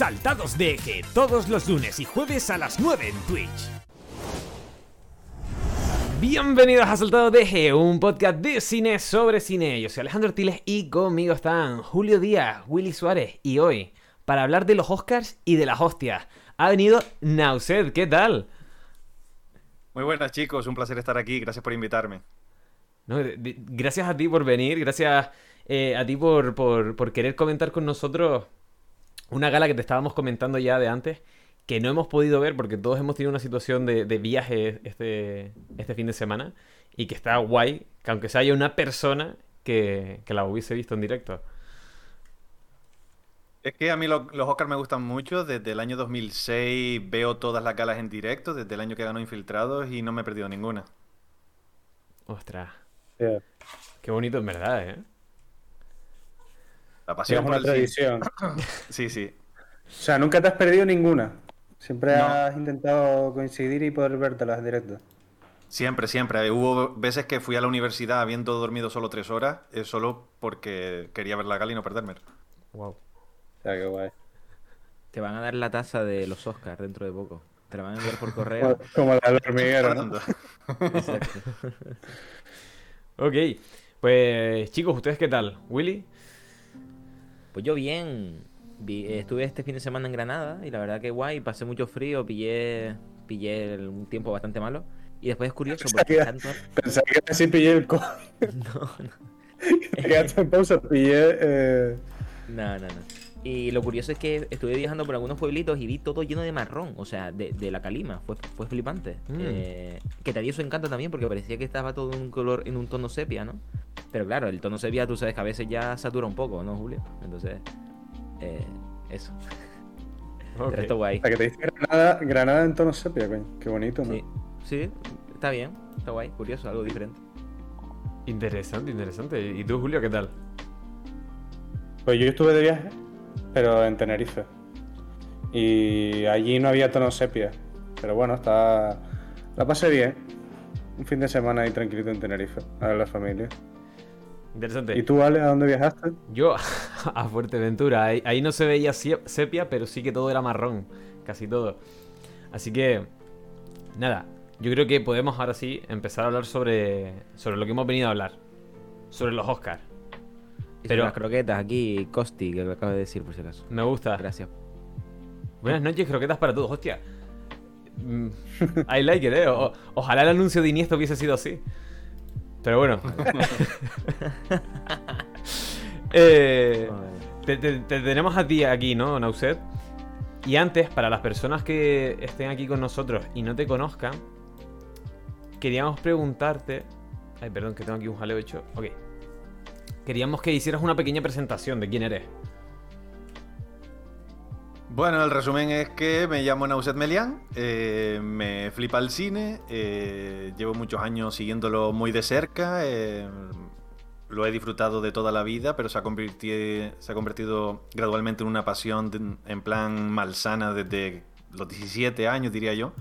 Saltados de Eje, todos los lunes y jueves a las 9 en Twitch. Bienvenidos a Saltados de Eje, un podcast de cine sobre cine. Yo soy Alejandro Artiles y conmigo están Julio Díaz, Willy Suárez y hoy, para hablar de los Oscars y de las hostias, ha venido Nauset. ¿Qué tal? Muy buenas chicos, un placer estar aquí, gracias por invitarme. gracias a ti por venir, gracias eh, a ti por, por, querer comentar con nosotros una gala que te estábamos comentando ya de antes, que no hemos podido ver porque todos hemos tenido una situación de, viaje este, este fin de semana y que está guay, que aunque sea haya una persona que, que la hubiese visto en directo. Es que a mí los Oscars me gustan mucho. Desde el año 2006 veo todas las galas en directo, desde el año que ganó Infiltrados y no me he perdido ninguna. Ostras. Qué bonito en verdad, ¿eh? La pasión es una tradición. sí, sí. O sea, nunca te has perdido ninguna. Siempre has intentado coincidir y poder vértelas en directo. Siempre, siempre. Hubo veces que fui a la universidad habiendo dormido solo tres horas, eh, solo porque quería ver la gala y no perderme. Wow. Te van a dar la taza de los Oscars dentro de poco. Te la van a enviar por correo. Como la del hormiguero, ¿no? Exacto. ok. Pues chicos, ¿ustedes qué tal? ¿Willy? Pues yo bien. estuve este fin de semana en Granada y la verdad que guay. Pasé mucho frío, pillé, pillé un tiempo bastante malo. Y después es curioso porque tanto... Pensaba que así pillé el co... no, no. Quedaste en pausa, pillé... Eh... No, no, no. Y lo curioso es que estuve viajando por algunos pueblitos y vi todo lleno de marrón, o sea, de, la calima. Fue, fue flipante. Mm. Eh, que te dio su encanto también porque parecía que estaba todo en un color, en un tono sepia, ¿no? Pero claro, el tono sepia tú sabes que a veces ya satura un poco, ¿no, Julio? Entonces, eh, eso. Okay. Esto guay. que te dice Granada, Granada en tono sepia, coño. Qué bonito, ¿no? Sí, sí, está bien, está guay, curioso, algo diferente. Interesante, interesante. ¿Y tú, Julio, qué tal? Pues yo estuve de viaje pero en Tenerife. Y allí no había tono sepia. Pero bueno, está. La pasé bien. Un fin de semana ahí tranquilito en Tenerife, a ver la familia. Interesante. ¿Y tú, Ale, a dónde viajaste? Yo a Fuerteventura. Ahí, ahí no se veía sepia, pero sí que todo era marrón. Casi todo. Así que. Nada. Yo creo que podemos ahora sí empezar a hablar sobre, sobre lo que hemos venido a hablar. Sobre los Oscars. Pero las croquetas aquí, Costi, que lo acabo de decir por si acaso. Me gusta. Gracias. Buenas noches, croquetas para todos, hostia. Mm, I like it, eh. ojalá el anuncio de Iniesta hubiese sido así. Pero bueno. eh, te, tenemos a ti aquí, ¿no, Nauset? Y antes, para las personas que estén aquí con nosotros y no te conozcan, queríamos preguntarte. Ay, perdón, que tengo aquí un jaleo hecho. Ok queríamos que hicieras una pequeña presentación de quién eres. Bueno, el resumen es que me llamo Nauset Melian, eh, me flipa el cine, eh, llevo muchos años siguiéndolo muy de cerca, eh, lo he disfrutado de toda la vida, pero se ha, convertido, se ha convertido gradualmente en una pasión en plan malsana desde los 17 años, diría yo.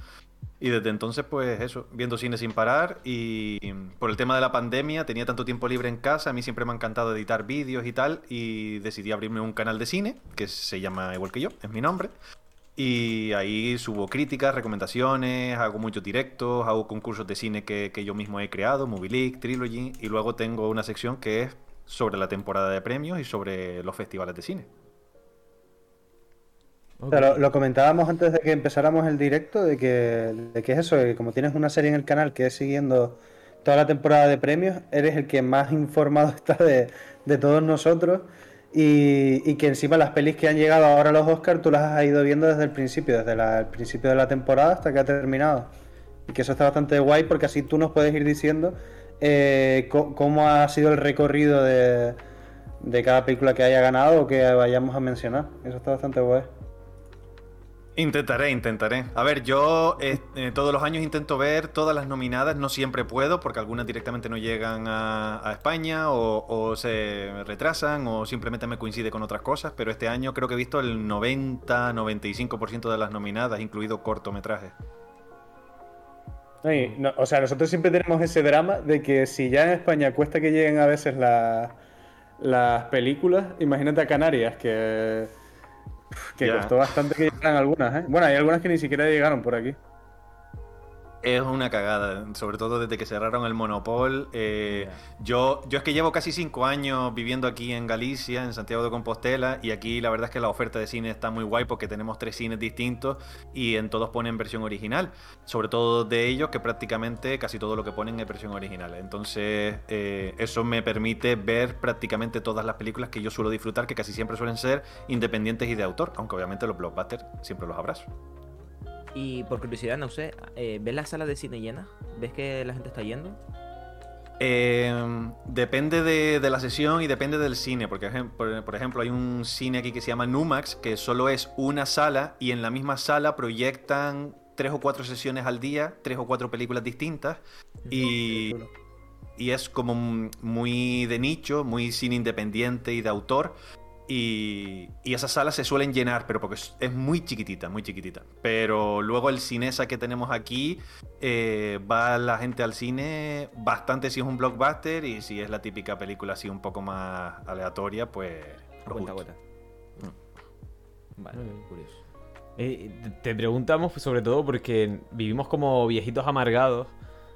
Y desde entonces, pues eso, viendo cine sin parar y por el tema de la pandemia tenía tanto tiempo libre en casa, a mí siempre me ha encantado editar vídeos y tal y decidí abrirme un canal de cine que se llama igual que yo, es mi nombre. Y ahí subo críticas, recomendaciones, hago muchos directos, hago concursos de cine que, yo mismo he creado, Movie League, Trilogy, y luego tengo una sección que es sobre la temporada de premios y sobre los festivales de cine lo, comentábamos antes de que empezáramos el directo, de que, es eso, que como tienes una serie en el canal que es siguiendo toda la temporada de premios, eres el que más informado está de, todos nosotros y, que encima las pelis que han llegado ahora a los Oscars tú las has ido viendo desde el principio, desde el principio de la temporada hasta que ha terminado. Y que eso está bastante guay porque así tú nos puedes ir diciendo eh, cómo ha sido el recorrido de cada película que haya ganado o que vayamos a mencionar. Eso está bastante guay. Intentaré, intentaré. A ver, yo eh, eh, todos los años intento ver todas las nominadas, no siempre puedo, porque algunas directamente no llegan a, España o, se retrasan o simplemente me coincide con otras cosas, pero este año creo que he visto el 90-95% de las nominadas, incluido cortometrajes. o sea, nosotros siempre tenemos ese drama de que si ya en España cuesta que lleguen a veces las películas, imagínate a Canarias, que Que costó bastante que llegaran algunas, ¿eh? Bueno, hay algunas que ni siquiera llegaron por aquí. Es una cagada, sobre todo desde que cerraron el Monopol. eh, yo, yo es que llevo casi cinco años viviendo aquí en Galicia, en Santiago de Compostela, y aquí la verdad es que la oferta de cine está muy guay porque tenemos tres cines distintos y en todos ponen versión original. Sobre todo de ellos, que prácticamente casi todo lo que ponen es versión original. Entonces, eh, eso me permite ver prácticamente todas las películas que yo suelo disfrutar, que casi siempre suelen ser independientes y de autor, aunque obviamente los blockbusters siempre los abrazo. Y por curiosidad, no sé, eh, ¿ves la sala de cine llena? ¿Ves que la gente está yendo? Eh, depende de, de la sesión y depende del cine, porque por, por ejemplo hay un cine aquí que se llama Numax, que solo es una sala y en la misma sala proyectan tres o cuatro sesiones al día, tres o cuatro películas distintas y, y es como muy de nicho, muy cine independiente y de autor. Y, y esas salas se suelen llenar, pero porque es, es muy chiquitita, muy chiquitita. Pero luego el cinesa que tenemos aquí, eh, va la gente al cine bastante si es un blockbuster y si es la típica película así un poco más aleatoria, pues... Lo cuenta justo. gota. Vale, Mm. curioso. Eh, te preguntamos sobre todo porque vivimos como viejitos amargados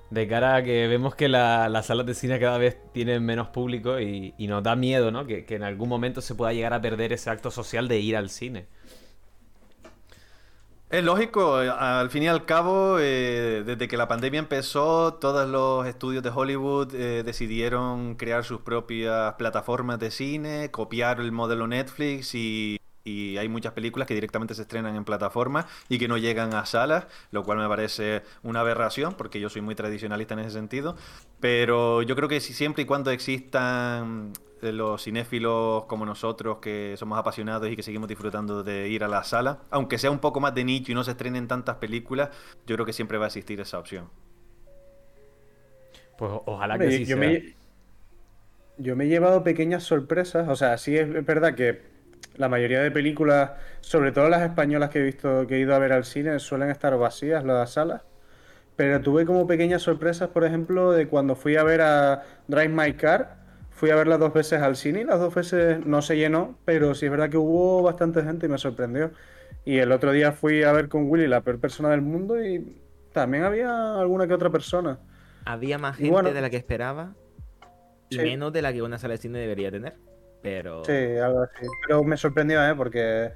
de cara a que vemos que la- las salas de cine cada vez tienen menos público y, nos da miedo, ¿no? Que, que en algún momento se pueda llegar a perder ese acto social de ir al cine. Es lógico, eh, al fin y al cabo, eh, desde que la pandemia empezó, todos los estudios de Hollywood eh, decidieron crear sus propias plataformas de cine, copiar el modelo Netflix y, y hay muchas películas que directamente se estrenan en plataformas y que no llegan a salas, lo cual me parece una aberración porque yo soy muy tradicionalista en ese sentido. Pero yo creo que si siempre y cuando existan eh, los cinéfilos como nosotros, que somos apasionados y que seguimos disfrutando de ir a la sala, aunque sea un poco más de nicho y no se estrenen tantas películas, yo creo que siempre va a existir esa opción. Pues ojalá Hombre, que sí yo, sea. me, yo me he llevado pequeñas sorpresas. O sea, sí es verdad que la mayoría de películas, sobre todo las españolas que he visto, que he ido a ver al cine, suelen estar vacías las salas. Pero tuve como pequeñas sorpresas, por ejemplo, de cuando fui a ver a Drive My Car. Fui a verla dos veces al cine y las dos veces no se llenó, pero sí es verdad que hubo bastante gente y me sorprendió. Y el otro día fui a ver con Willy la peor persona del mundo y también había alguna que otra persona. Había más gente bueno. de la que esperaba y Sí. menos de la que una sala de cine debería tener. Pero Sí, algo así. Pero me sorprendió, ¿eh? Porque,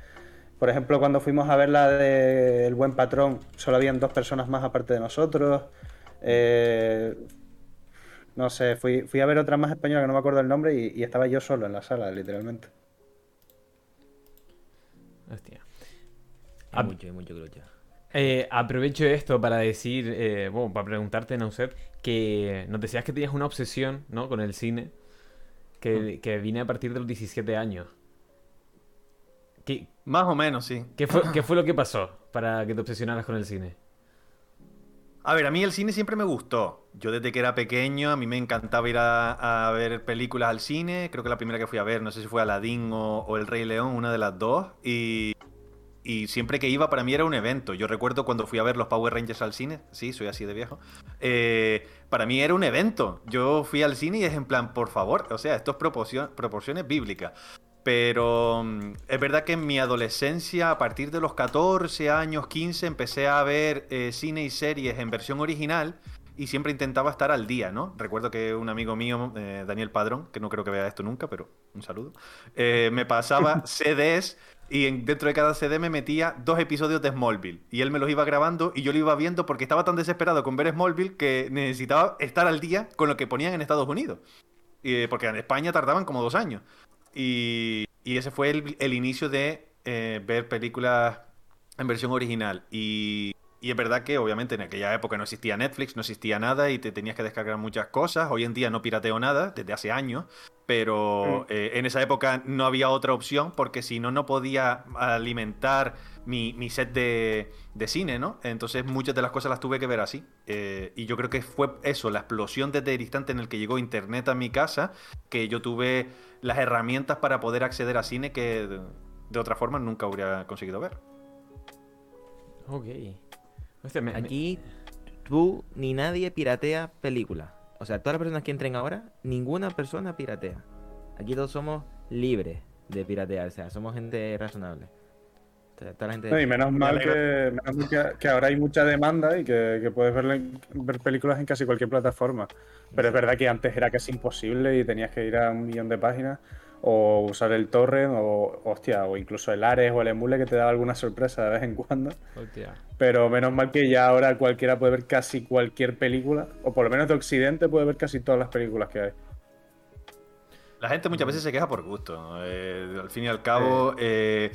por ejemplo, cuando fuimos a ver la de El Buen Patrón, solo habían dos personas más aparte de nosotros. Eh, no sé, fui, fui a ver otra más española que no me acuerdo el nombre y, y estaba yo solo en la sala, literalmente. Hostia. hay Ah, mucho, hay mucho que luchar. Eh, aprovecho esto para decir, eh, bueno, para preguntarte, Nauset, que nos decías que tenías una obsesión, ¿no? Con el cine, que, que viene a partir de los 17 años. ¿Qué, Más o menos, sí. qué fue, qué fue lo que pasó para que te obsesionaras con el cine? A ver, a mí el cine siempre me gustó. Yo desde que era pequeño, a mí me encantaba ir a, a ver películas al cine. Creo que la primera que fui a ver, no sé si fue Aladdin o, o El Rey León, una de las dos. Y, y siempre que iba para mí era un evento. Yo recuerdo cuando fui a ver los Power Rangers al cine, sí, soy así de viejo. eh, para mí era un evento. Yo fui al cine y es en plan, por favor, o sea, esto es proporción- proporciones bíblicas. Pero mm, es verdad que en mi adolescencia, a partir de los 14 años, 15, empecé a ver eh, cine y series en versión original y siempre intentaba estar al día, ¿no? Recuerdo que un amigo mío, eh, Daniel Padrón, que no creo que vea esto nunca, pero un saludo, eh, me pasaba CDs y en- dentro de cada CD me metía dos episodios de Smallville y él me los iba grabando y yo lo iba viendo porque estaba tan desesperado con ver Smallville que necesitaba estar al día con lo que ponían en Estados Unidos. Y, porque en España tardaban como dos años. Y, y ese fue el, el inicio de eh, ver películas en versión original. Y, y es verdad que obviamente en aquella época no existía Netflix, no existía nada y te tenías que descargar muchas cosas. Hoy en día no pirateo nada, desde hace años. Pero eh, en esa época no había otra opción porque si no, no podía alimentar mi, mi set de, de cine, ¿no? Entonces muchas de las cosas las tuve que ver así. Eh, y yo creo que fue eso, la explosión desde el instante en el que llegó Internet a mi casa, que yo tuve las herramientas para poder acceder a cine que de, de otra forma nunca hubiera conseguido ver. Ok. Hostia, me- me- Aquí tú ni nadie piratea películas. O sea, todas las personas que entren ahora, ninguna persona piratea. Aquí todos somos libres de piratear, o sea, somos gente razonable. Está la gente- No, y menos Me mal, que, menos mal que, que ahora hay mucha demanda y que, que puedes ver, ver películas en casi cualquier plataforma. Pero es verdad que antes era casi imposible y tenías que ir a un millón de páginas o usar el torrent o, hostia, o incluso el Ares o el Emule que te daba alguna sorpresa de vez en cuando. Hostia. Pero menos mal que ya ahora cualquiera puede ver casi cualquier película, o por lo menos de Occidente puede ver casi todas las películas que hay. La gente muchas veces se queja por gusto. eh, al fin y al cabo, eh,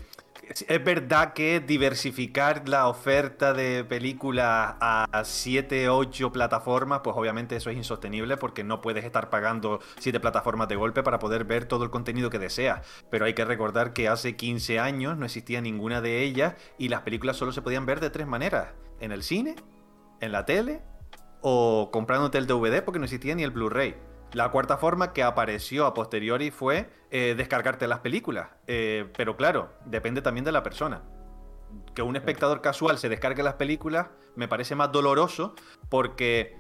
es verdad que diversificar la oferta de películas a 7, 8 plataformas, pues obviamente eso es insostenible porque no puedes estar pagando 7 plataformas de golpe para poder ver todo el contenido que deseas. Pero hay que recordar que hace 15 años no existía ninguna de ellas y las películas solo se podían ver de tres maneras. En el cine, en la tele o comprándote el DVD porque no existía ni el Blu-ray. La cuarta forma que apareció a posteriori fue eh, descargarte las películas. Eh, pero claro, depende también de la persona. Que un espectador casual se descargue las películas me parece más doloroso porque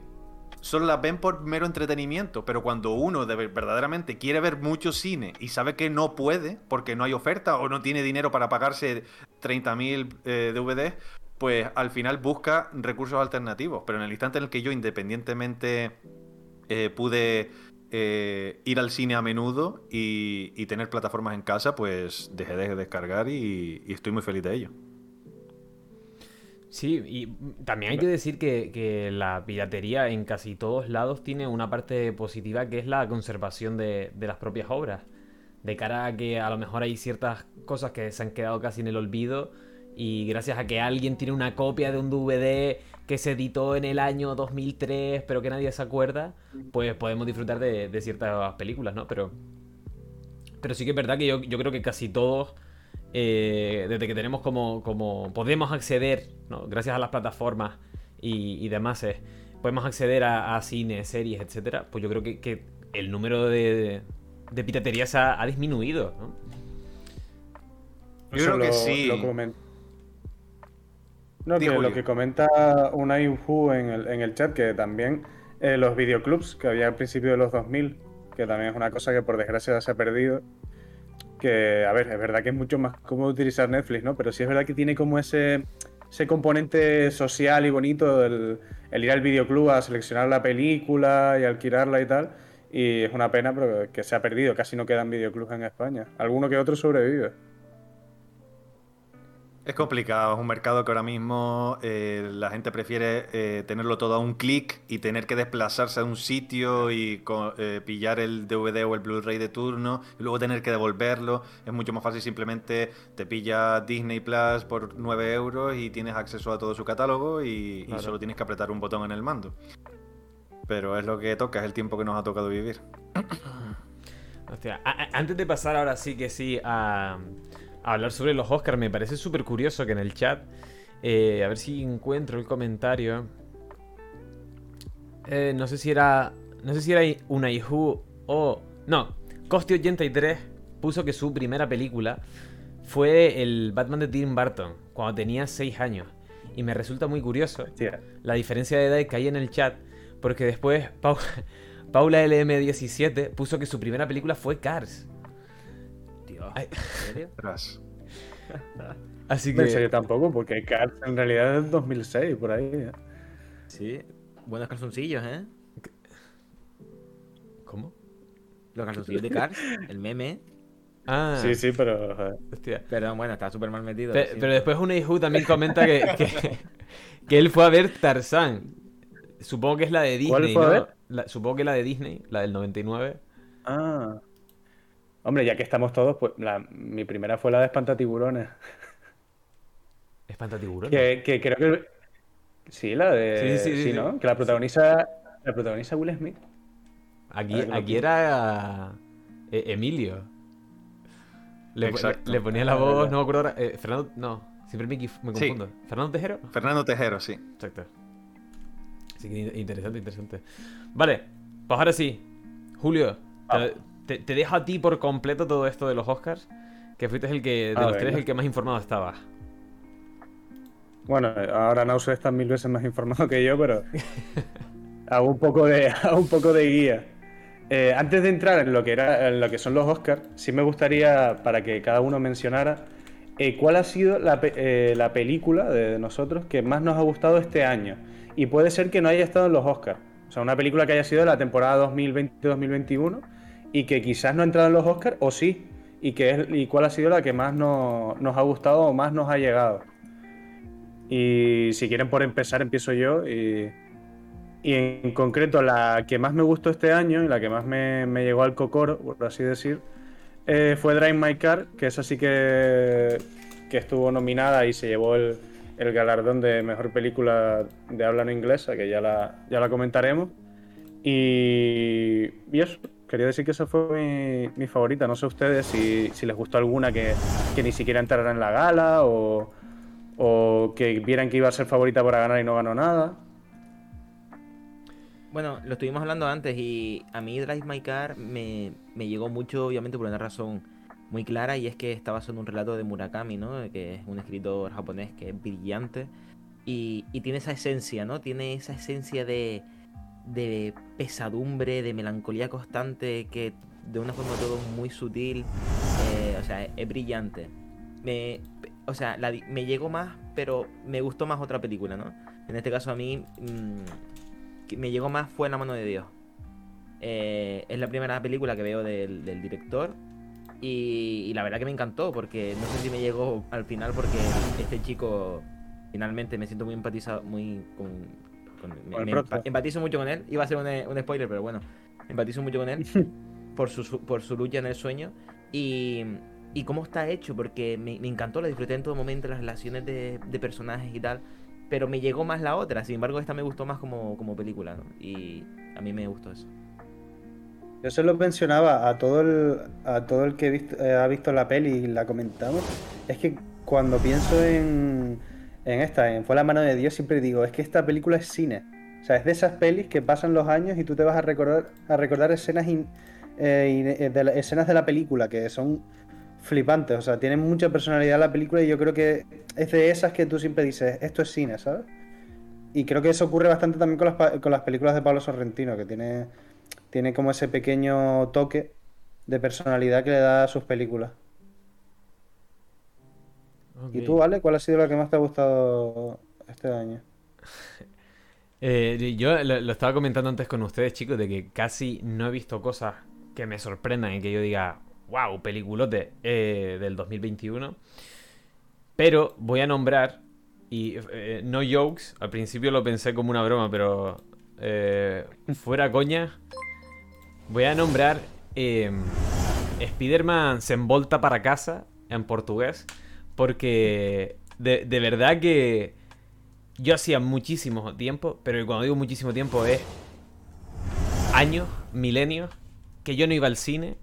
solo las ven por mero entretenimiento. Pero cuando uno de- verdaderamente quiere ver mucho cine y sabe que no puede porque no hay oferta o no tiene dinero para pagarse 30.000 eh, DVDs, pues al final busca recursos alternativos. Pero en el instante en el que yo, independientemente, eh, pude eh, ir al cine a menudo y, tener plataformas en casa, pues dejé de descargar y, estoy muy feliz de ello. Sí, y también hay que decir que, la piratería en casi todos lados tiene una parte positiva que es la conservación de las propias obras. De cara a que a lo mejor hay ciertas cosas que se han quedado casi en el olvido y gracias a que alguien tiene una copia de un DVD que se editó en el año 2003 pero que nadie se acuerda, pues podemos disfrutar de, de ciertas películas, ¿no? Pero, pero sí que es verdad que yo, yo creo que casi todos eh, desde que tenemos como, como podemos acceder, ¿no? gracias a las plataformas y, y demás, eh, podemos acceder a, a cine, series, etcétera, pues yo creo que, que el número de, de piratería se ha, ha disminuido, ¿no? Yo Eso creo que sí. lo No, que lo que comenta Unai Hu en el, en el chat, que también eh, los videoclubs que había al principio de los 2000, que también es una cosa que por desgracia se ha perdido. Que, a ver, es verdad que es mucho más cómodo utilizar Netflix, ¿no? Pero sí es verdad que tiene como ese, ese componente social y bonito, el, el ir al videoclub a seleccionar la película y alquilarla y tal. Y es una pena, pero que se ha perdido. Casi no quedan videoclubs en España. Alguno que otro sobrevive. Es complicado, es un mercado que ahora mismo eh, la gente prefiere eh, tenerlo todo a un clic y tener que desplazarse a un sitio y eh, pillar el DVD o el Blu-ray de turno y luego tener que devolverlo. Es mucho más fácil simplemente te pilla Disney Plus por 9 euros y tienes acceso a todo su catálogo y, solo tienes que apretar un botón en el mando. Pero es lo que toca, es el tiempo que nos ha tocado vivir. Hostia, antes de pasar ahora sí que sí a, a hablar sobre los Oscars, me parece súper curioso que en el chat, eh, a ver si encuentro el comentario. Eh, no sé si era. No sé si era una Ihu o. No, Costi83 puso que su primera película fue el Batman de Tim Burton, cuando tenía 6 años. Y me resulta muy curioso Hostia. la diferencia de edad que hay en el chat, porque después Pau- Paula LM17 puso que su primera película fue Cars. Ay. ¿en serio? Así En serio que. tampoco, porque Cars en realidad es 2006, por ahí. ¿eh? Sí. Buenos calzoncillos, ¿eh? ¿Cómo? Los calzoncillos de Cars, el meme. Ah, Sí, sí, pero... hostia. Pero bueno, está súper mal metido. Pe- sí. pero después Ihu también comenta que, que, que él fue a ver Tarzán. Supongo que es la de Disney, ¿Cuál fue a ¿no? ver? La- supongo que la de Disney, la del 99. Ah. Hombre, ya que estamos todos, pues la- mi primera fue la de Espantatiburones. Espantatiburón. Que, que creo que... Sí, la de... Sí, sí, sí, sí. ¿no? Que la protagoniza... La protagoniza Will Smith. Aquí, aquí era eh, Emilio. Le, Exacto. le ponía la Ah, voz, no me acuerdo ahora. eh, Fernando, no, siempre me, confundo. ¿Fernando Tejero? Fernando Tejero, sí. Exacto. Así que in- interesante, interesante. Vale, pues ahora sí. Julio, te, te- te dejo a ti por completo todo esto de los Oscars. Que fuiste el que, de Ah, los tres, el que más informado estaba. Bueno, ahora Nauso está mil veces más informado que yo, pero hago un poco de, hago un poco de guía. Eh, antes de entrar en lo que era, en lo que son los Oscars, sí me gustaría para que cada uno mencionara eh, cuál ha sido la, eh, la película de nosotros que más nos ha gustado este año. Y puede ser que no haya estado en los Oscars. O sea, una película que haya sido de la temporada 2020-2021 y que quizás no ha entrado en los Oscars, o sí. Y, que y cuál ha sido la que más nos, nos ha gustado o más nos ha llegado. Y si quieren por empezar, empiezo yo. Y, y en concreto, la que más me gustó este año y la que más me, me llegó al cocoro, por así decir, eh, fue Drive My Car, que esa sí que, que estuvo nominada y se llevó el, el galardón de mejor película de habla no inglesa, que ya la, ya la comentaremos. Y, y eso, quería decir que esa fue mi, favorita. No sé ustedes si, les gustó alguna que, ni siquiera entrara en la gala o, o que vieran que iba a ser favorita para ganar y no ganó nada. Bueno, lo estuvimos hablando antes y a mí Drive My Car me, me llegó mucho, obviamente por una razón muy clara y es que está basado en un relato de Murakami, ¿no? Que es un escritor japonés que es brillante y, y tiene esa esencia, ¿no? Tiene esa esencia de, de pesadumbre, de melancolía constante que de una forma todo muy sutil, eh, o sea, es, brillante. Me, o sea, me llegó más, pero me gustó más otra película, ¿no? En este caso a mí mmm, me llegó más fue La mano de Dios. Eh, es la primera película que veo del, director y, y, la verdad que me encantó, porque no sé si me llegó al final, porque este chico finalmente me siento muy empatizado, muy con, con, me, me empatizo mucho con él. Iba a ser un, un, spoiler, pero bueno, empatizo mucho con él por su, por su lucha en el sueño. Y, y cómo está hecho, porque me, me, encantó, la disfruté en todo momento, las relaciones de, de, personajes y tal. Pero me llegó más la otra, sin embargo, esta me gustó más como, como película, ¿no? Y a mí me gustó eso. Yo se lo mencionaba a todo el, a todo el que visto, eh, ha visto la peli y la comentamos. Es que cuando pienso en, en esta, en Fue la mano de Dios, siempre digo, es que esta película es cine. O sea, es de esas pelis que pasan los años y tú te vas a recordar, a recordar escenas, in, eh, de la, escenas de la película que son flipantes. O sea, tienen mucha personalidad la película y yo creo que es de esas que tú siempre dices, esto es cine, ¿sabes? Y creo que eso ocurre bastante también con las, con las películas de Pablo Sorrentino, que tiene tiene como ese pequeño toque de personalidad que le da a sus películas. Okay. ¿Y tú, Vale? ¿Cuál ha sido la que más te ha gustado este año? eh, yo lo, lo, estaba comentando antes con ustedes, chicos, de que casi no he visto cosas que me sorprendan y que yo diga, wow, peliculote eh, del 2021. Pero voy a nombrar, y eh, no jokes, al principio lo pensé como una broma, pero eh, fuera coña, Voy a nombrar eh, Spider-Man se envolta para casa en portugués. Porque de, de, verdad que yo hacía muchísimo tiempo, pero cuando digo muchísimo tiempo es años, milenios, que yo no iba al cine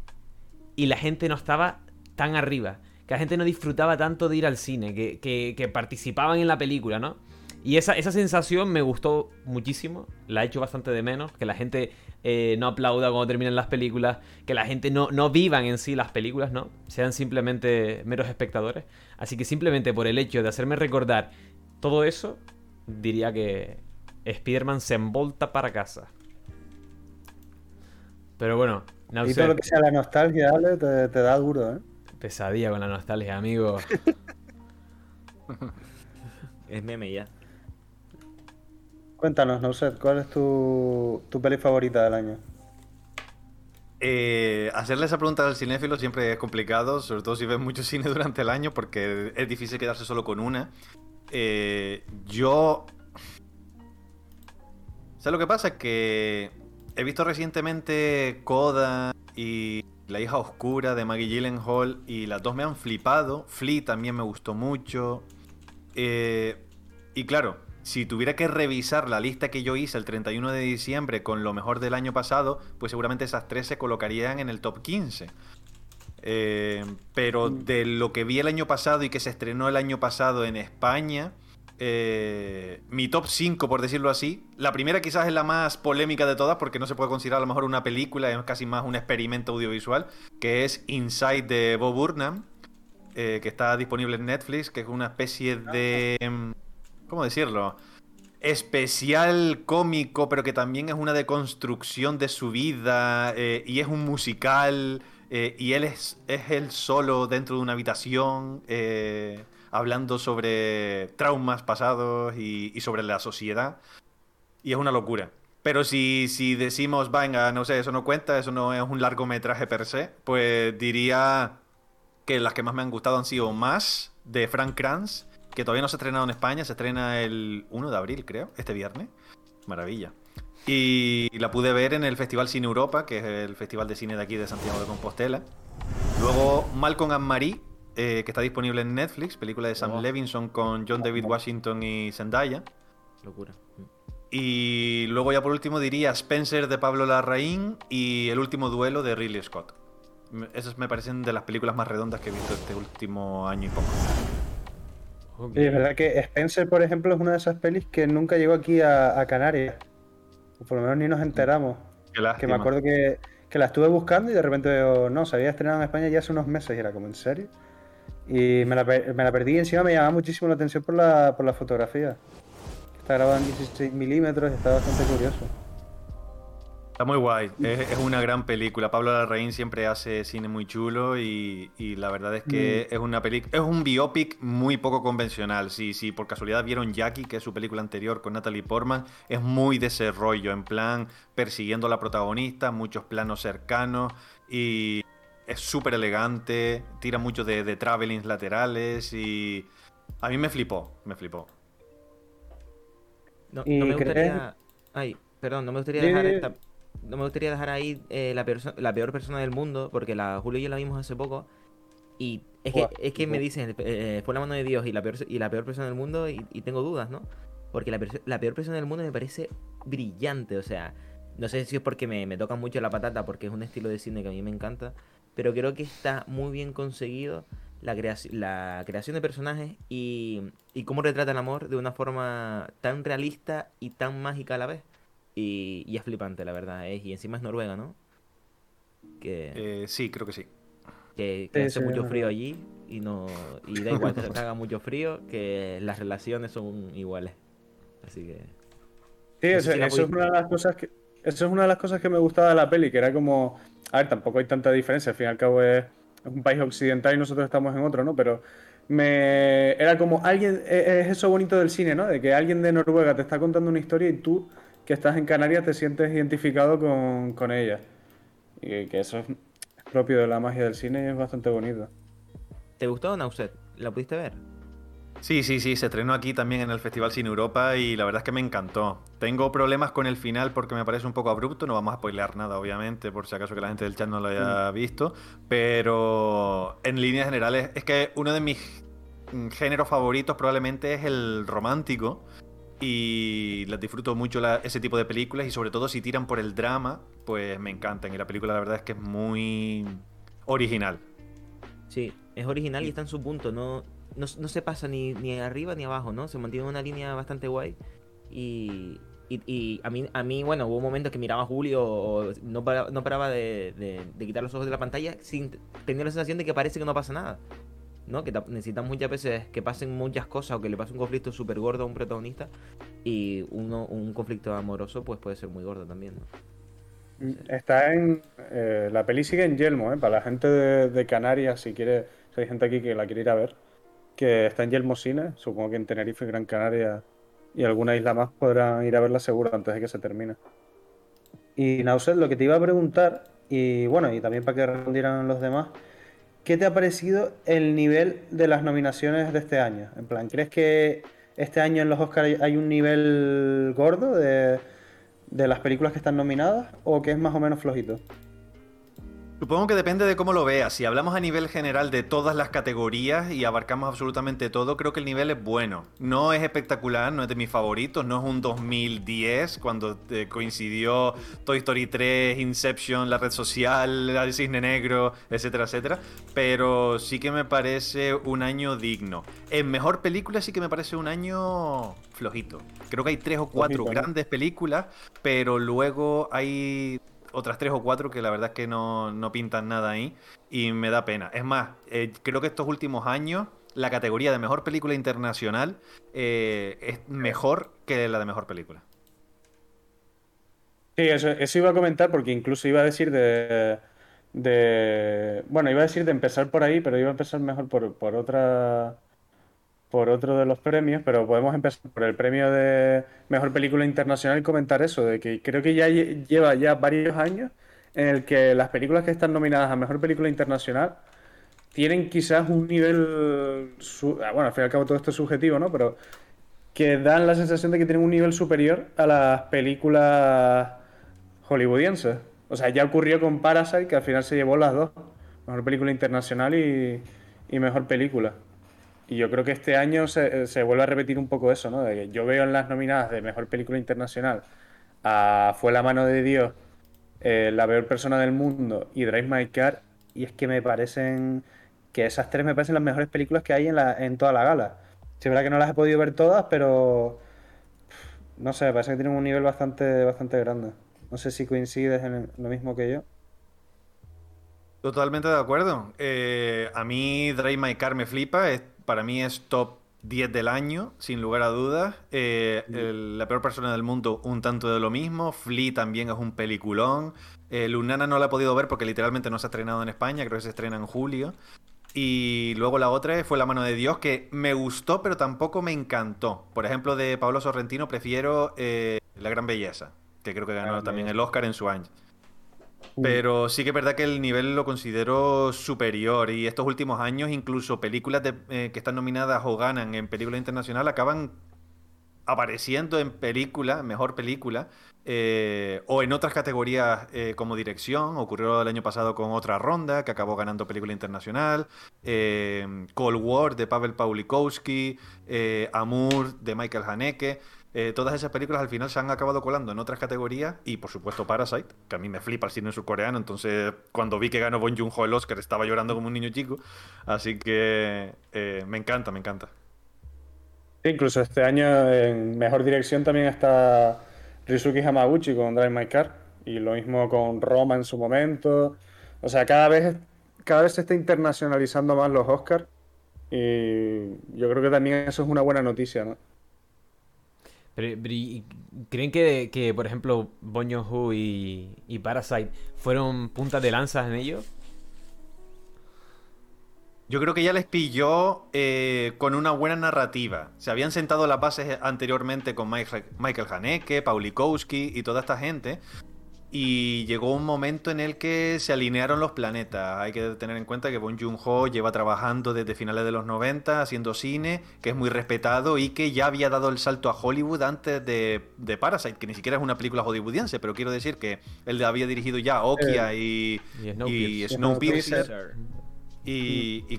y la gente no estaba tan arriba. Que la gente no disfrutaba tanto de ir al cine, que, que, participaban en la película, ¿no? Y esa, esa, sensación me gustó muchísimo, la he hecho bastante de menos, que la gente eh, no aplauda cuando terminan las películas, que la gente no, no vivan en sí las películas, ¿no? Sean simplemente meros espectadores. Así que simplemente por el hecho de hacerme recordar todo eso, diría que Spider-Man se envolta para casa. Pero bueno, no Y todo lo que sea la nostalgia, Ale, te, te da duro, ¿eh? Pesadilla con la nostalgia, amigo. es meme ya. Cuéntanos, Nauset, ¿cuál es tu, tu peli favorita del año? Eh, hacerle esa pregunta al cinéfilo siempre es complicado, sobre todo si ves mucho cine durante el año, porque es difícil quedarse solo con una. Eh, yo. ¿Sabes lo que pasa? Que he visto recientemente Coda y La hija oscura de Maggie Gyllenhaal y las dos me han flipado. Flea también me gustó mucho. Eh, y claro, si tuviera que revisar la lista que yo hice el 31 de diciembre con lo mejor del año pasado, pues seguramente esas tres se colocarían en el top 15. Eh, pero de lo que vi el año pasado y que se estrenó el año pasado en España, eh, mi top 5, por decirlo así, la primera quizás es la más polémica de todas porque no se puede considerar a lo mejor una película, es casi más un experimento audiovisual, que es Inside de Bob Burnham, eh, que está disponible en Netflix, que es una especie de... ¿Cómo decirlo? Especial cómico, pero que también es una deconstrucción de su vida eh, y es un musical eh, y él es, es él solo dentro de una habitación eh, hablando sobre traumas pasados y, sobre la sociedad. Y es una locura. Pero si, si decimos, venga, no sé, eso no cuenta, eso no es un largometraje per se, pues diría que las que más me han gustado han sido Más, de Frank Kranz, que todavía no se ha estrenado en España, se estrena el 1 de abril, creo, este viernes. Maravilla. Y la pude ver en el Festival Cine Europa, que es el festival de cine de aquí de Santiago de Compostela. Luego Malcolm and Marie, eh, que está disponible en Netflix, película de Sam Oh. Levinson con John David Washington y Zendaya. Locura. Y luego ya por último diría Spencer de Pablo Larraín y El último duelo de Ridley Scott. Esas me parecen de las películas más redondas que he visto este último año y poco. Sí, es verdad que Spencer, por ejemplo, es una de esas pelis que nunca llegó aquí a, a Canarias. O por lo menos ni nos enteramos. Qué Que me acuerdo que, que la estuve buscando y de repente veo, no, se había estrenado en España ya hace unos meses y era como, ¿en serio? Y me la, me la perdí y encima me llamaba muchísimo la atención por la, por la fotografía. Está grabada en 16 milímetros y está bastante curioso. Está muy guay. Es, es una gran película. Pablo Larraín siempre hace cine muy chulo y, y la verdad es que es una película. Es un biopic muy poco convencional. Si, si por casualidad vieron Jackie, que es su película anterior con Natalie Portman, es muy de ese rollo, en plan persiguiendo a la protagonista, muchos planos cercanos y es súper elegante, tira mucho de, de travelings laterales y a mí me flipó, me flipó. No, ¿Y no me gustaría. Ay, perdón, no me gustaría Sí, dejar sí, sí. esta- No me gustaría dejar ahí eh, la, perso- la peor persona del mundo, porque la Julio y yo la vimos hace poco. Y es que, es que me dicen, eh, fue la mano de Dios y la peor, y la peor persona del mundo, y, y tengo dudas, ¿no? Porque la, la peor persona del mundo me parece brillante, o sea, no sé si es porque me, me toca mucho la patata, porque es un estilo de cine que a mí me encanta, pero creo que está muy bien conseguido la, creaci- la creación de personajes y, y cómo retrata el amor de una forma tan realista y tan mágica a la vez. Y, y es flipante, la verdad. ¿eh? Y encima es Noruega, ¿no? Que, Eh, sí, creo que sí. que, que Sí, hace sí, mucho frío allí y no y da igual que haga mucho frío, que las relaciones son iguales. Así que... Sí, No sé eso, si la eso es una de las cosas que eso es una de las cosas que me gustaba de la peli, que era como, a ver, tampoco hay tanta diferencia, al fin y al cabo es, es un país occidental y nosotros estamos en otro, ¿no? Pero me era como alguien, e- es eso bonito del cine, ¿no? De que alguien de Noruega te está contando una historia y tú que estás en Canarias te sientes identificado con, con ella. Y que eso es propio de la magia del cine y es bastante bonito. ¿Te gustó Nauset? ¿La pudiste ver? Sí, sí, sí, se estrenó aquí también en el Festival Cine Europa y la verdad es que me encantó. Tengo problemas con el final porque me parece un poco abrupto, no vamos a spoilear nada, obviamente, por si acaso que la gente del chat no lo haya visto, pero en líneas generales es que uno de mis mm, géneros favoritos probablemente es el romántico y las disfruto mucho la- ese tipo de películas y sobre todo si tiran por el drama, pues me encantan y la película la verdad es que es muy original. Sí, es original y está en su punto, no, no, no se pasa ni, ni arriba ni abajo, ¿no? Se mantiene una línea bastante guay. Y, y, y a, mí, a mí, bueno, hubo momentos que miraba a Julio o no paraba, no paraba de, de- de quitar los ojos de la pantalla sin tener la sensación de que parece que no pasa nada. ¿No? Que ta- necesitamos muchas veces que pasen muchas cosas o que le pase un conflicto súper gordo a un protagonista y un conflicto amoroso pues puede ser muy gordo también, ¿no? Está en. eh, la peli sigue en Yelmo, ¿eh? Para la gente de, de Canarias, si quiere. Si hay gente aquí que la quiere ir a ver. Que está en Yelmo Cine. Supongo que en Tenerife, Gran Canaria y alguna isla más podrán ir a verla seguro antes de que se termine. Y Nauset, lo que te iba a preguntar, y bueno, y también para que respondieran los demás. ¿Qué te ha parecido el nivel de las nominaciones de este año? En plan, ¿crees que este año en los Oscars hay un nivel gordo de, de las películas que están nominadas o que es más o menos flojito? Supongo que depende de cómo lo veas. Si hablamos a nivel general de todas las categorías y abarcamos absolutamente todo, creo que el nivel es bueno. No es espectacular, no es de mis favoritos, no es un 2010 cuando eh, coincidió Toy Story 3, Inception, la red social, el cisne negro, etcétera, etcétera. Pero sí que me parece un año digno. En mejor película sí que me parece un año flojito. Creo que hay tres o cuatro grandes películas, pero luego hay otras tres o cuatro que la verdad es que no, no pintan nada ahí y me da pena. Es más, eh, creo que estos últimos años la categoría de mejor película internacional eh, es mejor que la de mejor película. Sí, eso, iba a comentar porque incluso iba a decir de, de... Bueno, iba a decir de empezar por ahí, pero iba a empezar mejor por, por otra... Por otro de los premios, pero podemos empezar por el premio de Mejor Película Internacional y comentar eso, de que creo que ya lleva ya varios años en el que las películas que están nominadas a Mejor Película Internacional tienen quizás un nivel... Ah, bueno, al fin y al cabo todo esto es subjetivo, ¿no? Pero que dan la sensación de que tienen un nivel superior a las películas hollywoodienses. O sea, ya ocurrió con Parasite, que al final se llevó las dos. Mejor película internacional y, mejor película. Y yo creo que este año se, vuelve a repetir un poco eso, ¿no? De que yo veo en las nominadas de mejor película internacional a Fue la mano de Dios, eh, La peor persona del mundo y Drive My Car. Y es que me parecen que esas tres me parecen las mejores películas que hay en, la, en toda la gala. Sí, es verdad que no las he podido ver todas, pero no sé, me parece que tienen un nivel bastante, bastante grande. No sé si coincides en lo mismo que yo. Totalmente de acuerdo. Eh, a mí Drive My Car me flipa. Para mí es top 10 del año, sin lugar a dudas. Eh, la peor persona del mundo, un tanto de lo mismo. Flea también es un peliculón. Eh, Lunana no la he podido ver porque literalmente no se ha estrenado en España, creo que se estrena en julio. Y luego la otra fue La mano de Dios, que me gustó, pero tampoco me encantó. Por ejemplo, de Pablo Sorrentino prefiero La gran belleza que creo que ganó también el Oscar en su año. Pero sí que es verdad que el nivel lo considero superior y estos últimos años incluso películas eh, que están nominadas o ganan en película internacional acaban apareciendo en película, mejor película, eh, o en otras categorías eh, como dirección. Ocurrió el año pasado con otra ronda que acabó ganando película internacional. Cold War de Pavel Pawlikowski, Amour de Michael Haneke. Eh, todas esas películas al final se han acabado colando en otras categorías y por supuesto Parasite, que a mí me flipa el cine surcoreano, entonces cuando vi que ganó Bon Joon-ho el Oscar estaba llorando como un niño chico, así que eh, me encanta, me encanta. Incluso este año en mejor dirección también está Rizuki Hamaguchi con Drive My Car y lo mismo con Roma en su momento. O sea, cada vez, cada vez se está internacionalizando más los Oscars y yo creo que también eso es una buena noticia, ¿no? ¿Creen que, por ejemplo, Bon Joon-ho y, Parasite fueron puntas de lanzas en ello? Yo creo que ya les pilló eh, con una buena narrativa. Se habían sentado las bases anteriormente con Michael Haneke, Paulikowski y toda esta gente. Y llegó un momento en el que se alinearon los planetas. Hay que tener en cuenta que Bong Joon-ho lleva trabajando desde finales de los 90 haciendo cine, que es muy respetado y que ya había dado el salto a Hollywood antes de, Parasite, que ni siquiera es una película hollywoodiense, pero quiero decir que él había dirigido ya Okia y, y Snowpiercer. Y,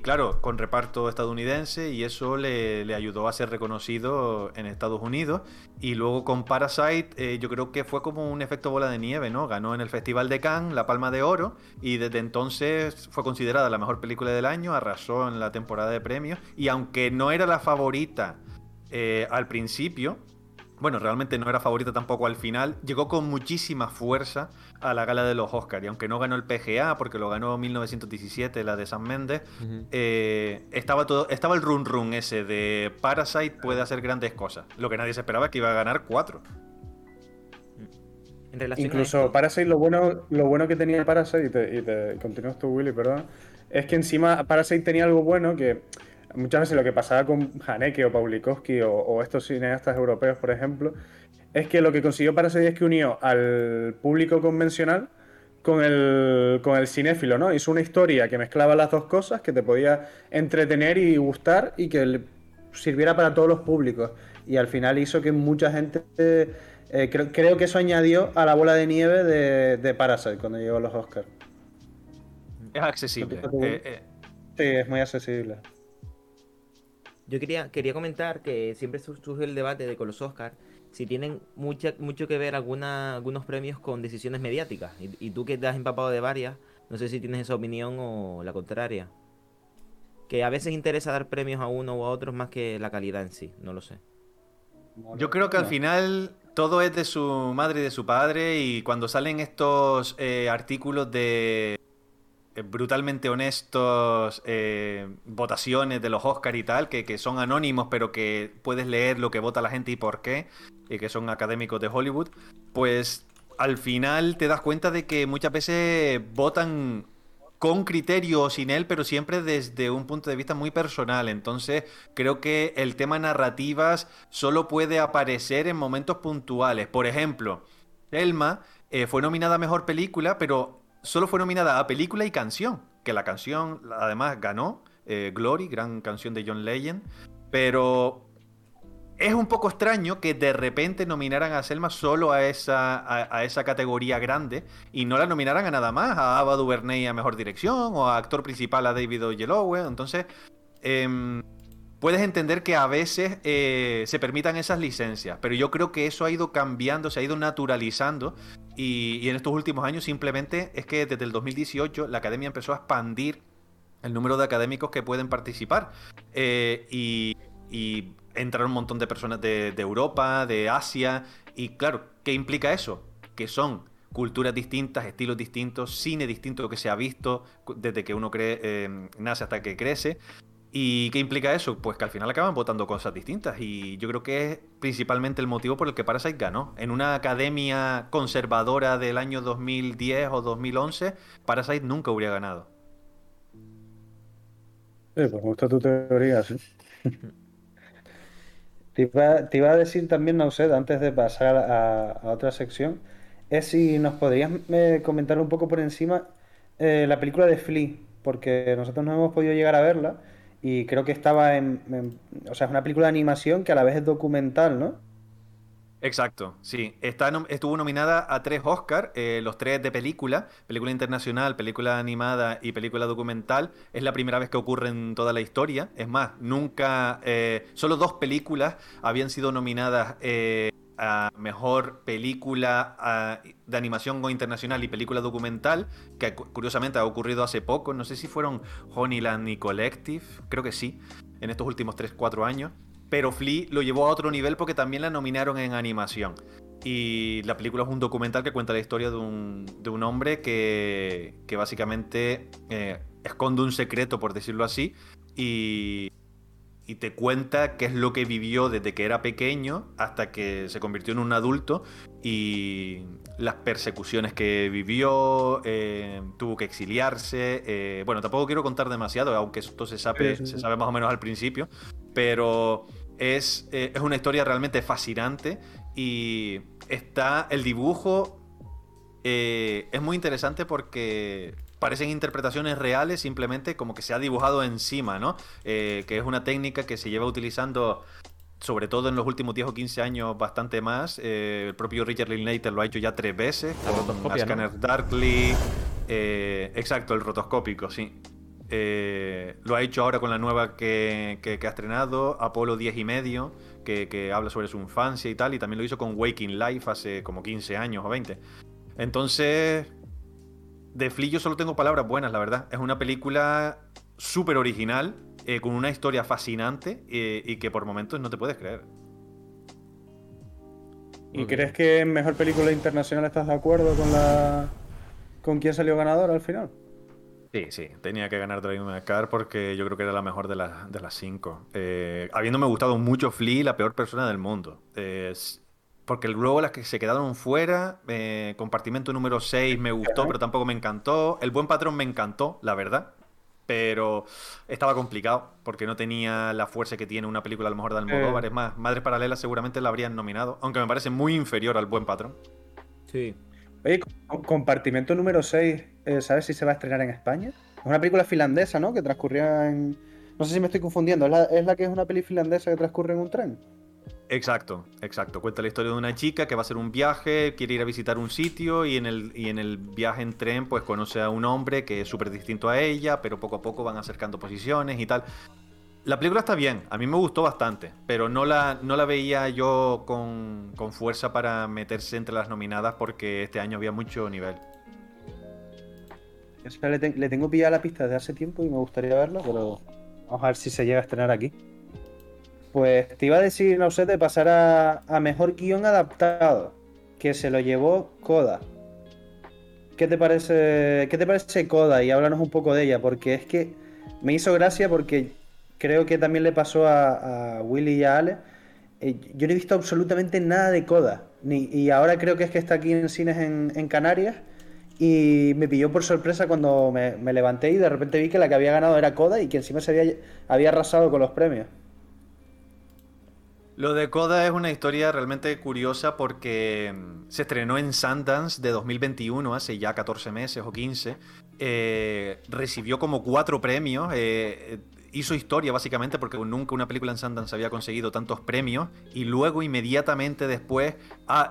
claro, con reparto estadounidense y eso le, ayudó a ser reconocido en Estados Unidos. Y luego con Parasite eh, yo creo que fue como un efecto bola de nieve, ¿no? Ganó en el Festival de Cannes la Palma de Oro y desde entonces fue considerada la mejor película del año, arrasó en la temporada de premios y aunque no era la favorita eh, al principio, bueno, realmente no era favorita tampoco al final, llegó con muchísima fuerza a la gala de los Oscars. Y aunque no ganó el PGA, porque lo ganó en 1917, la de San Méndez, eh, estaba, todo, estaba el run run ese de Parasite puede hacer grandes cosas. Lo que nadie se esperaba es que iba a ganar cuatro. Incluso Parasite, lo bueno, lo bueno que tenía Parasite, y te, y te continúas tú, Willy, perdón, es que encima Parasite tenía algo bueno que muchas veces lo que pasaba con Haneke o Paulikowski o, estos cineastas europeos, por ejemplo, es que lo que consiguió Parasite es que unió al público convencional con el, con el cinéfilo, ¿no? Hizo una historia que mezclaba las dos cosas, que te podía entretener y gustar y que sirviera para todos los públicos. Y al final hizo que mucha gente... Eh, creo, que eso añadió a la bola de nieve de, de Parasite cuando llegó a los Oscars. Es accesible. Eh, eh. Sí, es muy accesible. Yo quería, quería comentar que siempre surge el debate de con los Oscars si tienen mucha, mucho que ver alguna, algunos premios con decisiones mediáticas. Y, tú que te has empapado de varias, no sé si tienes esa opinión o la contraria. Que a veces interesa dar premios a uno o a otros más que la calidad en sí, no lo sé. Yo creo que al final todo es de su madre y de su padre y cuando salen estos eh, artículos de brutalmente honestos eh, votaciones de los Oscars y tal, que, son anónimos, pero que puedes leer lo que vota la gente y por qué, y que son académicos de Hollywood, pues al final te das cuenta de que muchas veces votan con criterio o sin él, pero siempre desde un punto de vista muy personal. Entonces, creo que el tema narrativas solo puede aparecer en momentos puntuales. Por ejemplo, Elma eh, fue nominada a Mejor Película, pero solo fue nominada a Película y Canción, que la canción además ganó, eh, Glory, gran canción de John Legend, pero es un poco extraño que de repente nominaran a Selma solo a esa, a, esa categoría grande y no la nominaran a nada más, a Ava DuVernay a Mejor Dirección o a Actor Principal a David Oyelowo. Entonces, em, puedes entender que a veces eh, se permitan esas licencias, pero yo creo que eso ha ido cambiando, se ha ido naturalizando y, en estos últimos años simplemente es que desde el 2018 la academia empezó a expandir el número de académicos que pueden participar eh, y, y un montón de personas de, Europa, de Asia, y claro, ¿qué implica eso? Que son culturas distintas, estilos distintos, cine distinto que se ha visto desde que uno cree, eh, nace hasta que crece. ¿Y qué implica eso? Pues que al final acaban votando cosas distintas. Y yo creo que es principalmente el motivo por el que Parasite ganó. En una academia conservadora del año 2010 o 2011, Parasite nunca hubiera ganado. Sí, pues me gusta tu teoría, sí. Te iba, a decir también, Naused, antes de pasar a, otra sección, es si nos podrías eh, comentar un poco por encima eh, la película de Flea, porque nosotros no hemos podido llegar a verla y creo que estaba en, O sea, es una película de animación que a la vez es documental, ¿no? Exacto, sí. Está, estuvo nominada a tres Oscars, eh, los tres de película, película internacional, película animada y película documental. Es la primera vez que ocurre en toda la historia. Es más, nunca, eh, solo dos películas habían sido nominadas eh, mejor película de animación internacional y película documental, que curiosamente ha ocurrido hace poco. No sé si fueron Honeyland y Collective, creo que sí, en estos últimos 3-4 años pero Flea lo llevó a otro nivel porque también la nominaron en animación. Y la película es un documental que cuenta la historia de un, de un hombre que, que básicamente eh, esconde un secreto, por decirlo así, y, y te cuenta qué es lo que vivió desde que era pequeño hasta que se convirtió en un adulto y las persecuciones que vivió, eh, tuvo que exiliarse. Eh, bueno, tampoco quiero contar demasiado, aunque esto se sabe, se sabe más o menos al principio, pero es, eh, es una historia realmente fascinante y está el dibujo es muy interesante porque parecen interpretaciones reales simplemente como que se ha dibujado encima, ¿no? Eh, que es una técnica que se lleva utilizando sobre todo en los últimos 10 o 15 años bastante más. el propio Richard Linklater lo ha hecho ya tres veces con Scanner Darkly. exacto, el rotoscópico, sí. Eh, lo ha hecho ahora con la nueva que, ha estrenado, Apolo 10 y medio, que, habla sobre su infancia y tal, y también lo hizo con Waking Life hace como 15 años o 20. Entonces, de Flea yo solo tengo palabras buenas, la verdad. Es una película súper original, eh, con una historia fascinante eh, y que por momentos no te puedes creer. ¿Y crees que en mejor película internacional estás de acuerdo con la con quién salió ganador al final? Sí, sí, tenía que ganar Drive My Car porque yo creo que era la mejor de, de las cinco. Eh, habiéndome gustado mucho Flea, la peor persona del mundo. Porque luego las que se quedaron fuera, eh, compartimento número 6 me gustó, pero tampoco me encantó. El buen patrón me encantó, la verdad. Pero estaba complicado porque no tenía la fuerza que tiene una película a lo mejor de Almodóvar. Es más, Madres Paralelas seguramente la habrían nominado, aunque me parece muy inferior al buen patrón. Sí, Oye, compartimento número 6, eh, ¿sabes si se va a estrenar en España? Es una película finlandesa, ¿no? Que transcurría en... No sé si me estoy confundiendo, ¿es la, que es una peli finlandesa que transcurre en un tren? Exacto, exacto. Cuenta la historia de una chica que va a hacer un viaje, quiere ir a visitar un sitio y en el, y en el viaje en tren pues conoce a un hombre que es súper distinto a ella, pero poco a poco van acercando posiciones y tal. La película está bien, a mí me gustó bastante, pero no la, no la veía yo con, fuerza para meterse entre las nominadas porque este año había mucho nivel. le, tengo pillada la pista desde hace tiempo y me gustaría verla, pero vamos a ver si se llega a estrenar aquí. Pues te iba a decir, no sé, de pasar a, a mejor guion adaptado, que se lo llevó Coda. ¿Qué te parece, qué te parece Coda? Y háblanos un poco de ella, porque es que me hizo gracia porque creo que también le pasó a, Willy y a Ale. Eh, yo no he visto absolutamente nada de Coda. Y ahora creo que es que está aquí en cines en, Canarias. Y me pilló por sorpresa cuando me, levanté y de repente vi que la que había ganado era Coda y que encima se había arrasado con los premios. Lo de Coda es una historia realmente curiosa porque mm, se estrenó en Sundance de 2021, hace ya 14 meses o 15. Eh, recibió como cuatro premios. eh, hizo historia básicamente porque nunca una película en Sundance había conseguido tantos premios. Y luego, inmediatamente después,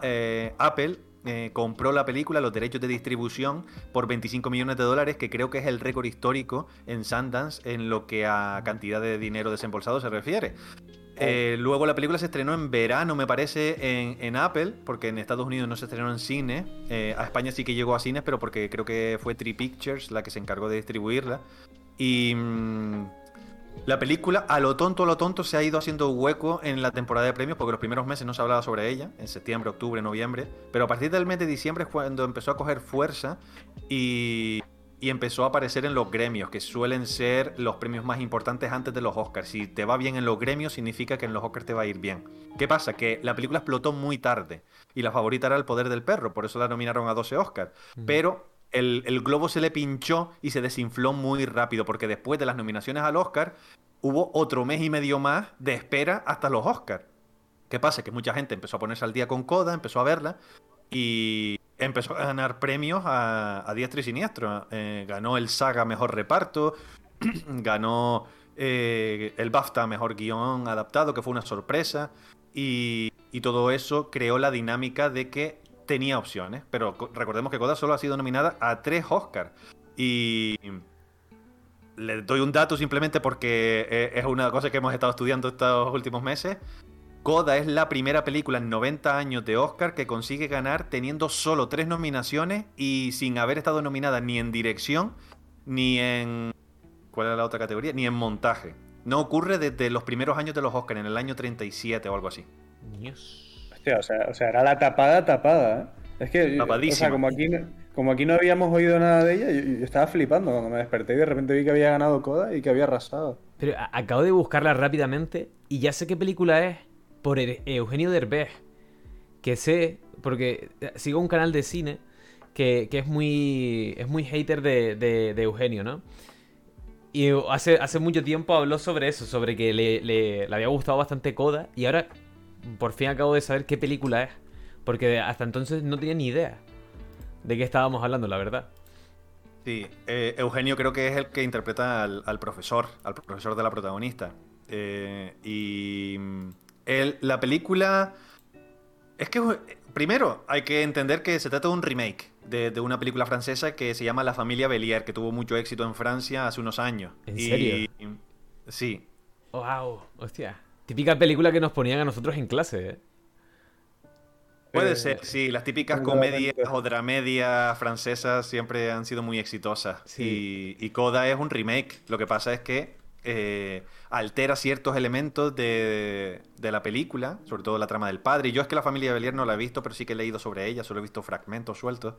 eh, Apple eh, compró la película, los derechos de distribución, por 25 millones de dólares, que creo que es el récord histórico en Sundance en lo que a cantidad de dinero desembolsado se refiere. Eh, luego la película se estrenó en verano, me parece, en, Apple, porque en Estados Unidos no se estrenó en cine. Eh, a España sí que llegó a cines, pero porque creo que fue Tree Pictures la que se encargó de distribuirla. Y mm, la película, a lo tonto, a lo tonto, se ha ido haciendo hueco en la temporada de premios, porque los primeros meses no se hablaba sobre ella, en septiembre, octubre, noviembre. Pero a partir del mes de diciembre es cuando empezó a coger fuerza y, y empezó a aparecer en los gremios, que suelen ser los premios más importantes antes de los Oscars. Si te va bien en los gremios, significa que en los Oscars te va a ir bien. ¿Qué pasa? Que la película explotó muy tarde y la favorita era El Poder del Perro, por eso la nominaron a 12 Oscars. Pero el, el globo se le pinchó y se desinfló muy rápido, porque después de las nominaciones al Oscar hubo otro mes y medio más de espera hasta los Oscars. ¿Qué pasa? Que mucha gente empezó a ponerse al día con Coda, empezó a verla y empezó a ganar premios a, a diestro y siniestro. Eh, ganó el Saga Mejor Reparto, ganó eh, el BAFTA Mejor Guión Adaptado, que fue una sorpresa. Y, y todo eso creó la dinámica de que tenía opciones. Pero co- recordemos que Coda solo ha sido nominada a tres Oscars. Y le doy un dato simplemente porque eh, es una cosa que hemos estado estudiando estos últimos meses. Coda es la primera película en 90 años de Oscar que consigue ganar teniendo solo tres nominaciones y sin haber estado nominada ni en dirección, ni en... ¿Cuál era la otra categoría? Ni en montaje. No ocurre desde los primeros años de los Oscar, en el año 37 o algo así. Dios. Hostia, o sea, o sea, era la tapada tapada, ¿eh? Es que, o sea, Tapadísima. como aquí, no- como aquí no habíamos oído nada de ella, yo, yo estaba flipando cuando me desperté y de repente vi que había ganado Coda y que había arrasado. Pero acabo de buscarla rápidamente y ya sé qué película es por E- Eugenio Derbez. Que sé, porque eh, sigo un canal de cine que, que es muy es muy hater de, de- Eugenio, ¿no? Y hace, hace mucho tiempo habló sobre eso, sobre que le, le- le había gustado bastante Coda y ahora por fin acabo de saber qué película es. Porque hasta entonces no tenía ni idea de qué estábamos hablando, la verdad. Sí, eh, Eugenio creo que es el que interpreta al, al profesor, al profesor de la protagonista. Eh, y la película... Es que, primero, hay que entender que se trata de un remake de, de una película francesa que se llama La familia Bélier, que tuvo mucho éxito en Francia hace unos años. ¿En Y- serio? sí. ¡Wow! Hostia. Típica película que nos ponían a nosotros en clase, ¿eh? Puede Eh, ser, sí. Las típicas comedias o dramedias francesas siempre han sido muy exitosas. Sí. Y, y Coda es un remake. Lo que pasa es que eh, altera ciertos elementos de, de la película, sobre todo la trama del padre. Y yo es que la familia Belier no la he visto, pero sí que he leído sobre ella, solo he visto fragmentos sueltos.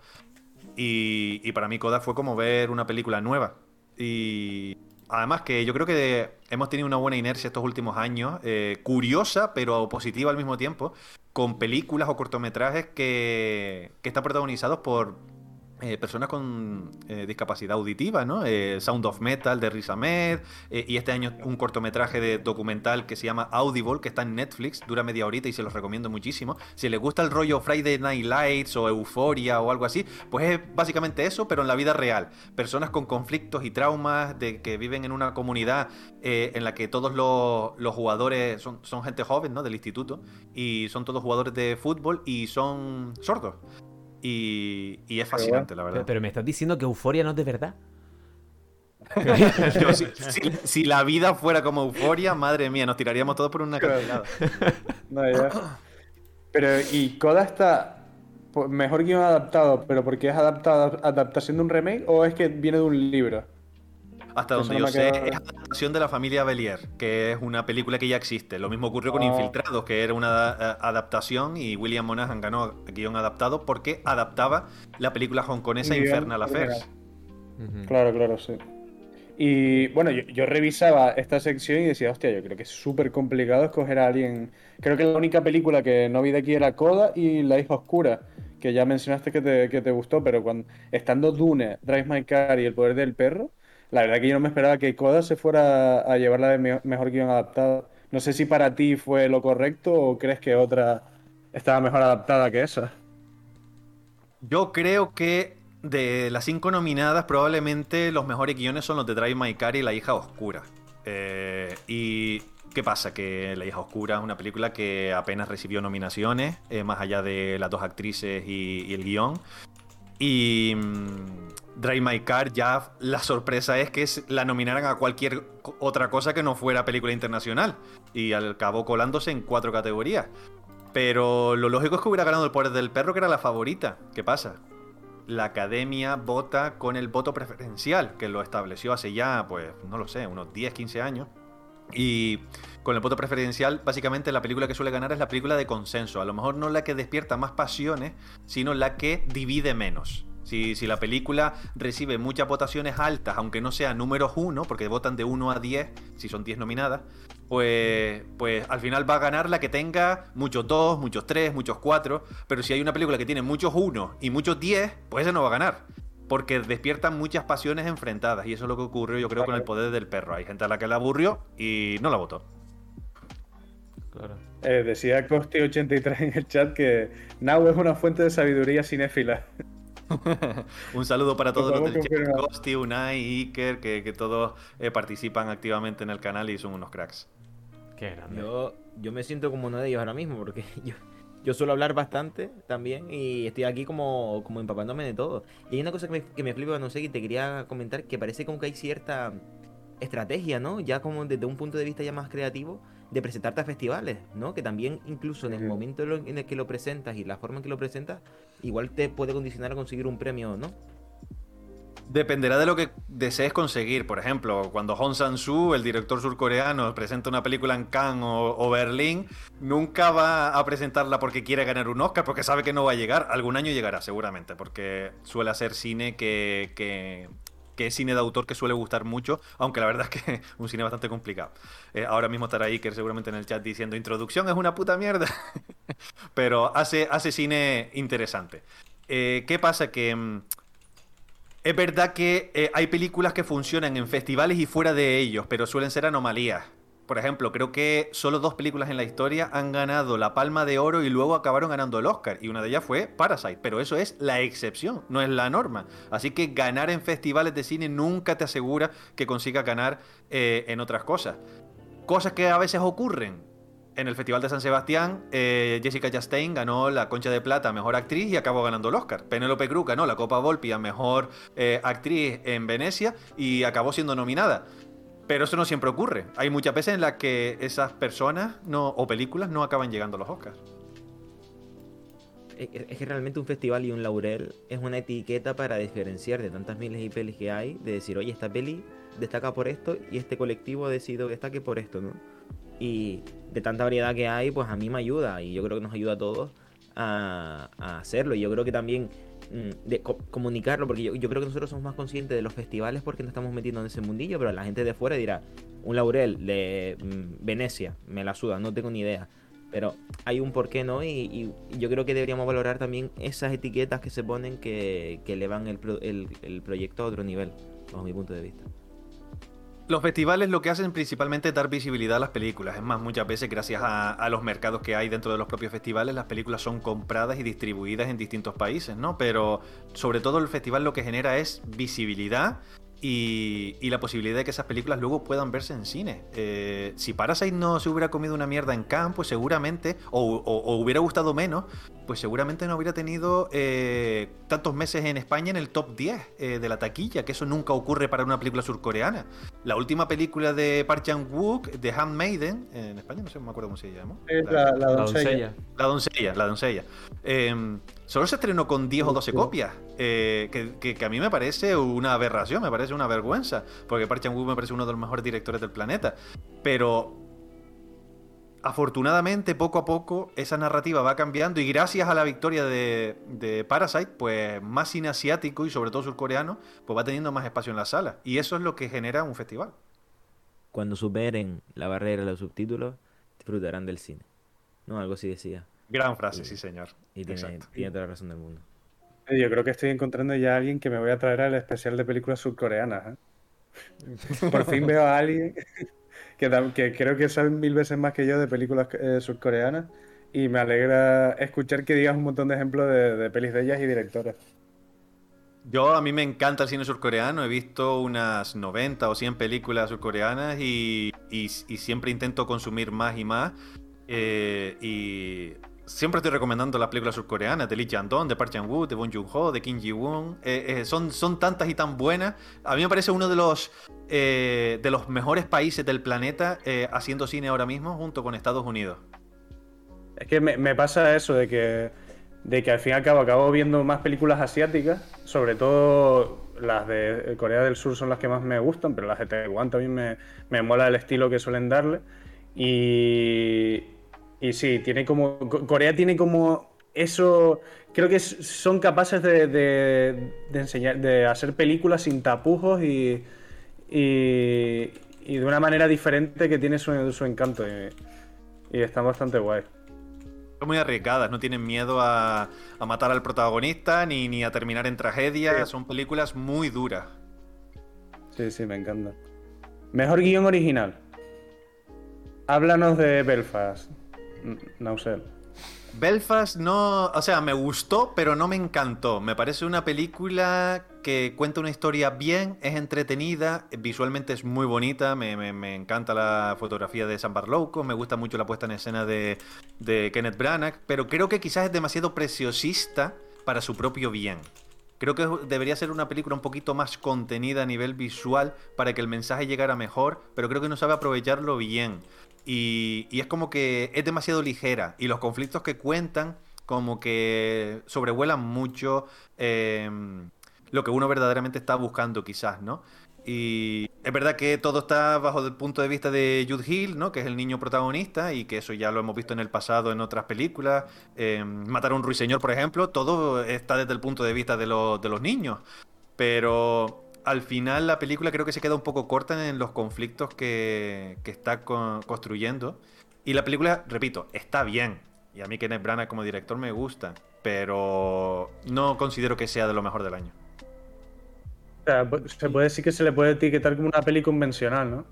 Y, para mí Coda fue como ver una película nueva. Y además que yo creo que hemos tenido una buena inercia estos últimos años, eh, curiosa pero positiva al mismo tiempo, con películas o cortometrajes que, que están protagonizados por eh, personas con eh, discapacidad auditiva, ¿no? Eh, Sound of Metal de Riz Ahmed, eh, y este año un cortometraje de documental que se llama Audible, que está en Netflix, dura media horita y se los recomiendo muchísimo. Si les gusta el rollo Friday Night Lights o Euforia o algo así, pues es básicamente eso, pero en la vida real. Personas con conflictos y traumas, de que viven en una comunidad en la que todos los, los jugadores son, son gente joven, ¿no? Del instituto, y son todos jugadores de fútbol y son sordos. Y, y es fascinante, la verdad. pero me estás diciendo que Euforia no es de verdad. Yo, si, si- si la vida fuera como euforia, madre mía, nos tiraríamos todos por una. No, ya. Pero, y Coda está mejor guion adaptado, pero porque es adaptada, adaptación de un remake o es que viene de un libro. Hasta donde no yo sé, queda- es adaptación de la familia Belier, que es una película que ya existe. Lo mismo ocurrió con Ah. Infiltrados, que era una eh, adaptación y William Monaghan ganó guion adaptado porque adaptaba la película hongkonesa Guión Infernal Affairs. Claro, claro, sí. Y bueno, yo, yo revisaba esta sección y decía, hostia, yo creo que es súper complicado escoger a alguien. Creo que la única película que no vi de aquí era Coda y La hija oscura, que ya mencionaste que te, que te gustó, pero cuando estando Dune, Drive My Car y El Poder del Perro, la verdad que yo no me esperaba que Coda se fuera a llevarla de me- mejor guion adaptado. No sé si para ti fue lo correcto o crees que otra estaba mejor adaptada que esa. Yo creo que de las cinco nominadas, probablemente los mejores guiones son los de Drive My Car y La hija oscura. Eh, y ¿qué pasa? Que La hija oscura es una película que apenas recibió nominaciones, eh, más allá de las dos actrices y, y el guion. Y mm, Drive My Car ya la sorpresa es que la nominaran a cualquier otra cosa que no fuera película internacional. Y al cabo colándose en cuatro categorías. Pero lo lógico es que hubiera ganado el poder del perro, que era la favorita. ¿Qué pasa? La academia vota con el voto preferencial, que lo estableció hace ya, pues, no lo sé, unos 10, 15 años. Y con el voto preferencial, básicamente la película que suele ganar es la película de consenso. A lo mejor no la que despierta más pasiones, sino la que divide menos. Si, si la película recibe muchas votaciones altas, aunque no sea números 1, porque votan de 1 a 10, si son 10 nominadas, pues, pues al final va a ganar la que tenga muchos 2, muchos 3, muchos 4. Pero si hay una película que tiene muchos 1 y muchos 10, pues esa no va a ganar. Porque despiertan muchas pasiones enfrentadas. Y eso es lo que ocurrió, yo creo, con el poder del perro. Hay gente a la que la aburrió y no la votó. Claro. Eh, decía Costi83 en el chat que Now es una fuente de sabiduría cinéfila. Un saludo para todos los del chat. Costi, Unai, Iker, que, que todos eh, participan activamente en el canal y son unos cracks. Qué grande. Yo, yo me siento como uno de ellos ahora mismo, porque yo, yo suelo hablar bastante también y estoy aquí como, como empapándome de todo. Y hay una cosa que me, que me flipa, no sé, que te quería comentar, que parece como que hay cierta estrategia, ¿no? Ya como desde un punto de vista ya más creativo, de presentarte a festivales, ¿no? Que también incluso en el momento en el que lo presentas y la forma en que lo presentas, igual te puede condicionar a conseguir un premio, ¿no? Dependerá de lo que desees conseguir. Por ejemplo, cuando Hong Sang-soo, el director surcoreano, presenta una película en Cannes o, o Berlín, nunca va a presentarla porque quiere ganar un Oscar, porque sabe que no va a llegar. Algún año llegará, seguramente, porque suele hacer cine que, que, que es cine de autor que suele gustar mucho, aunque la verdad es que un cine bastante complicado. Eh, ahora mismo estará Iker seguramente en el chat diciendo introducción es una puta mierda, pero hace, hace cine interesante. Eh, ¿Qué pasa? Que... mm, es verdad que eh, hay películas que funcionan en festivales y fuera de ellos, pero suelen ser anomalías. Por ejemplo, creo que solo dos películas en la historia han ganado la Palma de Oro y luego acabaron ganando el Oscar. Y una de ellas fue Parasite. Pero eso es la excepción, no es la norma. Así que ganar en festivales de cine nunca te asegura que consigas ganar eh, en otras cosas. Cosas que a veces ocurren. En el Festival de San Sebastián, eh, Jessica Chastain ganó la Concha de Plata a Mejor Actriz y acabó ganando el Oscar. Penélope Cruz ganó la Copa Volpi a Mejor eh, Actriz en Venecia y acabó siendo nominada. Pero eso no siempre ocurre. Hay muchas veces en las que esas personas no, o películas no acaban llegando a los Oscars. Es que realmente un festival y un laurel es una etiqueta para diferenciar de tantas miles y pelis que hay, de decir, oye, esta peli destaca por esto y este colectivo ha decidido que destaque por esto, ¿no? Y de tanta variedad que hay, pues a mí me ayuda y yo creo que nos ayuda a todos a, hacerlo. Y yo creo que también de co- comunicarlo, porque yo, yo creo que nosotros somos más conscientes de los festivales porque nos estamos metiendo en ese mundillo, pero la gente de fuera dirá, un laurel de mm, Venecia, me la suda, no tengo ni idea. Pero hay un por qué no y, y yo creo que deberíamos valorar también esas etiquetas que se ponen que, que elevan el, pro- el- el proyecto a otro nivel, bajo mi punto de vista. Los festivales lo que hacen principalmente es dar visibilidad a las películas. Es más, muchas veces gracias a, a los mercados que hay dentro de los propios festivales, las películas son compradas y distribuidas en distintos países, ¿no? Pero sobre todo el festival lo que genera es visibilidad y, y la posibilidad de que esas películas luego puedan verse en cine. Eh, si Parasite no se hubiera comido una mierda en Cannes, pues seguramente, o, o- o hubiera gustado menos, pues seguramente no hubiera tenido eh, tantos meses en España en el top 10 eh, de la taquilla, que eso nunca ocurre para una película surcoreana. La última película de Park Chan-wook, The Handmaiden, en España no sé, no me acuerdo cómo se llama. Es la, la La doncella. doncella. La doncella, la doncella. Solo se estrenó con 10 o 12 copias, eh, que, que- que a mí me parece una aberración, me parece una vergüenza, porque Park Chan-wook me parece uno de los mejores directores del planeta. Pero afortunadamente, poco a poco, esa narrativa va cambiando y gracias a la victoria de, de Parasite, pues más cine asiático y sobre todo surcoreano, pues va teniendo más espacio en la sala. Y eso es lo que genera un festival. Cuando superen la barrera de los subtítulos, disfrutarán del cine. No, algo así decía. Gran frase, sí, señor. Y tiene, toda la razón del mundo. Yo creo que estoy encontrando ya a alguien que me voy a traer al especial de películas surcoreanas. ¿eh? Por fin veo a alguien que, creo que sabe mil veces más que yo de películas eh, surcoreanas y me alegra escuchar que digas un montón de ejemplos de, de pelis de ellas y directores. Yo, a mí me encanta el cine surcoreano. He visto unas 90 o 100 películas surcoreanas y, y- y siempre intento consumir más y más. Eh, y siempre estoy recomendando las películas surcoreanas de Lee Chang-dong, de Park Chan-wook, de Bong Joon-ho, de Kim Ji-woon. Eh, eh, son, son tantas y tan buenas. A mí me parece uno de los, eh, de los mejores países del planeta haciendo cine ahora mismo junto con Estados Unidos. Es que me, me pasa eso de que, de que al fin y al cabo acabo viendo más películas asiáticas, sobre todo las de Corea del Sur son las que más me gustan, pero las de Taiwán también me, me mola el estilo que suelen darle. Y, y sí, tiene como. Co- Corea tiene como eso. Creo que son capaces de, de- de enseñar, de hacer películas sin tapujos y, y, y de una manera diferente que tiene su, su encanto. Y, y están bastante guay. Son muy arriesgadas, no tienen miedo a, a matar al protagonista ni, ni a terminar en tragedia. Son películas muy duras. Sí, sí, me encanta. Mejor guion original. Háblanos de Belfast, Nausel. Belfast no, o sea, me gustó, pero no me encantó. Me parece una película que cuenta una historia bien, es entretenida, visualmente es muy bonita, me, encanta la fotografía de Sam Barlowko, me gusta mucho la puesta en escena de Kenneth Branagh, pero creo que quizás es demasiado preciosista para su propio bien. Creo que debería ser una película un poquito más contenida a nivel visual para que el mensaje llegara mejor, pero creo que no sabe aprovecharlo bien. Y, y es como que es demasiado ligera y los conflictos que cuentan como que sobrevuelan mucho eh, lo que uno verdaderamente está buscando quizás, ¿no? Y es verdad que todo está bajo el punto de vista de Jude Hill, ¿no? Que es el niño protagonista y que eso ya lo hemos visto en el pasado en otras películas. Eh, Matar a un ruiseñor, por ejemplo, todo está desde el punto de vista de, los- niños. Pero al final la película creo que se queda un poco corta en los conflictos que, está co- construyendo. Y la película, repito, está bien. Y a mí Kenneth Branagh como director me gusta. Pero no considero que sea de lo mejor del año. Se puede decir que se le puede etiquetar como una peli convencional, ¿no?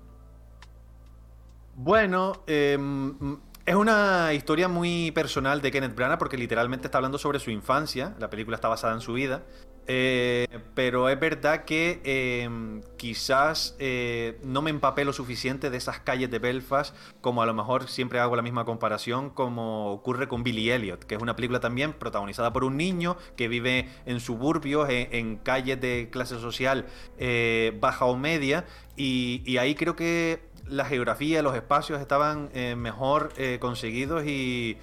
Bueno, mm, es una historia muy personal de Kenneth Branagh porque literalmente está hablando sobre su infancia. La película está basada en su vida. Eh, pero es verdad que eh, quizás eh, no me empapé lo suficiente de esas calles de Belfast, como a lo mejor siempre hago la misma comparación como ocurre con Billy Elliot, que es una película también protagonizada por un niño que vive en suburbios, en, calles de clase social eh, baja o media, y, ahí creo que la geografía, los espacios estaban mejor conseguidos y,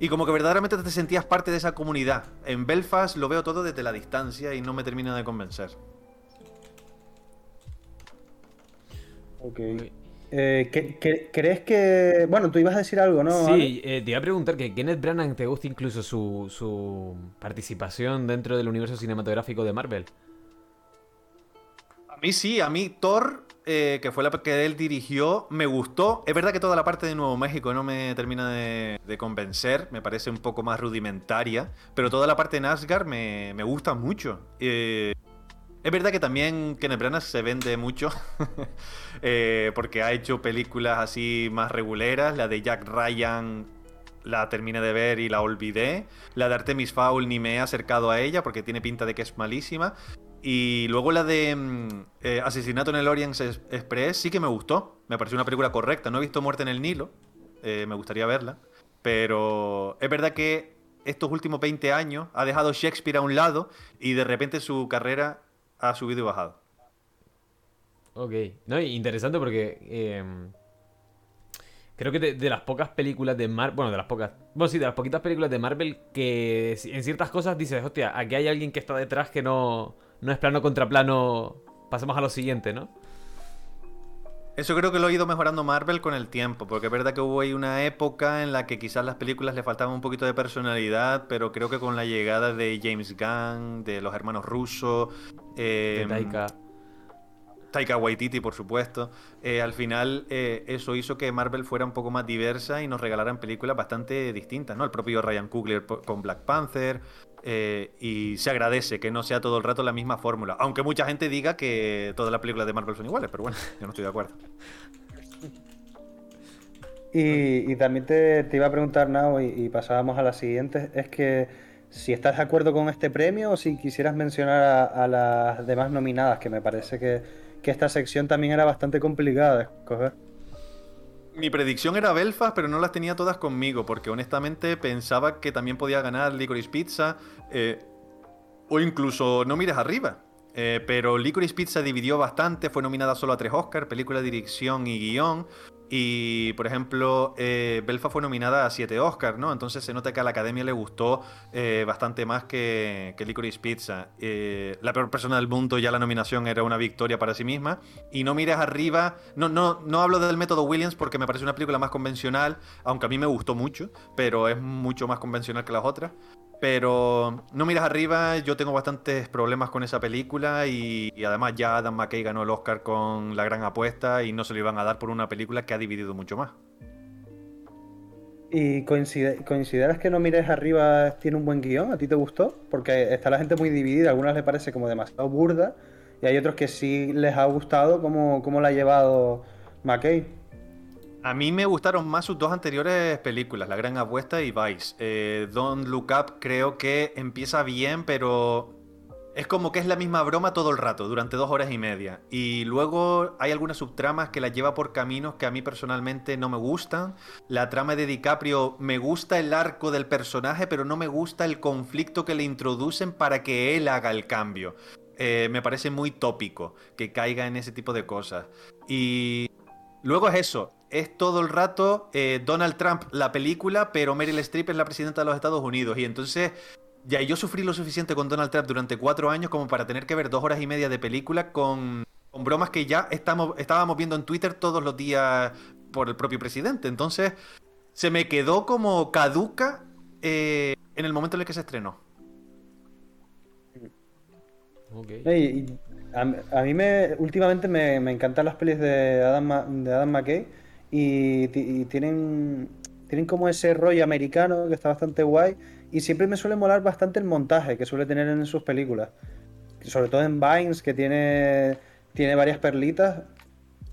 y como que verdaderamente te sentías parte de esa comunidad. En Belfast lo veo todo desde la distancia y no me termina de convencer. Ok. Eh, ¿qué- qué- ¿Crees que.? Bueno, tú ibas a decir algo, ¿no? Sí, eh, te iba a preguntar que Kenneth Branagh te gusta incluso su, su participación dentro del universo cinematográfico de Marvel. A mí sí, a mí Thor, eh, que fue la que él dirigió, me gustó. Es verdad que toda la parte de Nuevo México no me termina de, convencer, me parece un poco más rudimentaria, pero toda la parte de Asgard me, me gusta mucho. Eh, es verdad que también Kenneth Branagh se vende mucho, eh, porque ha hecho películas así más reguleras, la de Jack Ryan la terminé de ver y la olvidé. La de Artemis Fowl ni me he acercado a ella porque tiene pinta de que es malísima. Y luego la de mm, eh, Asesinato en el Orient Ex- Express sí que me gustó. Me pareció una película correcta. No he visto Muerte en el Nilo. eh, me gustaría verla. Pero es verdad que estos últimos 20 años ha dejado Shakespeare a un lado y de repente su carrera ha subido y bajado. Ok. No, interesante porque eh, creo que de, de las pocas películas de Marvel, bueno, de las pocas, bueno, sí, de las poquitas películas de Marvel que en ciertas cosas dices, hostia, aquí hay alguien que está detrás que no, no es plano contra plano, pasamos a lo siguiente, ¿no? Eso creo que lo ha ido mejorando Marvel con el tiempo, porque es verdad que hubo ahí una época en la que quizás las películas le faltaban un poquito de personalidad, pero creo que con la llegada de James Gunn, de los hermanos rusos, De eh, Taika. Taika Waititi, por supuesto. Eh, al final, eh, eso hizo que Marvel fuera un poco más diversa y nos regalaran películas bastante distintas, ¿no? El propio Ryan Coogler con Black Panther. Eh, y se agradece que no sea todo el rato la misma fórmula. Aunque mucha gente diga que todas las películas de Marvel son iguales, pero bueno, yo no estoy de acuerdo. Y, también te, iba a preguntar, Nao, y, pasábamos a la siguiente, es que si estás de acuerdo con este premio o si quisieras mencionar a, las demás nominadas, que me parece que, que, esta sección también era bastante complicada de escoger. Mi predicción era Belfast, pero no las tenía todas conmigo, porque honestamente pensaba que también podía ganar Licorice Pizza, eh, o incluso No mires arriba. Eh, pero Licorice Pizza dividió bastante, fue nominada solo a tres Oscars, película, dirección y guion. Y, por ejemplo, eh, Belfa fue nominada a 7 Oscars, ¿no? Entonces se nota que a la academia le gustó eh, bastante más que, que Licorice Pizza. Eh, la peor persona del mundo, ya la nominación era una victoria para sí misma. Y no mires arriba. No, no, no hablo del método Williams porque me parece una película más convencional, aunque a mí me gustó mucho, pero es mucho más convencional que las otras. Pero no miras arriba, yo tengo bastantes problemas con esa película y, además ya Adam McKay ganó el Oscar con La Gran Apuesta y no se lo iban a dar por una película que ha dividido mucho más. ¿Y consideras que No mires arriba tiene un buen guion? ¿A ti te gustó? Porque está la gente muy dividida, a algunas le parece como demasiado burda y hay otros que sí les ha gustado cómo, cómo la ha llevado McKay. A mí me gustaron más sus dos anteriores películas, La Gran Apuesta y Vice. Eh, Don't Look Up creo que empieza bien, pero es como que es la misma broma todo el rato, durante dos horas y media. Y luego hay algunas subtramas que la lleva por caminos que a mí personalmente no me gustan. La trama de DiCaprio me gusta el arco del personaje, pero no me gusta el conflicto que le introducen para que él haga el cambio. Eh, me parece muy tópico que caiga en ese tipo de cosas. Y luego es eso, es todo el rato eh, Donald Trump la película, pero Meryl Streep es la presidenta de los Estados Unidos. Y entonces, ya yo sufrí lo suficiente con Donald Trump durante cuatro años como para tener que ver dos horas y media de película con, bromas que ya estamos, estábamos viendo en Twitter todos los días por el propio presidente. Entonces, se me quedó como caduca eh, en el momento en el que se estrenó. a, mí me últimamente me, encantan las pelis de Adam, de Adam McKay y, tienen, tienen como ese rollo americano que está bastante guay y siempre me suele molar bastante el montaje que suele tener en sus películas. Sobre todo en Vines, que tiene, tiene varias perlitas.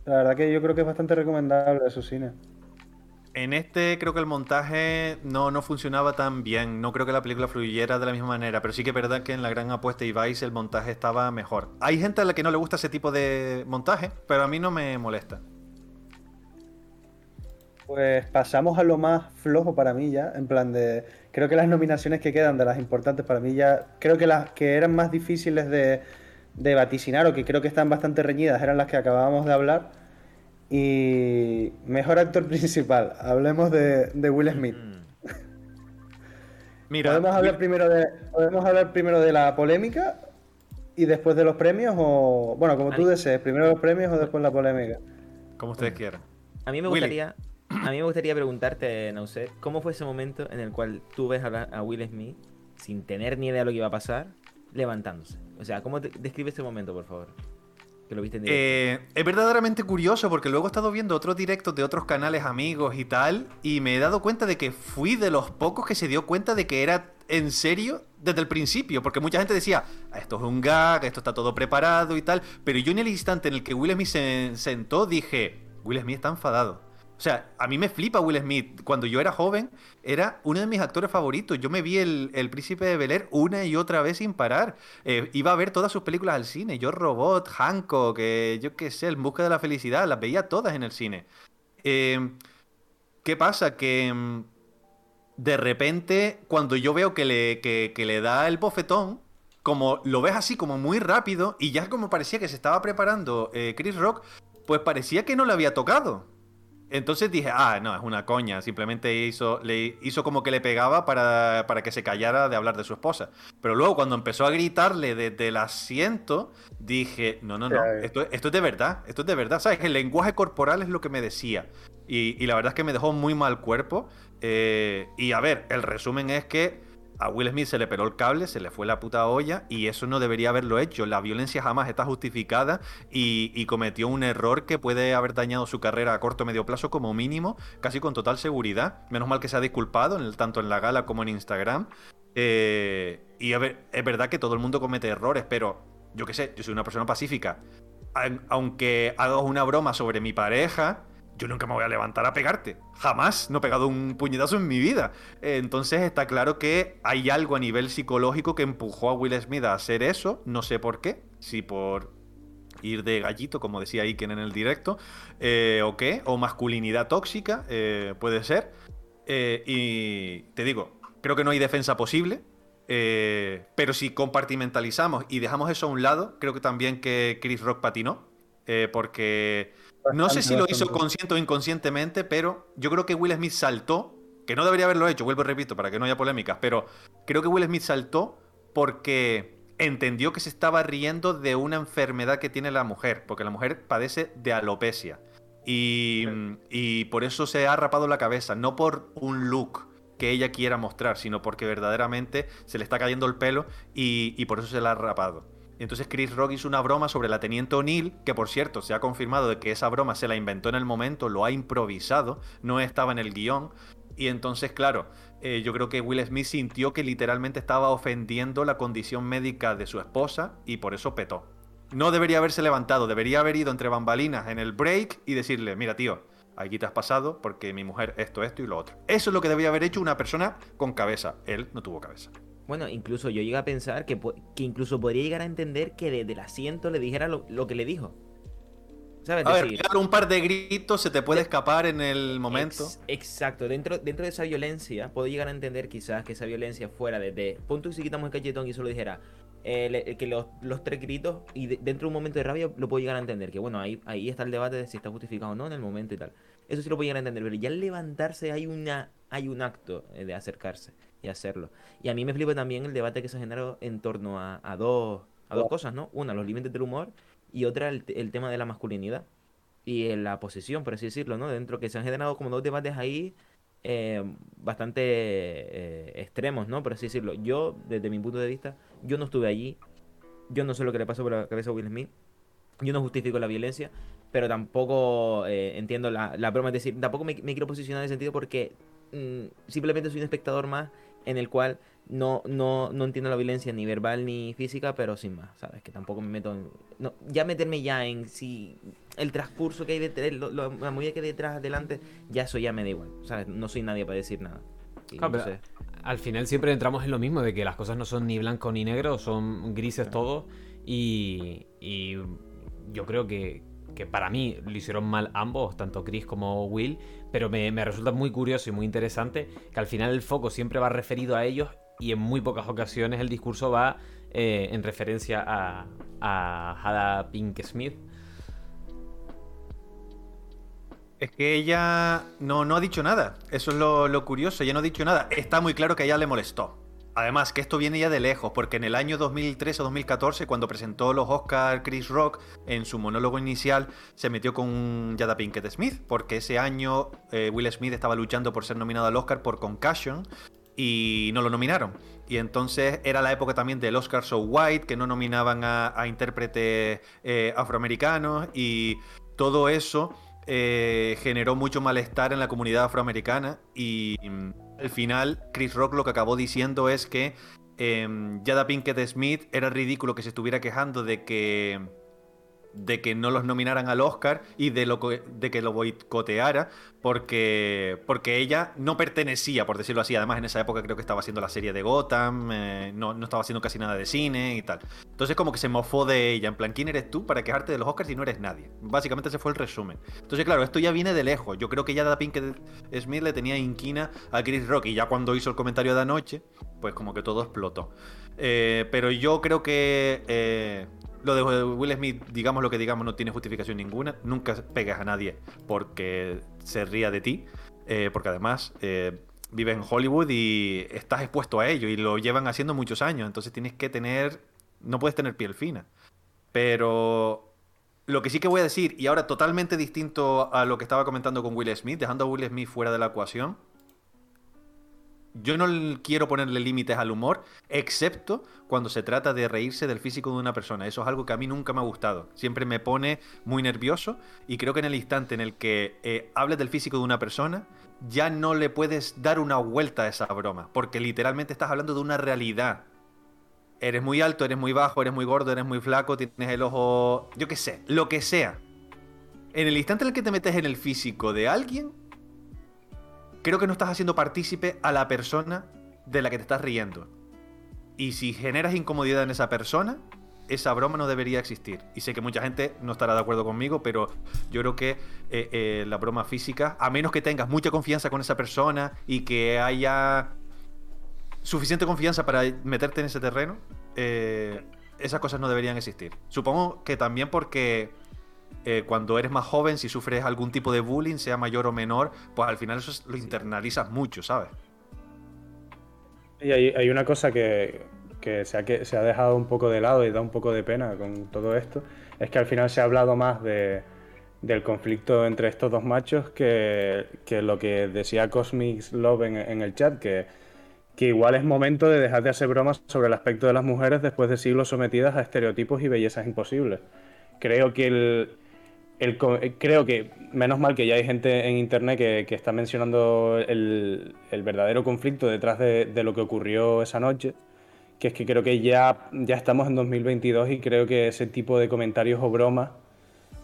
La verdad que yo creo que es bastante recomendable su cine. En este creo que el montaje no, no funcionaba tan bien. No creo que la película fluyera de la misma manera. Pero sí que es verdad que en La Gran Apuesta y Vice el montaje estaba mejor. Hay gente a la que no le gusta ese tipo de montaje, pero a mí no me molesta. Pues pasamos a lo más flojo para mí ya, en plan de... Creo que las nominaciones que quedan de las importantes para mí ya... Creo que las que eran más difíciles de, de vaticinar o que creo que están bastante reñidas eran las que acabábamos de hablar. Y mejor actor principal, hablemos de, de Will Smith. Mm. Mira, ¿Podemos hablar, primero de, ¿Podemos hablar primero de la polémica y después de los premios? O bueno, como tú desees, primero los premios o después la polémica. Como ustedes quieran. A mí me gustaría, a mí me gustaría preguntarte, sé, ¿cómo fue ese momento en el cual tú ves a, Will Smith sin tener ni idea de lo que iba a pasar, levantándose? O sea, ¿cómo te, describe ese momento, por favor? Que lo viste en eh, es verdaderamente curioso porque luego he estado viendo otros directos de otros canales amigos y tal, y me he dado cuenta de que fui de los pocos que se dio cuenta de que era en serio desde el principio, porque mucha gente decía, ah, esto es un gag, esto está todo preparado y tal, pero yo en el instante en el que Will Smith se sentó dije, Will Smith está enfadado. Sea, a mí me flipa Will Smith. Cuando yo era joven, era uno de mis actores favoritos. Yo me vi el, Príncipe de Bel Air una y otra vez sin parar. Eh, iba a ver todas sus películas al cine. Yo, Robot, Hancock, que yo qué sé, El Busca de la Felicidad, las veía todas en el cine. Eh, ¿Qué pasa? Que mm, de repente, cuando yo veo que le, da el bofetón, como lo ves así como muy rápido, y ya como parecía que se estaba preparando eh, Chris Rock, pues parecía que no le había tocado. Entonces dije, ah, no, es una coña. Simplemente hizo, le hizo como que le pegaba para, para, que se callara de hablar de su esposa. Pero luego cuando empezó a gritarle desde el asiento, dije, no, no, no, esto, esto es de verdad, esto es de verdad. ¿Sabes? El lenguaje corporal es lo que me decía. Y, y la verdad es que me dejó muy mal cuerpo. Eh, y a ver, el resumen es que a Will Smith se le peló el cable, se le fue la puta olla y eso no debería haberlo hecho. La violencia jamás está justificada y, cometió un error que puede haber dañado su carrera a corto o medio plazo como mínimo, casi con total seguridad. Menos mal que se ha disculpado, tanto en la gala como en Instagram. Eh, y a ver, es verdad que todo el mundo comete errores, pero yo qué sé, yo soy una persona pacífica. Aunque hagas una broma sobre mi pareja, yo nunca me voy a levantar a pegarte. Jamás no he pegado un puñetazo en mi vida. Entonces está claro que hay algo a nivel psicológico que empujó a Will Smith a hacer eso. No sé por qué. Si por ir de gallito, como decía Iken en el directo, eh, o qué, o masculinidad tóxica, eh, puede ser. Eh, y te digo, creo que no hay defensa posible. pero si compartimentalizamos y dejamos eso a un lado, creo que también que Chris Rock patinó. porque no sé si lo hizo consciente o inconscientemente, pero yo creo que Will Smith saltó, que no debería haberlo hecho, vuelvo y repito, para que no haya polémicas, pero creo que Will Smith saltó porque entendió que se estaba riendo de una enfermedad que tiene la mujer, porque la mujer padece de alopecia. Y, y por eso se ha rapado la cabeza, no por un look que ella quiera mostrar, sino porque verdaderamente se le está cayendo el pelo y, y por eso se la ha rapado. Entonces Chris Rock hizo una broma sobre la teniente O'Neill, que por cierto se ha confirmado de que esa broma se la inventó en el momento, lo ha improvisado, no estaba en el guion. Y entonces, claro, eh, yo creo que Will Smith sintió que literalmente estaba ofendiendo la condición médica de su esposa y por eso petó. No debería haberse levantado, debería haber ido entre bambalinas en el break y decirle, mira tío, aquí te has pasado porque mi mujer esto, esto y lo otro. Eso es lo que debía haber hecho una persona con cabeza. Él no tuvo cabeza. Bueno, incluso yo llegué a pensar que, que incluso podría llegar a entender que desde el asiento le dijera lo, que le dijo. ¿Sabes? A ver, un par de gritos se te puede escapar en el momento. exacto, dentro, dentro de esa violencia, puedo llegar a entender quizás que esa violencia fuera desde. Punto y si quitamos el cachetón y solo dijera. Eh, que los, tres gritos, y dentro de un momento de rabia, lo puedo llegar a entender. Que bueno, ahí, ahí está el debate de si está justificado o no en el momento y tal. Eso sí lo puedo llegar a entender. Pero ya al levantarse hay, una, hay un acto eh, de acercarse y hacerlo. Y a mí me flipa también el debate que se ha generado en torno a, dos, a dos cosas, ¿no? Una, los límites del humor y otra, el, tema de la masculinidad y la posición, por así decirlo, ¿no? Dentro que se han generado como dos debates ahí eh, bastante eh, extremos, ¿no? Por así decirlo. Yo, desde mi punto de vista, yo no estuve allí. Yo no sé lo que le pasó por la cabeza a Will Smith. Yo no justifico la violencia, pero tampoco eh, entiendo la, la broma. Es decir, tampoco me, quiero posicionar en ese sentido porque mm, simplemente soy un espectador más en el cual no, no, no entiendo la violencia ni verbal ni física, pero sin más, ¿sabes? Que tampoco me meto en... No, ya meterme ya en si el transcurso que hay detrás, la movida que hay detrás, adelante, ya eso ya me da igual, ¿sabes? No soy nadie para decir nada. Al final siempre entramos en lo mismo, de que las cosas no son ni blanco ni negro, son grises todo, y, y yo creo que, que para mí lo hicieron mal ambos, tanto Chris como Will, pero me, resulta muy curioso y muy interesante que al final el foco siempre va referido a ellos y en muy pocas ocasiones el discurso va eh, en referencia a, a Hada Pink Smith. Es que ella no, no ha dicho nada. Eso es lo, lo curioso. Ella no ha dicho nada. Está muy claro que a ella le molestó. Además, que esto viene ya de lejos, porque en el año 2013 o 2014, cuando presentó los Oscar Chris Rock, en su monólogo inicial se metió con Jada Pinkett Smith, porque ese año eh, Will Smith estaba luchando por ser nominado al Oscar por Concussion y no lo nominaron. Y entonces era la época también del Oscar So White, que no nominaban a, intérpretes eh, afroamericanos y todo eso eh, generó mucho malestar en la comunidad afroamericana y al final, Chris Rock lo que acabó diciendo es que eh, Jada Pinkett Smith era ridículo que se estuviera quejando de que de que no los nominaran al Oscar y de, lo, de que lo boicoteara porque, porque ella no pertenecía, por decirlo así. Además, en esa época creo que estaba haciendo la serie de Gotham, eh, no, no, estaba haciendo casi nada de cine y tal. Entonces, como que se mofó de ella. En plan, ¿quién eres tú para quejarte de los Oscars si no eres nadie? Básicamente, ese fue el resumen. Entonces, claro, esto ya viene de lejos. Yo creo que ya Da Pinkett Smith le tenía inquina a Chris Rock y ya cuando hizo el comentario de anoche, pues como que todo explotó. Eh, pero yo creo que eh, lo de Will Smith, digamos lo que digamos, no tiene justificación ninguna. Nunca pegas a nadie porque se ría de ti. Eh, porque además eh, vive en Hollywood y estás expuesto a ello y lo llevan haciendo muchos años. Entonces tienes que tener. No puedes tener piel fina. Pero lo que sí que voy a decir, y ahora totalmente distinto a lo que estaba comentando con Will Smith, dejando a Will Smith fuera de la ecuación. Yo no quiero ponerle límites al humor, excepto cuando se trata de reírse del físico de una persona. Eso es algo que a mí nunca me ha gustado. Siempre me pone muy nervioso y creo que en el instante en el que eh, hables del físico de una persona, ya no le puedes dar una vuelta a esa broma, porque literalmente estás hablando de una realidad. Eres muy alto, eres muy bajo, eres muy gordo, eres muy flaco, tienes el ojo, yo qué sé, lo que sea. En el instante en el que te metes en el físico de alguien, creo que no estás haciendo partícipe a la persona de la que te estás riendo. Y si generas incomodidad en esa persona, esa broma no debería existir. Y sé que mucha gente no estará de acuerdo conmigo, pero yo creo que eh, eh, la broma física, a menos que tengas mucha confianza con esa persona y que haya suficiente confianza para meterte en ese terreno, eh, esas cosas no deberían existir. Supongo que también porque eh, cuando eres más joven, si sufres algún tipo de bullying, sea mayor o menor, pues al final eso lo internalizas mucho, ¿sabes? Y hay, una cosa que, se, ha, que se ha dejado un poco de lado y da un poco de pena con todo esto, es que al final se ha hablado más de, del conflicto entre estos dos machos que, lo que decía Cosmic Love en, el chat, que, que igual es momento de dejar de hacer bromas sobre el aspecto de las mujeres después de siglos sometidas a estereotipos y bellezas imposibles. Creo que el, eh, creo que, menos mal que ya hay gente en internet que, está mencionando el, verdadero conflicto detrás de, lo que ocurrió esa noche, que es que creo que ya, ya estamos en 2022 y creo que ese tipo de comentarios o bromas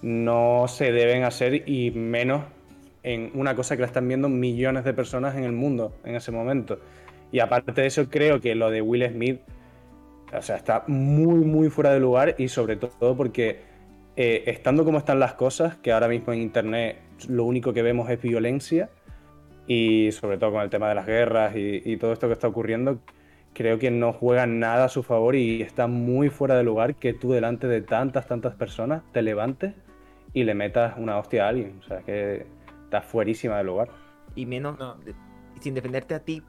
no se deben hacer y menos en una cosa que la están viendo millones de personas en el mundo en ese momento. Y aparte de eso, creo que lo de Will Smith, o sea, está muy, muy fuera de lugar y sobre todo porque eh, estando como están las cosas, que ahora mismo en Internet lo único que vemos es violencia, y sobre todo con el tema de las guerras y, todo esto que está ocurriendo, creo que no juega nada a su favor y está muy fuera de lugar que tú delante de tantas, tantas personas te levantes y le metas una hostia a alguien. O sea, que está fuerísima de lugar. Y menos sin defenderte a ti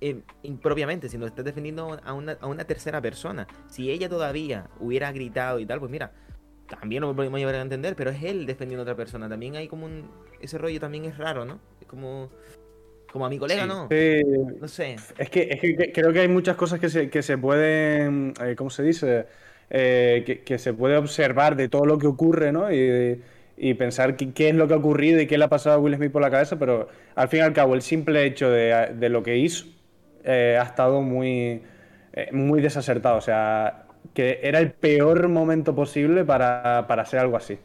eh, impropiamente, sino estás defendiendo a una, a una tercera persona. Si ella todavía hubiera gritado y tal, pues mira, también lo podemos llevar a entender, pero es él defendiendo a otra persona. También hay como un. Ese rollo también es raro, ¿no? Es como. Como a mi colega, ¿no? Sí. No sé. Es que, es que, creo que hay muchas cosas que se, que se pueden. Eh, ¿Cómo se dice? Eh, que, se puede observar de todo lo que ocurre, ¿no? Y, y pensar qué, es lo que ha ocurrido y qué le ha pasado a Will Smith por la cabeza, pero al fin y al cabo, el simple hecho de, de lo que hizo eh, ha estado muy, muy desacertado. O sea, que era el peor momento posible para, hacer algo así.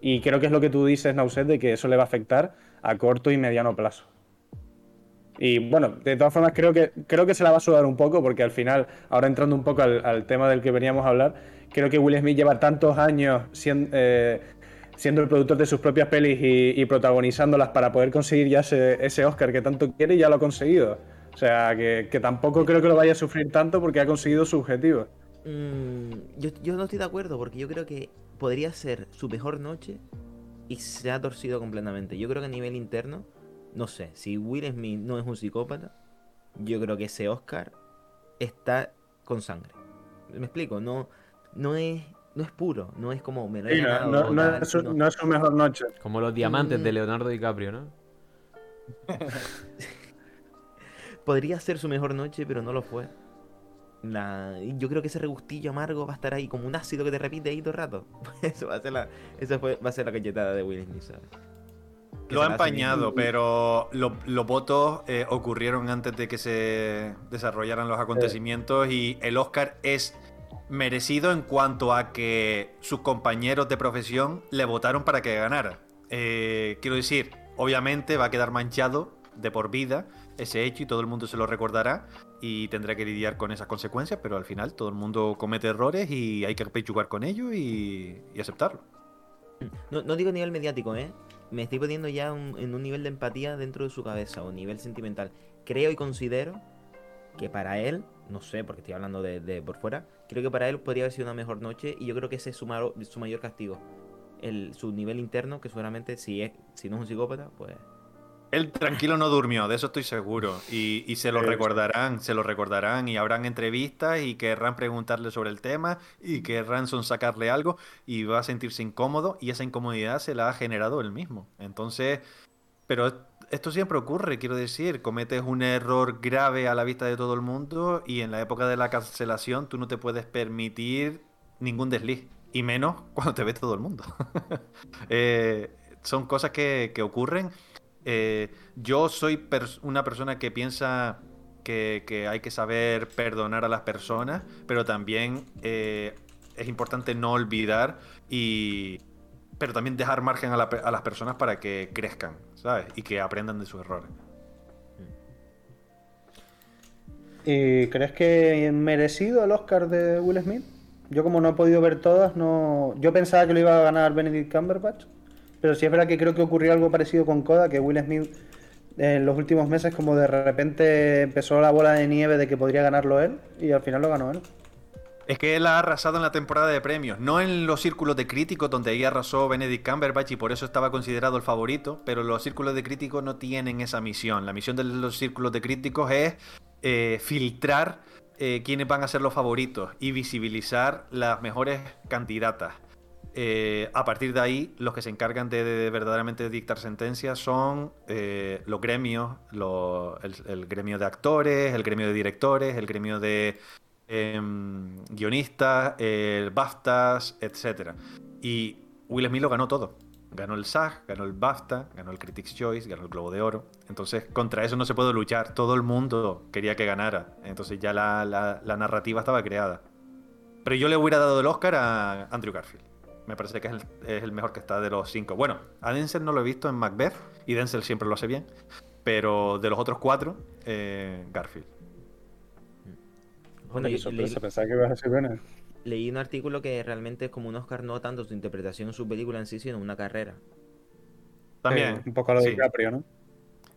Y creo que es lo que tú dices, Nauset, de que eso le va a afectar a corto y mediano plazo. Y bueno, de todas formas creo que, creo que se la va a sudar un poco porque al final, ahora entrando un poco al, tema del que veníamos a hablar, creo que Will Smith lleva tantos años siendo, eh, siendo el productor de sus propias pelis y, protagonizándolas para poder conseguir ya ese, ese, Oscar que tanto quiere y ya lo ha conseguido. O sea, que, que tampoco creo que lo vaya a sufrir tanto porque ha conseguido su objetivo. Mm, yo, yo, no estoy de acuerdo porque yo creo que podría ser su mejor noche y se ha torcido completamente. Yo creo que a nivel interno, no sé, si Will Smith no es un psicópata, yo creo que ese Oscar está con sangre. ¿Me explico? No, no es no es puro, no es como me lo no, no, es su, mejor noche. Como los diamantes de mm. Leonardo DiCaprio, ¿no? Podría ser su mejor noche, pero no lo fue yo creo que ese regustillo amargo va a estar ahí como un ácido que te repite ahí todo el rato. Eso va a ser la, eso fue, va a ser la cachetada de Will Smith, Lo ha empañado, pero los votos eh, ocurrieron antes de que se desarrollaran los acontecimientos y el Oscar es merecido en cuanto a que sus compañeros de profesión le votaron para que ganara. Eh, quiero decir, obviamente va a quedar manchado de por vida ese hecho y todo el mundo se lo recordará, y tendrá que lidiar con esas consecuencias, pero al final todo el mundo comete errores y hay que pechugar con ello y, aceptarlo. No, no, digo nivel mediático, ¿eh? Me estoy poniendo ya en un nivel de empatía dentro de su cabeza o nivel sentimental. Creo y considero que para él, no sé, porque estoy hablando de, por fuera, creo que para él podría haber sido una mejor noche y yo creo que ese es su, su mayor castigo. El, su nivel interno, que seguramente si, es, si no es un psicópata, pues él tranquilo no durmió, de eso estoy seguro. Y, se lo recordarán, se lo recordarán y habrán entrevistas y querrán preguntarle sobre el tema y querrán sacarle algo y va a sentirse incómodo y esa incomodidad se la ha generado él mismo. Entonces, pero esto siempre ocurre, quiero decir, cometes un error grave a la vista de todo el mundo y en la época de la cancelación tú no te puedes permitir ningún desliz, y menos cuando te ve todo el mundo. Eh, son cosas que, que ocurren. Eh, yo soy una persona que piensa que, hay que saber perdonar a las personas, pero también eh, es importante no olvidar y... Pero también dejar margen a las personas para que crezcan, ¿sabes? Y que aprendan de sus errores. ¿Y crees que merecido el Oscar de Will Smith? Yo como no he podido ver todas, no. Yo pensaba que lo iba a ganar Benedict Cumberbatch, pero sí es verdad que creo que ocurrió algo parecido con Coda, que Will Smith en los últimos meses como de repente empezó la bola de nieve de que podría ganarlo él y al final lo ganó él. Es que él ha arrasado en la temporada de premios, no en los círculos de críticos donde ahí arrasó Benedict Cumberbatch y por eso estaba considerado el favorito, pero los círculos de críticos no tienen esa misión. La misión de los círculos de críticos es eh, filtrar eh, quiénes van a ser los favoritos y visibilizar las mejores candidatas. Eh, a partir de ahí, los que se encargan de, de verdaderamente dictar sentencias son eh, los gremios, el, gremio de actores, el gremio de directores, el gremio de em, guionistas, el BAFTAs, etc. Y Will Smith lo ganó todo. Ganó el SAG, ganó el BAFTA, ganó el Critics' Choice, ganó el Globo de Oro. Entonces, contra eso no se puede luchar. Todo el mundo quería que ganara. Entonces ya la narrativa estaba creada. Pero yo le hubiera dado el Oscar a Andrew Garfield. Me parece que es el, es el mejor que está de los cinco. Bueno, a Denzel no lo he visto en Macbeth, y Denzel siempre lo hace bien. Pero de los otros cuatro, eh, Garfield. Bueno, yo sorpresa, leí, pensaba que ibas a decir Bennett. leí un artículo que realmente es como un Oscar no tanto su interpretación en su película en sí, sino una carrera. También. Eh, un poco a lo de sí. DiCaprio, ¿no?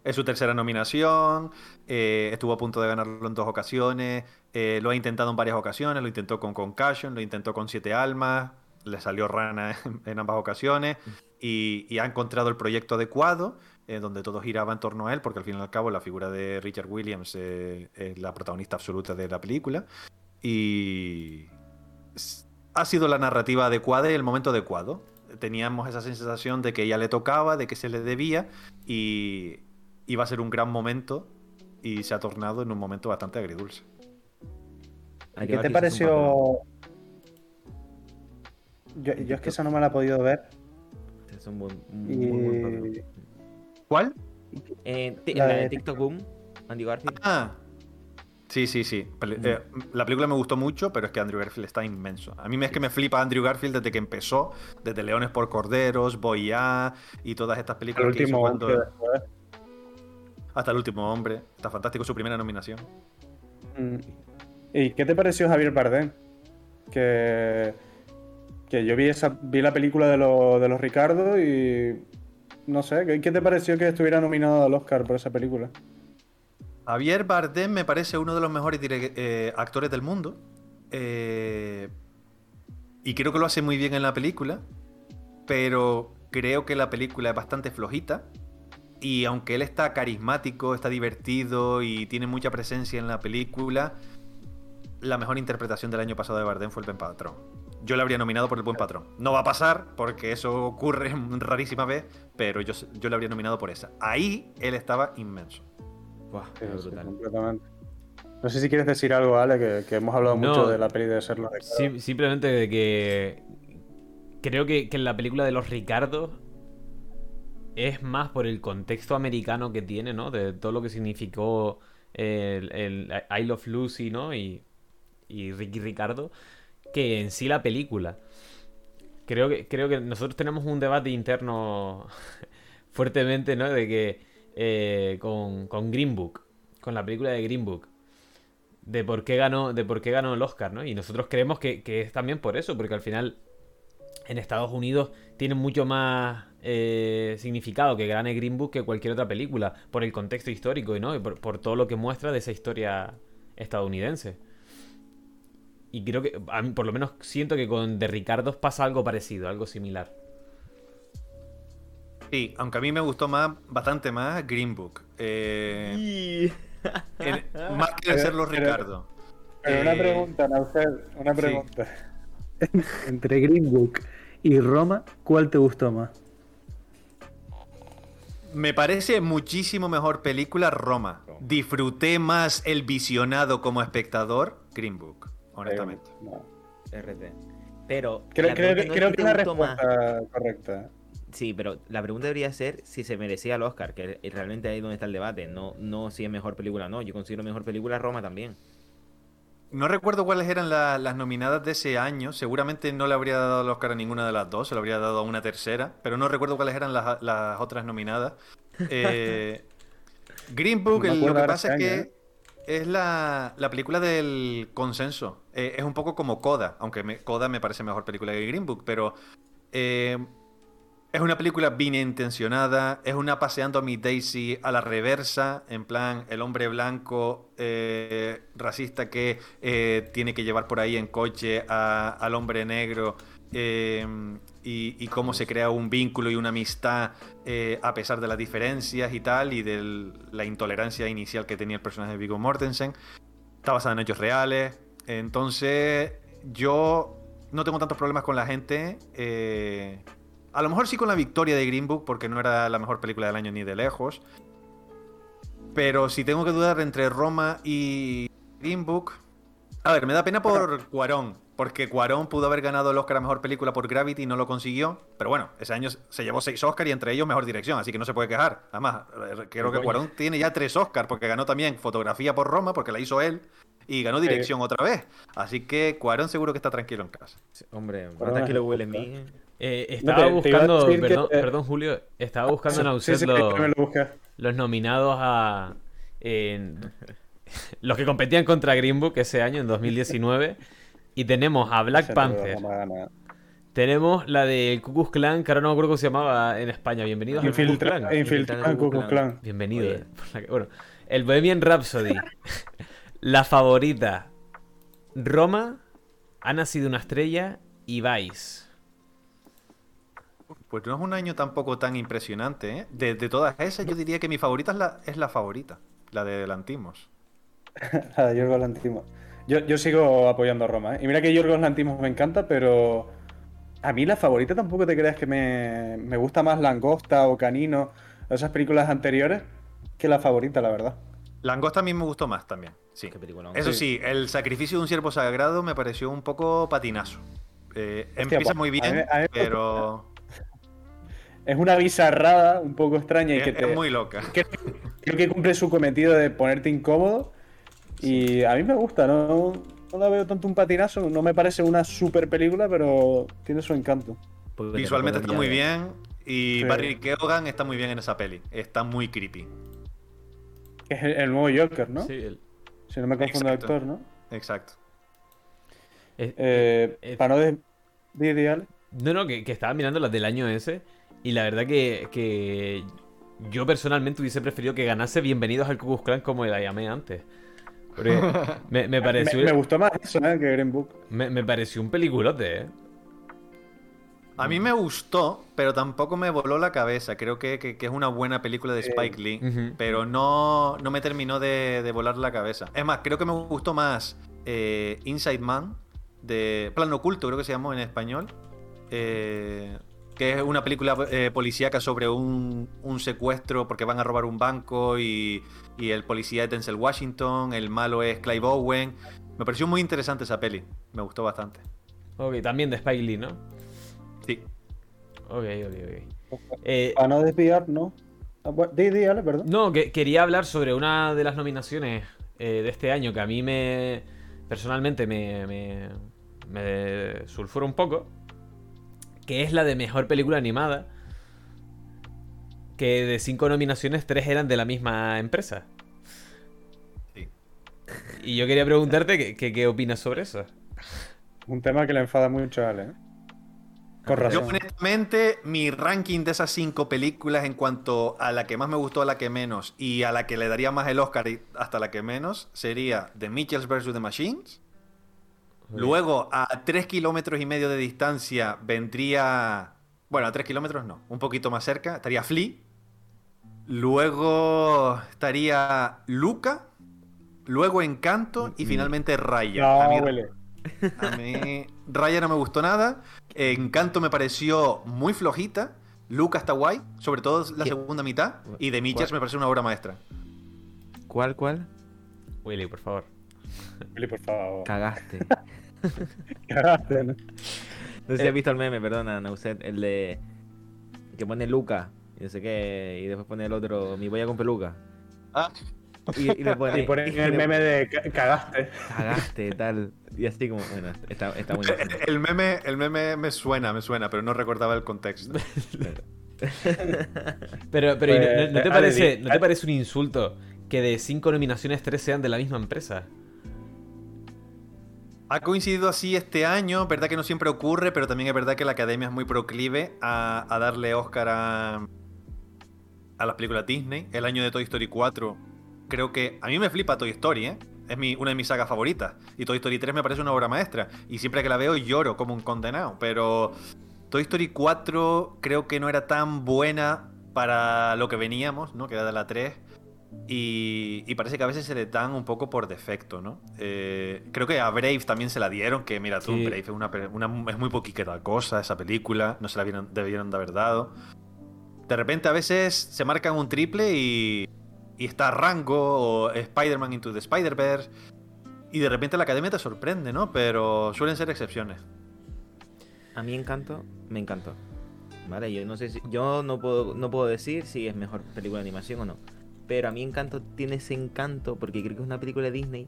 Es su tercera nominación, eh, estuvo a punto de ganarlo en dos ocasiones, eh, lo ha intentado en varias ocasiones, lo intentó con Concussion, lo intentó con Siete Almas, le salió rana en, en ambas ocasiones y, y ha encontrado el proyecto adecuado eh, donde todo giraba en torno a él, porque al fin y al cabo la figura de Richard Williams eh, es la protagonista absoluta de la película y ha sido la narrativa adecuada y el momento adecuado. Teníamos esa sensación de que ya le tocaba, de que se le debía y iba a ser un gran momento y se ha tornado en un momento bastante agridulce. Hay ¿Y que ¿Qué te pareció? Yo, yo es que esa no me la he podido ver. Es un buen, un Y... muy buen papel. ¿Cuál? Eh, La la de de TikTok Boom, Andy Garfield. Ah, sí, sí, sí. Peli- eh, la película me gustó mucho, pero es que Andrew Garfield está inmenso. A mí me- es que me flipa Andrew Garfield desde que empezó, desde Leones por Corderos, Boya y todas estas El películas que hizo cuando- hasta el último hombre. Está fantástico su primera nominación. Mm. ¿Y qué te pareció Javier Bardem? Que, que yo vi esa vi la película de, lo- de los Ricardo y no sé, ¿qué, qué te pareció que estuviera nominado al Oscar por esa película? Javier Bardem me parece uno de los mejores eh, actores del mundo. Eh, y creo que lo hace muy bien en la película. Pero creo que la película es bastante flojita. Y aunque él está carismático, está divertido y tiene mucha presencia en la película, la mejor interpretación del año pasado de Bardem fue el Buen Patrón. Yo le habría nominado por el Buen Patrón. No va a pasar porque eso ocurre rarísima vez, pero yo, yo le habría nominado por esa. Ahí él estaba inmenso. Buah, Sí, brutal. completamente. No sé si quieres decir algo, Ale, que, que hemos hablado No. mucho de la peli de Serlo. Sim- simplemente de que creo que, que en la película de los Ricardos es más por el contexto americano que tiene, ¿no? De todo lo que significó el, el I Love Lucy, ¿no? Y, y Ricky Ricardo, que en sí la película. Creo que, creo que nosotros tenemos un debate interno fuertemente, ¿no? De que eh, con, con Green Book, con la película de Green Book, de por qué ganó, de por qué ganó el Oscar, ¿no? Y nosotros creemos que, que es también por eso, porque al final en Estados Unidos tiene mucho más eh, significado que gane Green Book que cualquier otra película, por el contexto histórico ¿no? y por, por todo lo que muestra de esa historia estadounidense. Y creo que, a mí, por lo menos siento que con De Ricardos pasa algo parecido, algo similar. Sí, aunque a mí me gustó más, bastante más Green Book. Eh, más que hacerlo Ricardo. Pero una Eh, pregunta, Naucel, una sí. pregunta. Entre Green Book y Roma, ¿cuál te gustó más? Me parece muchísimo mejor película Roma. Disfruté más el visionado como espectador Green Book, honestamente. No. RT. Pero. Creo, la creo, pregunta que- no creo es que es la más. respuesta correcta. Sí, pero la pregunta debería ser si se merecía el Oscar, que realmente ahí es donde está el debate. No, no si es mejor película o no. Yo considero mejor película Roma también. No recuerdo cuáles eran la- las nominadas de ese año. Seguramente no le habría dado el Oscar a ninguna de las dos, se lo habría dado a una tercera, pero no recuerdo cuáles eran las, las otras nominadas. Eh, Green Book, No el- lo que pasa es este año, que es la, la película del consenso. Eh, es un poco como Coda, aunque me- Coda me parece mejor película que Green Book, pero eh, es una película bien intencionada, es una paseando a mi Daisy a la reversa, en plan el hombre blanco eh, racista que tiene que llevar por ahí en coche al hombre negro y, y cómo se crea un vínculo y una amistad eh, a pesar de las diferencias y tal y de la intolerancia inicial que tenía el personaje de Viggo Mortensen. Está basada en hechos reales, entonces yo no tengo tantos problemas con la gente. eh, a lo mejor sí con la victoria de Green Book, porque no era la mejor película del año ni de lejos. Pero si tengo que dudar entre Roma y Green Book. A ver, me da pena por Cuarón, porque Cuarón pudo haber ganado el Oscar a mejor película por Gravity y no lo consiguió. Pero bueno, ese año se llevó seis Oscars y entre ellos mejor dirección, así que no se puede quejar. Además, eh, creo que. Cuarón tiene ya tres Oscars, porque ganó también fotografía por Roma, porque la hizo él, y ganó dirección otra vez. Así que Cuarón seguro que está tranquilo en casa. Sí, Hombre, Bueno, más tranquilo Will justo. Smith. Eh, estaba te buscando, que- perdón, Julio, estaba buscando en Sí, Auset sí, los, lo nominados a en- los que competían contra Green Book ese año, en 2019. Y tenemos a Black Panther, tenemos la del Ku Klux Klan, que ahora no me acuerdo cómo se llamaba en España. Bienvenidos al Infiltra- Klan. Infiltrado en Ku Klux Klan. Bienvenido. Oye. Bueno, el Bohemian Rhapsody, la favorita, Roma, Ha nacido una estrella y Vice. Pues no es un año tampoco tan impresionante, ¿eh? De, de todas esas, yo diría que mi favorita es la, es la favorita, la de Lantimos. La de Yorgos Lantimos. Yo, yo sigo apoyando a Roma, ¿eh? Y mira que Yorgos Lantimos me encanta, pero a mí la favorita tampoco te creas que me, me gusta más Langosta o Canino, o esas películas anteriores, que la favorita, la verdad. Langosta a mí me gustó más también, sí. Qué película. Eso Sí. sí, el sacrificio de un siervo sagrado me pareció un poco patinazo. Eh, Hostia, empieza muy a mí- bien, a mí me pero Es una bizarrada un poco extraña y es, que es te, muy loca. que- creo que cumple su cometido de ponerte incómodo. Y a mí me gusta, no, no la veo tanto un patinazo, no me parece una super película, pero tiene su encanto. Visualmente está muy el de- bien y Sí. Barry Keoghan está muy bien en esa peli. Está muy creepy. Es el, el nuevo Joker, ¿no? Sí, el- Si no me confundo de actor, ¿no? Exacto. es- Eh, eh, para no di, Ale. No, no, que, que estaba mirando las del año ese. Y la verdad que, que yo personalmente hubiese preferido que ganase Bienvenidos al Ku Klan como la llamé antes. Porque me, me Me, pareció, me gustó más eso, ¿eh? Que Green Book. me, me pareció un peliculote, ¿eh? A mí me gustó, pero tampoco me voló la cabeza. Creo que, que- que es una buena película de. Spike Lee, pero no, no me terminó de, de volar la cabeza. Es más, creo que me gustó más eh, Inside Man, de Plano Oculto, creo que se llamó en español. eh, que es una película eh, policíaca sobre un, un secuestro porque van a robar un banco y, y el policía es Denzel Washington, el malo es Clive Owen. Me pareció muy interesante esa peli, me gustó bastante. Ok, también de Spike Lee, ¿no? Sí. Ok, ok, ok. Eh, Para no desviar, ¿no? Ah, Di, di, Ale, perdón. no, que quería hablar sobre una de las nominaciones eh, de este año que a mí me. Personalmente me. me, me sulfura un poco. Que es la de mejor película animada. Que de cinco nominaciones, tres eran de la misma empresa. Sí. Y yo quería preguntarte qué, qué, qué opinas sobre eso. Un tema que le enfada mucho a Ale, ¿eh? Con Yo razón. honestamente, mi ranking de esas cinco películas en cuanto a la que más me gustó, a la que menos, y a la que le daría más el Oscar y hasta la que menos, sería The Mitchells vs. The Machines. Luego, a tres kilómetros y medio de distancia, vendría... Bueno, a tres kilómetros no, un poquito más cerca, estaría Flea. Luego estaría Luca. Luego Encanto y finalmente Raya. No, A mí- huele. a mí Raya no me gustó nada. Encanto me pareció muy flojita. Luca está guay, sobre todo la ¿Qué? segunda mitad. Y The Mitchers ¿Cuál? me parece una obra maestra. ¿Cuál, cuál? Willy, por favor. Willy, por favor. Cagaste. Cagaste, ¿no? No sé si has visto el meme, perdona, Nauset, el de que pone Luca y no sé qué, y después pone el otro, mi voy a con peluca. Ah, Y, y le pone, Y ponen y el le- meme de "Ca- cagaste. Cagaste, tal. Y así como, bueno, está, está buenísimo. el meme, el meme me suena, me suena, pero no recordaba el contexto. Pero, pero ¿y no- Pues, no, no te Ale, parece, ¿no te parece un insulto que de cinco nominaciones tres sean de la misma empresa? Ha coincidido así este año, verdad que no siempre ocurre, pero también es verdad que la academia es muy proclive a, darle Oscar a, a las películas Disney. El año de Toy Story 4, creo que a mí me flipa Toy Story, ¿eh? Es mi, una de mis sagas favoritas. Y Toy Story 3 me parece una obra maestra. Y siempre que la veo lloro como un condenado. Pero Toy Story 4 creo que no era tan buena para lo que veníamos, ¿no? Que era de la 3. Y, y parece que a veces se le dan un poco por defecto, ¿no? Eh, creo que a Brave también se la dieron, que mira tú, Sí. Brave es, una, pe- una- es muy poquita cosa esa película, no se la vieron- debieron de haber dado. De repente a veces se marcan un triple y, y está Rango o Spider-Man Into the Spider-Verse y de repente la academia te sorprende, ¿no? Pero suelen ser excepciones. A mí Encanto, me encantó. Vale, yo no sé si, yo no puedo, no puedo decir si es mejor película de animación o no. Pero a mí Encanto tiene ese encanto porque creo que es una película de Disney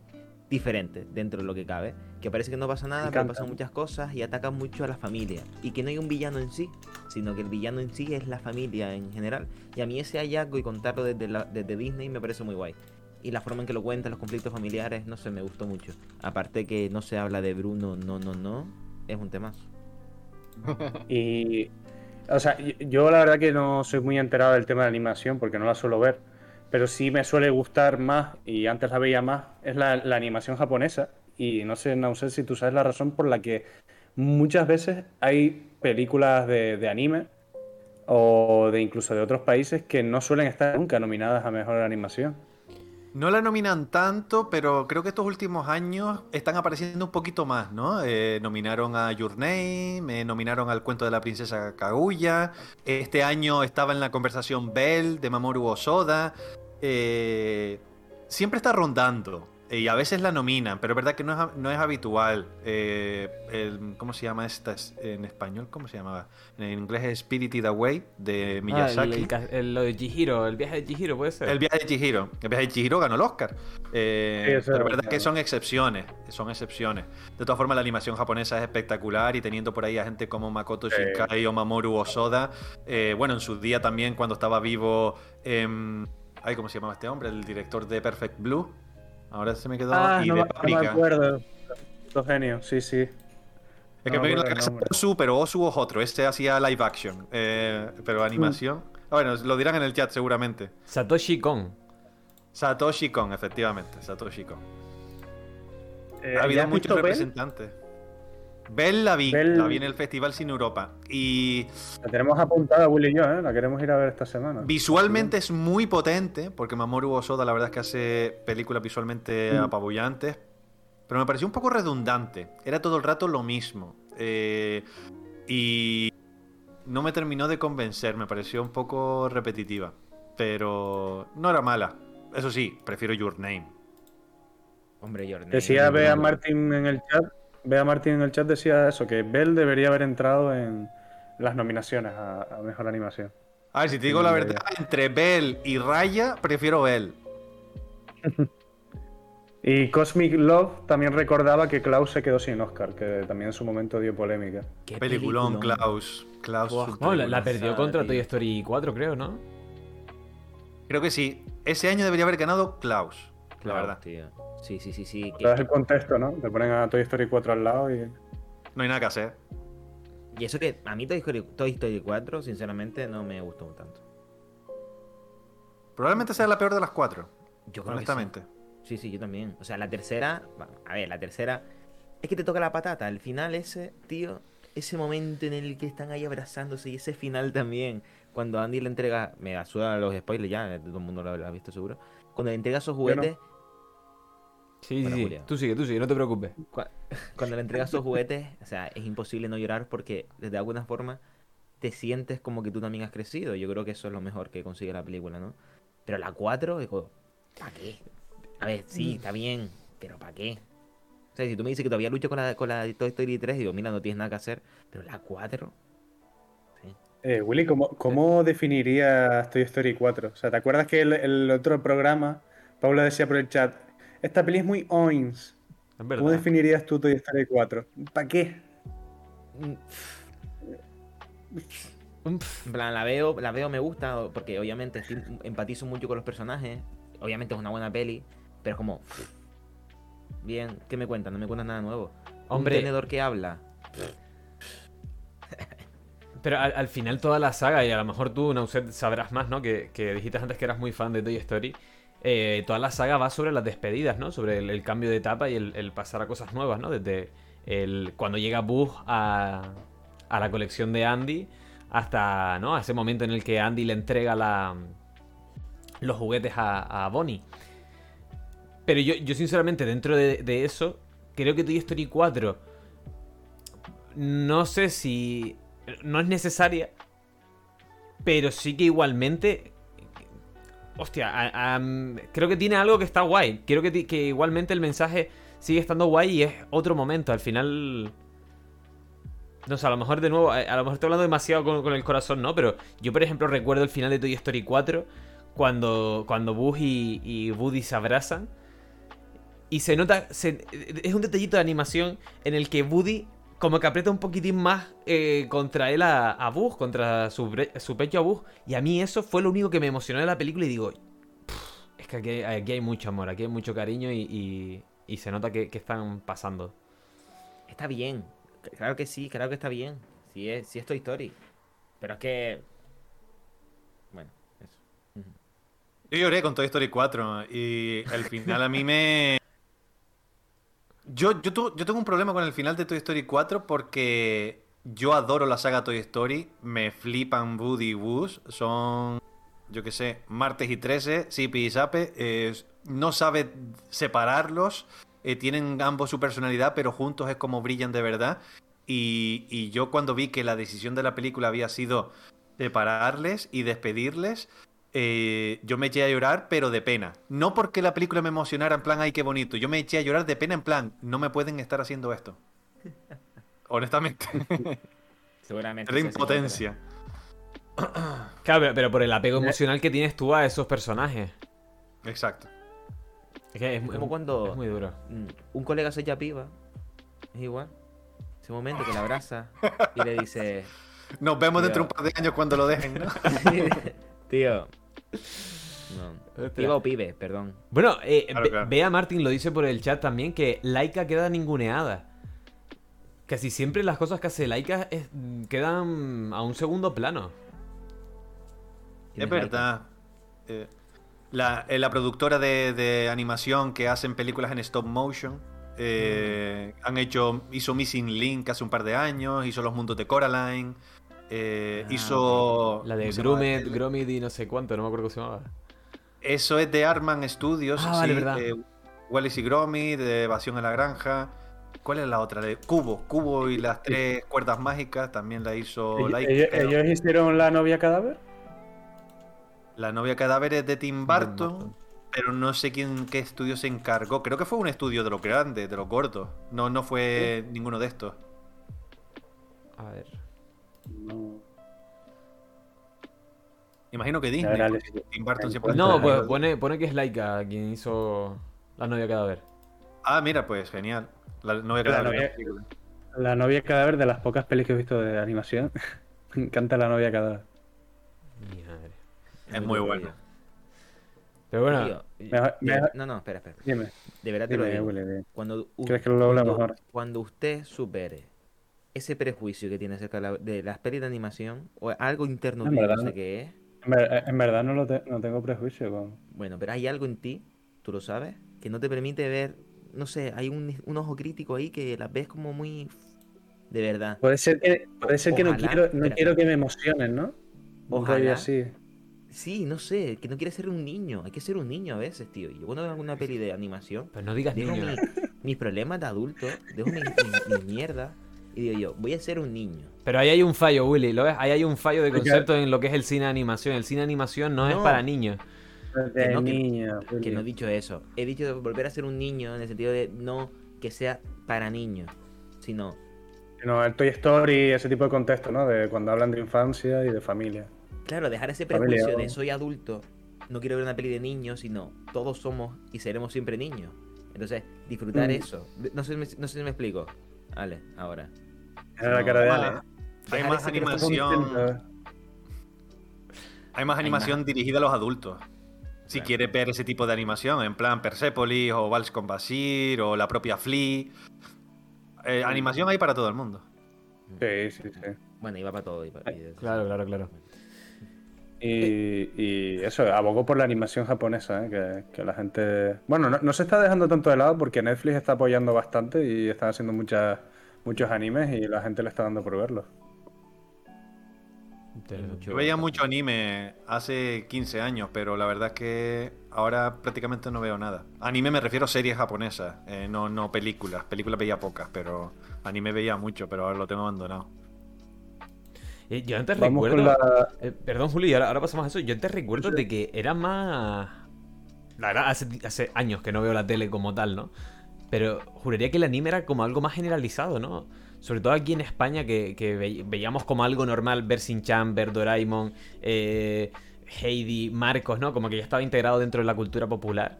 diferente dentro de lo que cabe. Que parece que no pasa nada, pero pasan muchas cosas y atacan mucho a la familia. Y que no hay un villano en sí, sino que el villano en sí es la familia en general. Y a mí ese hallazgo y contarlo desde, la- desde Disney me parece muy guay. Y la forma en que lo cuenta, los conflictos familiares, no sé, me gustó mucho. Aparte que no se habla de Bruno, no, no, no, es un temazo. Y. O sea, yo la verdad que no soy muy enterado del tema de animación porque no la suelo ver. Pero sí me suele gustar más, y antes la veía más, es la, animación japonesa. Y no sé, no sé si tú sabes la razón por la que muchas veces hay películas de, de anime o de incluso de otros países que no suelen estar nunca nominadas a mejor animación. No la nominan tanto, pero creo que estos últimos años están apareciendo un poquito más, ¿no? Eh, nominaron a Your Name, eh, nominaron al cuento de la princesa Kaguya. Este año estaba en la conversación Bell de Mamoru Osoda. Eh, siempre está rondando. eh, Y a veces la nominan, pero es verdad que no es, no es habitual. Eh, el- ¿Cómo se llama esta es- en español? ¿Cómo se llamaba? En inglés es Spirited Away de Ah, Miyazaki. el- el lo de Chihiro, el viaje de Chihiro, puede ser. El viaje de Chihiro. El viaje de Chihiro ganó el Oscar. Eh, Sí, pero es verdad que son excepciones. Son excepciones. De todas formas, la animación japonesa es espectacular y teniendo por ahí a gente como Makoto Sí. Shinkai o Mamoru Osoda. eh, bueno, en su día también, cuando estaba vivo. em, ay, ¿cómo se llamaba este hombre? El director de Perfect Blue. Ahora se me quedó. Ah, y no, de me- no me Paprika. acuerdo. Los genios, sí, sí. Es que no me me viene la cabeza nombre. Osu, pero Osu es otro. Este hacía live action. eh, pero animación. Mm. Ah, bueno, lo dirán en el chat seguramente. Satoshi Kon. Satoshi Kon, efectivamente. Satoshi Kon. Eh, ha ¿ya habido muchos Bell? Bell la vi, Bell- la vi en el Festival Sin Europa. Y La tenemos apuntada Willy y yo, ¿eh? La queremos ir a ver esta semana. visualmente es muy potente, porque Mamoru Osoda la verdad es que hace películas visualmente Mm. apabullantes. Pero me pareció un poco redundante. Era todo el rato lo mismo. Eh, y no me terminó de convencer, me pareció un poco repetitiva. Pero no era mala. Eso sí, prefiero Your Name. Hombre, Jordan. Decía Bea Martín en el chat, Bea Martín en el chat decía eso, que Bell debería haber entrado en las nominaciones a, a mejor animación. A ver, si te digo la verdad, entre Bell y Raya, prefiero Bell. Y Cosmic Love también recordaba que Klaus se quedó sin Oscar, que también en su momento dio polémica. Qué Peliculón, peliculón. Klaus. Klaus. No, la, perdió contra tío. Toy Story 4, creo, ¿no? Creo que sí. Ese año debería haber ganado Klaus. La verdad. tío. Sí, sí, sí, sí. que- Pero es el contexto, ¿no? Te ponen a Toy Story 4 al lado y... No hay nada que hacer. Y eso que a mí Toy Story, Toy Story 4, sinceramente, no me gustó tanto. Probablemente sea la peor de las cuatro. Yo creo que honestamente. Sí, sí, yo también. O sea, la tercera, a ver, la tercera es que te toca la patata. El final ese, tío, ese momento en el que están ahí abrazándose y ese final también, cuando Andy le entrega, me asuda los spoilers ya, todo el mundo lo habrá visto seguro. Cuando le entrega sus juguetes, Sí, Bueno, sí. Tú sigue, tú sigue, no te preocupes. cua- cuando le entrega sus juguetes, o sea, es imposible no llorar porque de alguna forma te sientes como que tú también has crecido. Yo creo que eso es lo mejor que consigue la película, ¿no? Pero la 4, digo, ¿para qué? A ver, sí, está bien, pero ¿para qué? O sea, si tú me dices que todavía lucho con la, con la Toy Story 3, digo, mira, no tienes nada que hacer. Pero la 4, Eh, Willy, ¿cómo, cómo definirías Toy Story 4? O sea, ¿te acuerdas que el, el otro programa, Paula decía por el chat, esta peli es muy oins? ¿Cómo definirías tú Toy Story 4? ¿Para qué? Un- En plan, la veo, la veo, me gusta, porque obviamente estoy- empatizo mucho con los personajes. Obviamente es una buena peli, pero es como. Bien, ¿qué me cuentan? No me cuentan nada nuevo. Hombre. Un tenedor que habla. Pero al, al final toda la saga, y a lo mejor tú, Nauset, sabrás más, ¿no? Que, que dijiste antes que eras muy fan de Toy Story. Eh, toda la saga va sobre las despedidas, ¿no? Sobre el, cambio de etapa y el, pasar a cosas nuevas, ¿no? Desde el, cuando llega Buzz a, a la colección de Andy hasta, ¿no? Ese momento en el que Andy le entrega los juguetes a, Bonnie. Pero yo, yo sinceramente, dentro de, de eso, creo que Toy Story 4 no sé si no es necesaria, pero sí que igualmente, hostia, creo que tiene algo que está guay. Creo que, que igualmente el mensaje sigue estando guay y es otro momento. Al final, no sé, a lo mejor de nuevo, a, lo mejor estoy hablando demasiado con, el corazón, ¿no? Pero yo, por ejemplo, recuerdo el final de Toy Story 4 cuando, cuando Buzz y, y Woody se abrazan. Y se nota, es un detallito de animación en el que Woody como que aprieta un poquitín más eh, contra él a, a Buzz, contra su, su pecho a Buzz. Y a mí eso fue lo único que me emocionó de la película y digo, "Pff, es que aquí, hay- aquí hay mucho amor, aquí hay mucho cariño y, y- y se nota que, que están pasando. Está bien. Claro que sí, claro que está bien. Sí es, sí es Toy Story. Pero es que. Bueno, eso. Yo lloré con Toy Story 4 y el final a mí me... Yo, yo, tengo un problema con el final de Toy Story 4 porque yo adoro la saga Toy Story, me flipan Woody y Buzz, son, yo qué sé, martes y 13, Zippy y no sabe separarlos, eh, tienen ambos su personalidad, pero juntos es como brillan de verdad. Y, y yo cuando vi que la decisión de la película había sido separarles y despedirles, eh, yo me eché a llorar, pero de pena. No porque la película me emocionara en plan, ay, qué bonito. Yo me eché a llorar de pena en plan, no me pueden estar haciendo esto. Honestamente, Seguramente. es de sí, sí, impotencia. Claro, pero, por el apego emocional que tienes tú a esos personajes. Exacto. Es que es, Como cuando- es muy duro. Mm, Un colega se echa piba. Es igual. Ese momento que la abraza y le dice. Nos vemos dentro de un par de años cuando lo dejen, ¿no? Tío. No. Piba o pibe, perdón. Bueno, eh, Claro, Be- claro. Bea Martin lo dice por el chat también, que Laika queda ninguneada. Casi siempre las cosas que hace Laika es- quedan a un segundo plano. Es verdad. Eh, la, eh, la productora de, de animación que hacen películas en stop motion. eh, Han hecho. Hizo Missing Link hace un par de años. Hizo Los Mundos de Coraline. Eh, Ah, hizo. La de ¿cómo se llama? Gromit, Gromit y no sé cuánto, no me acuerdo cómo se llamaba. Eso es de Artman Studios. Ah, vale, sí, verdad. eh, Wallace y Gromit, de Evasión en la Granja. ¿Cuál es la otra? De Cubo. Cubo y las tres cuerdas mágicas. También la hizo Ellos, Laika, ellos- hicieron la novia cadáver. La novia cadáver es de Tim Burton. Burton. Pero no sé quién qué estudio se encargó. Creo que fue un estudio de los grandes, de los gordos. No, no fue ninguno de estos. A ver. No. Imagino que Disney. les- Tim Burton siempre No, pues pone, pone que es Laika quien hizo la novia cadáver. Ah, mira, pues genial. La novia La cadáver. novia- La novia cadáver de las pocas pelis que he visto de animación. Me encanta la novia cadáver. Madre. Es muy bueno. Pero bueno, Tío, de- no, no, espera, espera. Dime, De verdad te lo digo. Willy, dime. Cuando, u- ¿Crees que lo habla cuando- mejor? Cuando usted supere ese prejuicio que tiene acerca de, la- de las pelis de animación, o algo interno En tuyo, verdad, no sé qué es, En, ver- en verdad no, lo te- no tengo prejuicio con... bueno, pero hay algo en ti, tú lo sabes, que no te permite ver, no sé, hay un, un ojo crítico ahí que las ves como muy... De verdad. Puede ser que, puede ser que no, quiero, no espera, quiero que me emocionen, ¿no? Ojalá. así. Sí, no sé, que no quieres ser un niño, hay que ser un niño a veces, tío. Yo cuando veo alguna peli de animación, pues no digas dejo niño. mi- mis problemas de adulto, dejo mi, mi- mi mierda y digo yo, voy a ser un niño. Pero ahí hay un fallo, Willy, ¿lo ves? Ahí hay un fallo de concepto en lo que es el cine de animación. El cine de animación no, es para niños. De no, que- niño. Que no he dicho eso. He dicho de volver a ser un niño en el sentido de no que sea para niños, sino No, el Toy Story, ese tipo de contexto, ¿no? De cuando hablan de infancia y de familia. Claro, dejar ese Familia, prejuicio de soy adulto, no quiero ver una peli de niños, sino todos somos y seremos siempre niños. Entonces, disfrutar Mm. eso. No sé, no sé si me explico. Vale, ahora. Era la No, cara de vale. Ale. Hay más animación. Hay más animación dirigida a los adultos. Si Claro. quieres ver ese tipo de animación, en plan Persepolis o Vals con Basir o la propia Flea. Eh, animación hay para todo el mundo. Sí, sí, sí. Bueno, iba para todo. iba- Claro, claro, claro. Y, y eso, abogó por la animación japonesa, ¿eh? que, que la gente... Bueno, no, no se está dejando tanto de lado porque Netflix está apoyando bastante y están haciendo muchas, muchos animes y la gente le está dando por verlos. Yo veía mucho anime hace 15 años, pero la verdad es que ahora prácticamente no veo nada. Anime me refiero a series japonesas, eh, no, no películas. Películas veía pocas, pero anime veía mucho, pero ahora lo tengo abandonado. Eh, Yo antes Vamos recuerdo. la... Eh, perdón, Julio, y ahora, ahora pasamos a eso. Yo antes recuerdo de que era más. La verdad, hace, hace años que no veo la tele como tal, ¿no? Pero juraría que el anime era como algo más generalizado, ¿no? Sobre todo aquí en España, que, que ve- veíamos como algo normal ver Shin-Chan, ver Doraemon, eh, Heidi, Marcos, ¿no? Como que ya estaba integrado dentro de la cultura popular.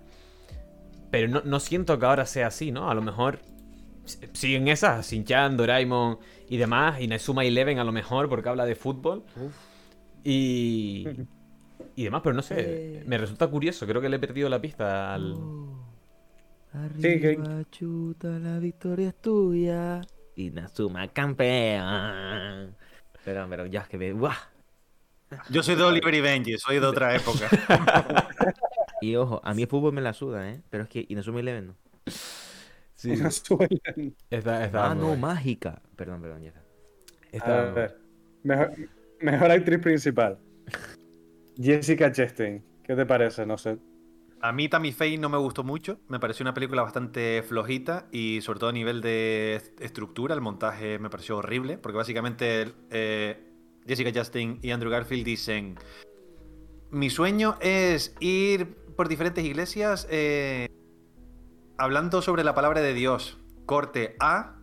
Pero no, no siento que ahora sea así, ¿no? A lo mejor siguen esas, Shin-Chan, Doraemon y demás, y Nezuma Eleven a lo mejor, porque habla de fútbol. Y, y demás, pero no sé, Eh. me resulta curioso, creo que le he perdido la pista al... Sí, que- Arriba, chuta, la victoria es tuya. Y Nazuma campeón. Pero, pero ya es que me. ¡Buah! Yo soy de Oliver y Benji, soy de otra época. Y ojo, a mí el fútbol me la suda, ¿eh? Pero es que Inazuma Eleven no. Sí, está, está Ah, no, mágica. Perdón, perdón, ya está. Está A ver, mejor, mejor actriz principal. Jessica Chastain. ¿Qué te parece? No sé. A mí Tammy Faye no me gustó mucho, me pareció una película bastante flojita y sobre todo a nivel de est- estructura, el montaje me pareció horrible, porque básicamente eh, Jessica Chastain y Andrew Garfield dicen, mi sueño es ir por diferentes iglesias eh, hablando sobre la palabra de Dios. Corte A,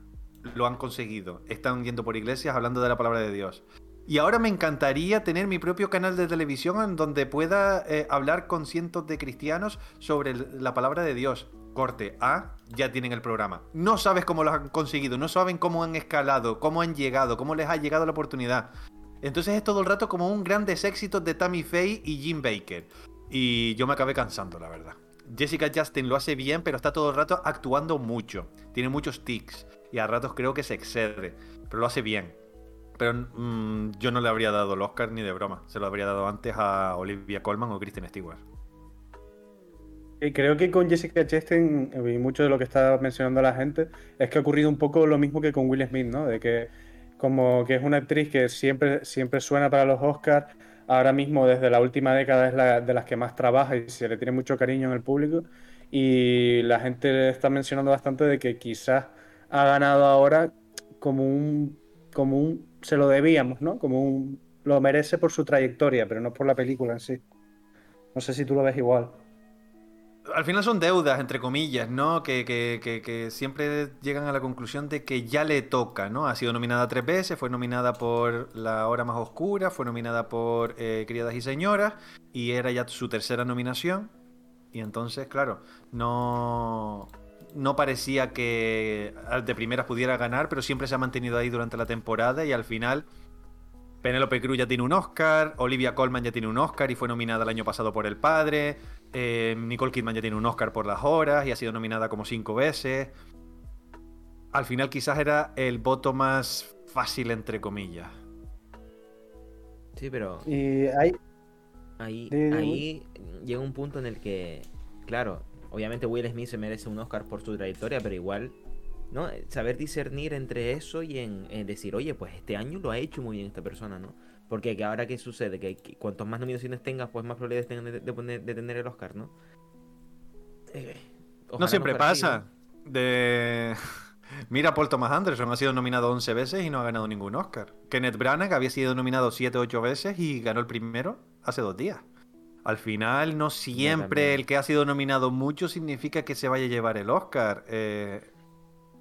lo han conseguido, están yendo por iglesias hablando de la palabra de Dios. Y ahora me encantaría tener mi propio canal de televisión en donde pueda eh, hablar con cientos de cristianos sobre la palabra de Dios. Corte A, ya tienen el programa. No sabes cómo lo han conseguido, no saben cómo han escalado, cómo han llegado, cómo les ha llegado la oportunidad. Entonces es todo el rato como un grandes éxitos de Tammy Faye y Jim Baker. Y yo me acabé cansando, la verdad. Jessica Justin lo hace bien, pero está todo el rato actuando mucho. Tiene muchos tics. Y a ratos creo que se excede. Pero lo hace bien. Pero mm, yo no le habría dado el Oscar ni de broma. Se lo habría dado antes a Olivia Colman o Kristen Stewart. Creo que con Jessica Chastain y mucho de lo que está mencionando la gente es que ha ocurrido un poco lo mismo que con Will Smith, ¿no? De que como que es una actriz que siempre, siempre suena para los Oscars, ahora mismo desde la última década es la de las que más trabaja y se le tiene mucho cariño en el público y la gente está mencionando bastante de que quizás ha ganado ahora como un, como un, se lo debíamos, ¿no? Como un, lo merece por su trayectoria, pero no por la película en sí. No sé si tú lo ves igual. Al final son deudas, entre comillas, ¿no? Que, que- que- siempre llegan a la conclusión de que ya le toca, ¿no? Ha sido nominada tres veces, fue nominada por La Hora Más Oscura, fue nominada por eh, Criadas y Señoras, y era ya su tercera nominación. Y entonces, claro, no, no parecía que de primeras pudiera ganar, pero siempre se ha mantenido ahí durante la temporada y al final Penélope Cruz ya tiene un Oscar, Olivia Colman ya tiene un Oscar y fue nominada el año pasado por El Padre, eh, Nicole Kidman ya tiene un Oscar por Las Horas y ha sido nominada como cinco veces. Al final quizás era el voto más fácil, entre comillas. Sí, pero Y ahí, di, ahí llega un punto en el que, claro, obviamente Will Smith se merece un Oscar por su trayectoria, pero igual, ¿no? Saber discernir entre eso y en, en decir, oye, pues este año lo ha hecho muy bien esta persona, ¿no? Porque que ahora qué sucede, que, que cuantos más nominaciones tengas, pues más probabilidades tengan de, de poner- de tener el Oscar, ¿no? Eh, no siempre pasa. De... Mira, Paul Thomas Anderson ha sido nominado 11 veces y no ha ganado ningún Oscar. Kenneth Branagh había sido nominado 7 o 8 veces y ganó el primero hace dos días. Al final, no siempre el que ha sido nominado mucho significa que se vaya a llevar el Oscar. Eh,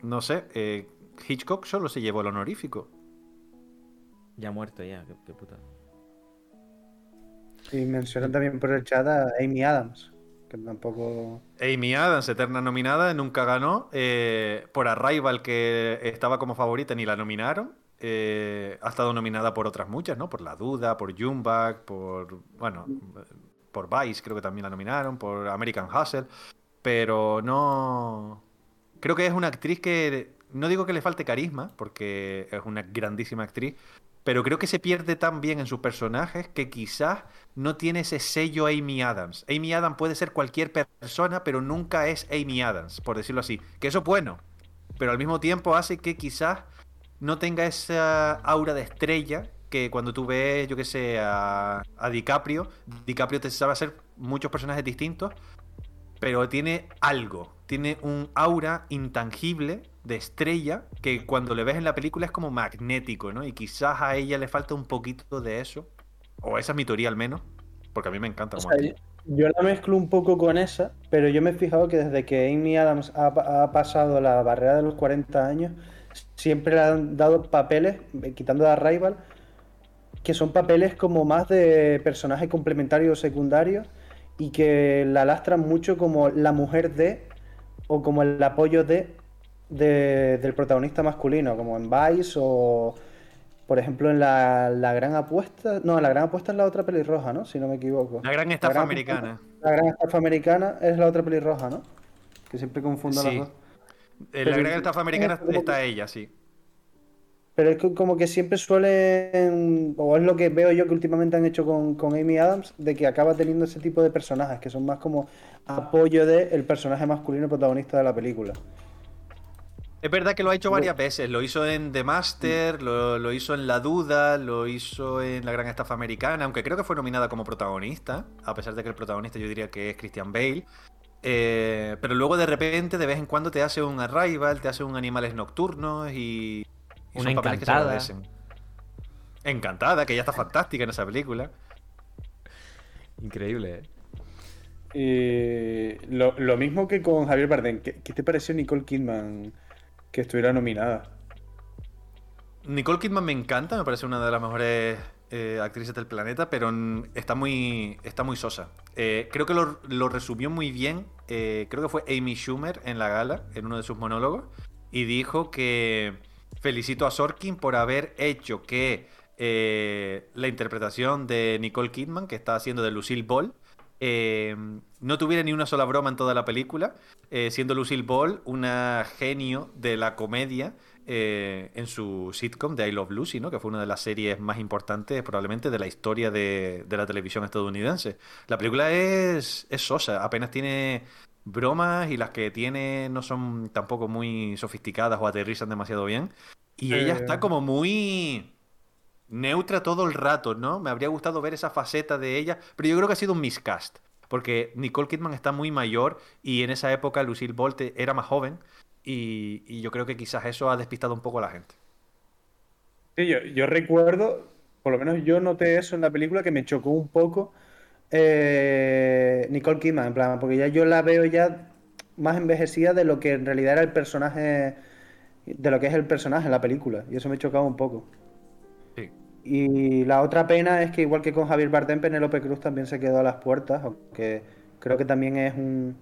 no sé, eh, Hitchcock solo se llevó el honorífico. Ya muerto, ya, qué, puta. Y mencionan también por el chat a Amy Adams, que tampoco. Amy Adams, eterna nominada, nunca ganó. Eh, por Arrival, que estaba como favorita, ni la nominaron. Eh, ha estado nominada por otras muchas, ¿no? Por La Duda, por Jumbach, por. Bueno, por Vice, creo que también la nominaron, por American Hustle. Pero no. Creo que es una actriz que. No digo que le falte carisma, porque es una grandísima actriz, pero creo que se pierde tan bien en sus personajes que quizás no tiene ese sello Amy Adams. Amy Adams puede ser cualquier persona, pero nunca es Amy Adams, por decirlo así. Que eso es bueno, pero al mismo tiempo hace que quizás no tenga esa aura de estrella que cuando tú ves, yo qué sé, a, a DiCaprio, DiCaprio te sabe hacer muchos personajes distintos, pero tiene algo, tiene un aura intangible de estrella que cuando le ves en la película es como magnético, ¿no? Y quizás a ella le falta un poquito de eso. O esa es mi teoría al menos. Porque a mí me encanta. yo la mezclo un poco con esa, pero yo me he fijado que desde que Amy Adams ha, pasado la barrera de los 40 años, siempre le han dado papeles, eh, quitando a Rival, que son papeles como más de personaje complementario o secundario y que la lastran mucho como la mujer de o como el apoyo de del protagonista masculino, como en Vice o, por ejemplo, en la, Gran Apuesta. No, la Gran Apuesta es la otra pelirroja, ¿no? Si no me equivoco. La Gran Estafa Americana. la Gran Estafa Americana es la otra pelirroja, ¿no? Que siempre confundo las dos. En la Gran Estafa Americana está ella, sí. Pero es como que siempre suelen, o es lo que veo yo que últimamente han hecho con, con, Amy Adams, de que acaba teniendo ese tipo de personajes, que son más como apoyo del personaje masculino protagonista de la película. Es verdad que lo ha hecho varias veces. Lo hizo en The Master, lo, hizo en La Duda, lo hizo en La Gran Estafa Americana, aunque creo que fue nominada como protagonista, a pesar de que el protagonista yo diría que es Christian Bale. Eh, pero luego de repente, de vez en cuando, te hace un Arrival, te hace un Animales Nocturnos y. y Una encantada. encantada, que ya está fantástica en esa película. Increíble, ¿eh? lo, mismo que con Javier Bardem. ¿Qué, ¿Qué, te pareció Nicole Kidman que estuviera nominada. Nicole Kidman me encanta, me parece una de las mejores eh, actrices del planeta, pero está muy, está muy sosa. Eh, creo que lo, resumió muy bien, eh, creo que fue Amy Schumer en la gala, en uno de sus monólogos, y dijo que felicito a Sorkin por haber hecho que la interpretación de Nicole Kidman, que está haciendo de Lucille Ball, no tuviera ni una sola broma en toda la película, eh, siendo Lucille Ball una genio de la comedia eh, en su sitcom de I Love Lucy, ¿no? que fue una de las series más importantes probablemente de la historia de, la televisión estadounidense. La película es, es sosa, apenas tiene bromas y las que tiene no son tampoco muy sofisticadas o aterrizan demasiado bien. Y ella está como muy neutra todo el rato, ¿no? Me habría gustado ver esa faceta de ella, pero yo creo que ha sido un miscast, porque Nicole Kidman está muy mayor y en esa época Lucille Bolte era más joven y, yo creo que quizás eso ha despistado un poco a la gente. Sí, yo, recuerdo, por lo menos yo noté eso en la película que me chocó un poco eh, Nicole Kidman, en plan, porque ya yo la veo ya más envejecida de lo que en realidad era el personaje, de lo que es el personaje en la película, y eso me chocaba un poco. Y la otra pena es que igual que con Javier Bardem, Penélope Cruz también se quedó a las puertas, aunque creo que también es un,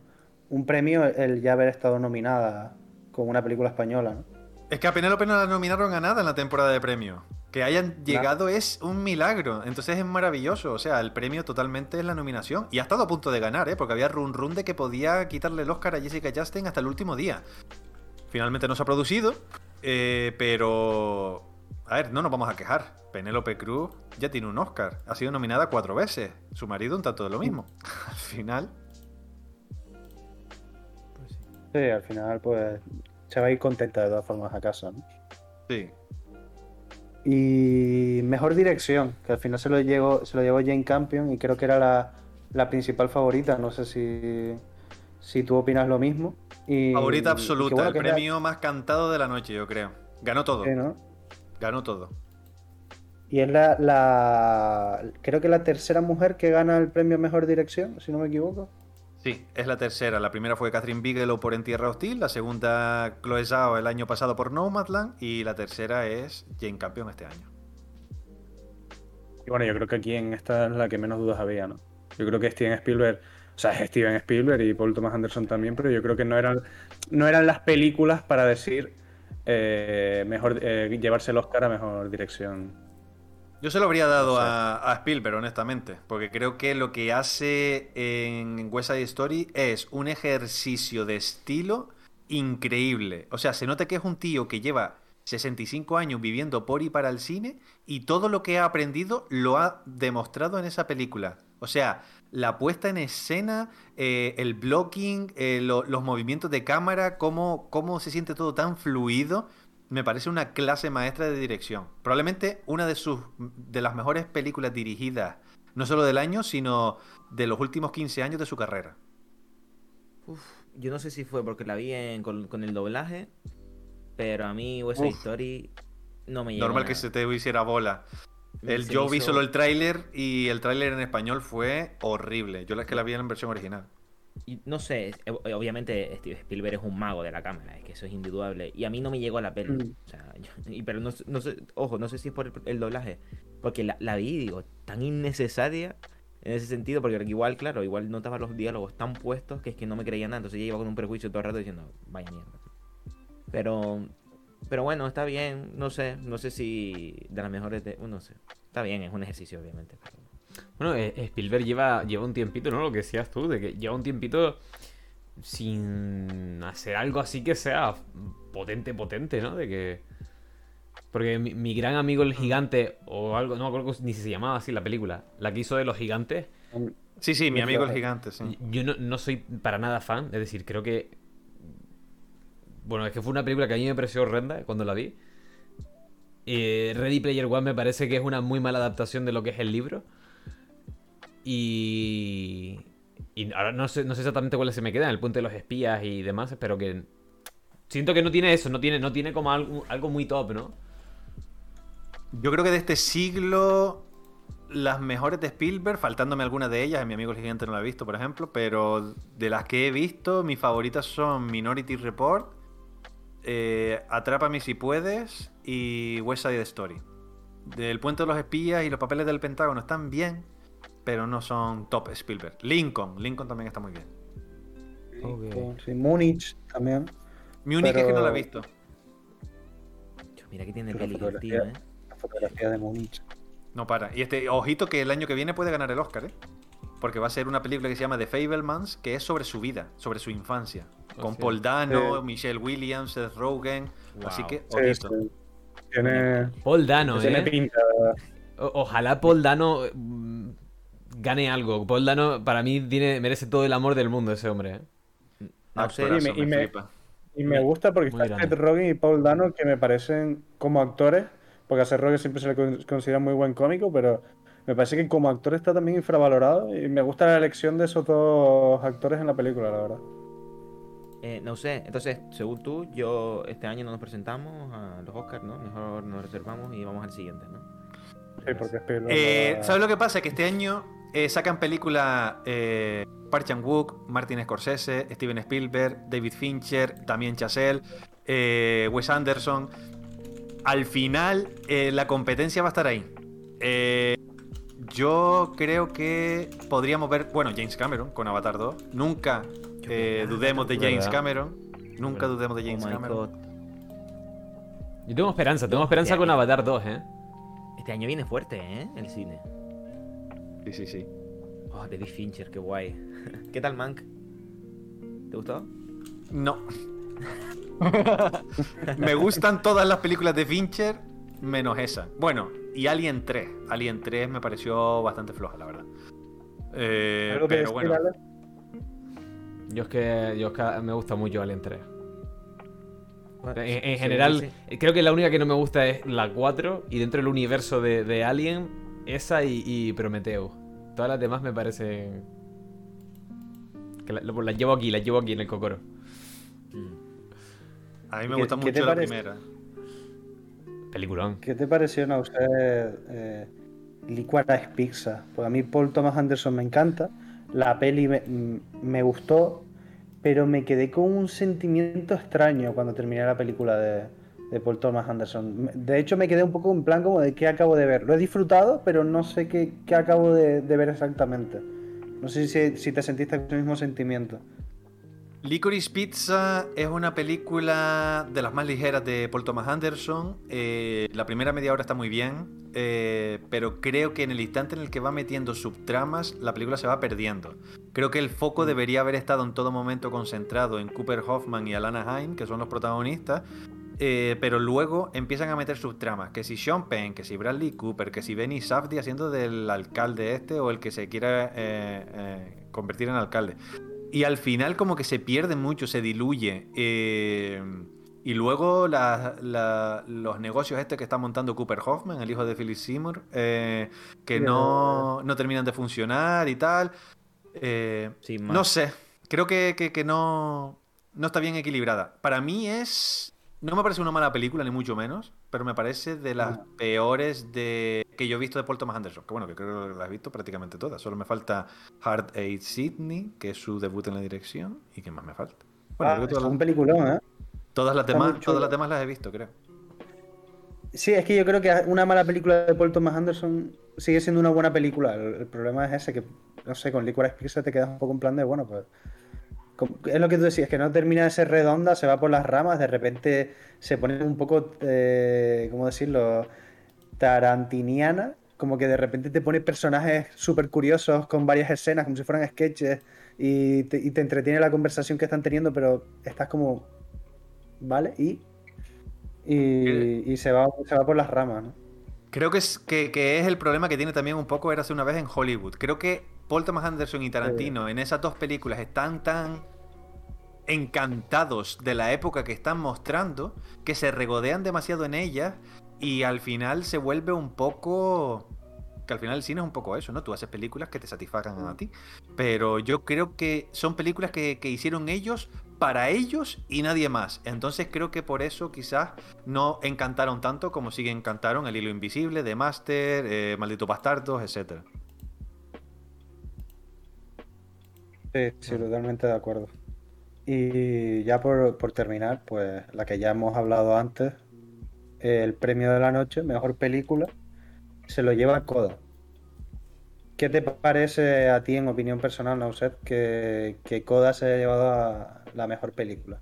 premio el ya haber estado nominada con una película española. Es que a Penélope no la nominaron a nada en la temporada de premio. Que hayan llegado es un milagro. Entonces es maravilloso. O sea, el premio totalmente es la nominación. Y ha estado a punto de ganar, ¿eh? Porque había run run de que podía quitarle el Oscar a Jessica Chastain hasta el último día. Finalmente no se ha producido. Eh, pero a ver, no nos vamos a quejar. Penélope Cruz ya tiene un Oscar. Ha sido nominada cuatro veces. Su marido un tanto de lo mismo. Al final. sí. al final, pues. Se va a ir contenta de todas formas a casa, ¿no? Sí. Y mejor dirección, que al final se lo, llevó, se lo llevó Jane Campion y creo que era la, la principal favorita. No sé si, si tú opinas lo mismo. Y, Favorita absoluta, bueno, el era- premio más cantado de la noche, yo creo. Ganó todo. sí, ¿no? Ganó todo. Y es la, la. Creo que la tercera mujer que gana el premio mejor dirección, si no me equivoco. Sí, es la tercera. La primera fue Catherine Bigelow por En Tierra Hostil, la segunda Chloe Zhao el año pasado por Nomadland y la tercera es Jane Campion este año. Y bueno, yo creo que aquí en esta es la que menos dudas había, ¿no? Yo creo que Steven Spielberg, o sea, es Steven Spielberg y Paul Thomas Anderson también, pero yo creo que no eran, no eran las películas para decir eh, mejor eh, llevarse el Oscar a mejor dirección. Yo se lo habría dado No sé. a, a Spielberg, honestamente, porque creo que lo que hace en West Side Story es un ejercicio de estilo increíble. O sea, se nota que es un tío que lleva 65 años viviendo por y para el cine y todo lo que ha aprendido lo ha demostrado en esa película. O sea, la puesta en escena, eh, el blocking, eh, lo- los movimientos de cámara, cómo, cómo se siente todo tan fluido, me parece una clase maestra de dirección. Probablemente una de sus de las mejores películas dirigidas, no solo del año, sino de los últimos 15 años de su carrera. Uf, yo no sé si fue porque la vi en- con, con el doblaje, pero a mí West Side. Story no me llegó Normal nada. que se te hiciera bola. El, yo vi solo el tráiler y el tráiler en español fue horrible. Yo la que la vi en versión original. y no sé, eh, obviamente Steve Spielberg es un mago de la cámara, es que eso es indudable. Y a mí no me llegó a la peli. Mm. O sea, yo- y, pero no, sé- no sé, ojo, no sé si es por el, el doblaje. Porque la, la vi, digo, tan innecesaria en ese sentido, porque igual, claro, igual notaba los diálogos tan puestos que es que no me creía nada. Entonces yo iba con un prejuicio todo el rato diciendo, vaya mierda. Pero, pero bueno, está bien, no sé, no sé si de las mejores de, no sé. Está bien, es un ejercicio, obviamente. pero- Bueno, eh, Spielberg lleva, lleva un tiempito, ¿no? Lo que decías tú, de que lleva un tiempito sin hacer algo así que sea potente, potente, ¿no? De que... Porque mi, mi gran amigo el gigante, o algo, no me acuerdo ni si se llamaba así la película, la que hizo de los gigantes, Sí, sí, mi amigo el gigante, sí. yo no, no soy para nada fan, es decir, creo que... Bueno, es que fue una película que a mí me pareció horrenda cuando la vi. Eh, Ready Player One me parece que es una muy mala adaptación de lo que es el libro. Y... Y ahora no sé, exactamente cuáles se me quedan, el punto de los espías y demás, pero que... Siento que no tiene eso, no tiene, no tiene como algo, muy top, ¿no? Yo creo que de este siglo, las mejores de Spielberg, faltándome algunas de ellas, mi amigo el gigante no la he visto, por ejemplo, pero de las que he visto, mis favoritas son Minority Report, eh, Atrápame si puedes y West Side Story. Del Puente de los Espías y los papeles del Pentágono están bien, pero no son top Spielberg. Lincoln, Lincoln también está muy bien. Sí, Múnich también. Munich es que no la he Pero- visto. Mira que tiene Pero peli el tío, ¿eh? La fotografía de Múnich. No para. Y este, ojito que el año que viene puede ganar el Oscar, ¿eh? Porque va a ser una película que se llama The Fablemans, que es sobre su vida, sobre su infancia. Con Hostia. Paul Dano, Sí. Michelle Williams, Seth Rogen. Así que, Sí, sí. Tiene, Paul Dano, tiene ¿eh? pinta. O- ojalá Paul Dano mm, gane algo. Paul Dano para mí tiene, merece todo el amor del mundo ese hombre, ¿eh? No sé, Actorazo, y me- y me. Y gusta porque Muy está. Seth Rogen y Paul Dano que me parecen como actores, porque a Seth Rogen siempre se le con- considera muy buen cómico, pero me parece que como actor está también infravalorado y me gusta la elección de esos dos actores en la película, la verdad. Eh, no sé, entonces, según tú, yo este año no nos presentamos a los Oscars, ¿no? Mejor nos reservamos y vamos al siguiente, ¿no? Sí, porque Spielberg Eh, la- ¿Sabes lo que pasa? Que este año eh, sacan películas eh, Park Chan-wook, Martin Scorsese, Steven Spielberg, David Fincher, también Chazelle, eh, Wes Anderson. Al final, eh, la competencia va a estar ahí. Yo creo que podríamos ver, bueno, James Cameron con Avatar 2. Nunca eh, dudemos de es James. Cameron. Nunca dudemos de Oh James my Cameron. Yo tengo esperanza, tengo No, esperanza con. Avatar 2, ¿eh? Este año viene fuerte, ¿eh? El cine. Sí, sí, sí. Oh, David Fincher, qué guay. ¿Qué tal, Mank? ¿Te gustó? No. Me gustan todas las películas de Fincher, menos esa. Bueno, y Alien 3. Alien 3 me pareció bastante floja, la verdad. Eh, ¿Algo que pero bueno? Yo es que, yo es que me gusta mucho Alien 3. Bueno, En, general, creo que la única que no me gusta es la 4 y dentro del universo de, de Alien, esa y, y Prometeo. Todas las demás me parecen... Que la- lo- las llevo aquí, las llevo aquí en el cocoro. A mí me ¿Qué- gusta mucho la parece? primera. Peliculón. ¿Qué te pareció a usted eh, Licorice Pizza? Pues a mí Paul Thomas Anderson me encanta, la peli me, mm, me gustó, pero me quedé con un sentimiento extraño cuando terminé la película de, Paul Thomas Anderson. De hecho me quedé un poco en plan como de qué acabo de ver. Lo he disfrutado, pero no sé qué, qué acabo de, ver exactamente. No sé si, si te sentiste con ese mismo sentimiento. Licorice Pizza es una película de las más ligeras de Paul Thomas Anderson. Eh, la primera media hora está muy bien, eh, pero creo que en el instante en el que va metiendo subtramas, la película se va perdiendo. Creo que el foco debería haber estado en todo momento concentrado en Cooper Hoffman y Alana Haim, que son los protagonistas. eh, pero luego empiezan a meter subtramas, que si Sean Penn, que si Bradley Cooper, que si Benny Safdie haciendo del alcalde este o el que se quiera convertir en alcalde. Y al final como que se pierde mucho, se diluye. eh, y luego la- la- los negocios este que está montando Cooper Hoffman, el hijo de Philip Seymour, eh, que no, no terminan de funcionar y tal. Eh, no sé, creo que, que- que no, no está bien equilibrada. Para mí es... No me parece una mala película, ni mucho menos, pero me parece de las peores de que yo he visto de Paul Thomas Anderson. Que bueno, que creo que las he visto prácticamente todas. Solo me falta Hard Eight Sydney, que es su debut en la dirección. ¿Y qué más me falta? Bueno, Ah, creo que es todas, un las, peliculón, ¿eh? todas las está demás, todas las demás las he visto, creo. Sí, es que yo creo que una mala película de Paul Thomas Anderson sigue siendo una buena película. El, el problema es ese, que, no sé, con Licorice Pizza te quedas un poco en plan de, bueno, pues... Es lo que tú decías, que no termina de ser redonda, se va por las ramas, de repente se pone un poco, eh, ¿cómo decirlo? Tarantiniana, como que de repente te pone personajes súper curiosos con varias escenas, como si fueran sketches, y te, y te entretiene la conversación que están teniendo, pero estás como, ¿vale? Y, y, y se, va, se va por las ramas, ¿no? Creo que es, que, que es el problema que tiene también un poco Érase una vez en Hollywood. Creo que Paul Thomas Anderson y Tarantino en esas dos películas están tan encantados de la época que están mostrando que se regodean demasiado en ellas y al final se vuelve un poco... Que al final el cine es un poco eso, ¿no? Tú haces películas que te satisfagan a ti. Pero yo creo que son películas que, que hicieron ellos para ellos y nadie más. Entonces creo que por eso quizás no encantaron tanto como sí que encantaron El Hilo Invisible, The Master, eh, Malditos Bastardos, etc. Sí, sí, totalmente de acuerdo. Y ya por, por terminar, pues la que ya hemos hablado antes, el premio de la noche, mejor película, se lo lleva Coda. ¿Qué te parece a ti, en opinión personal, Nauset, que, que Coda se haya llevado a la mejor película?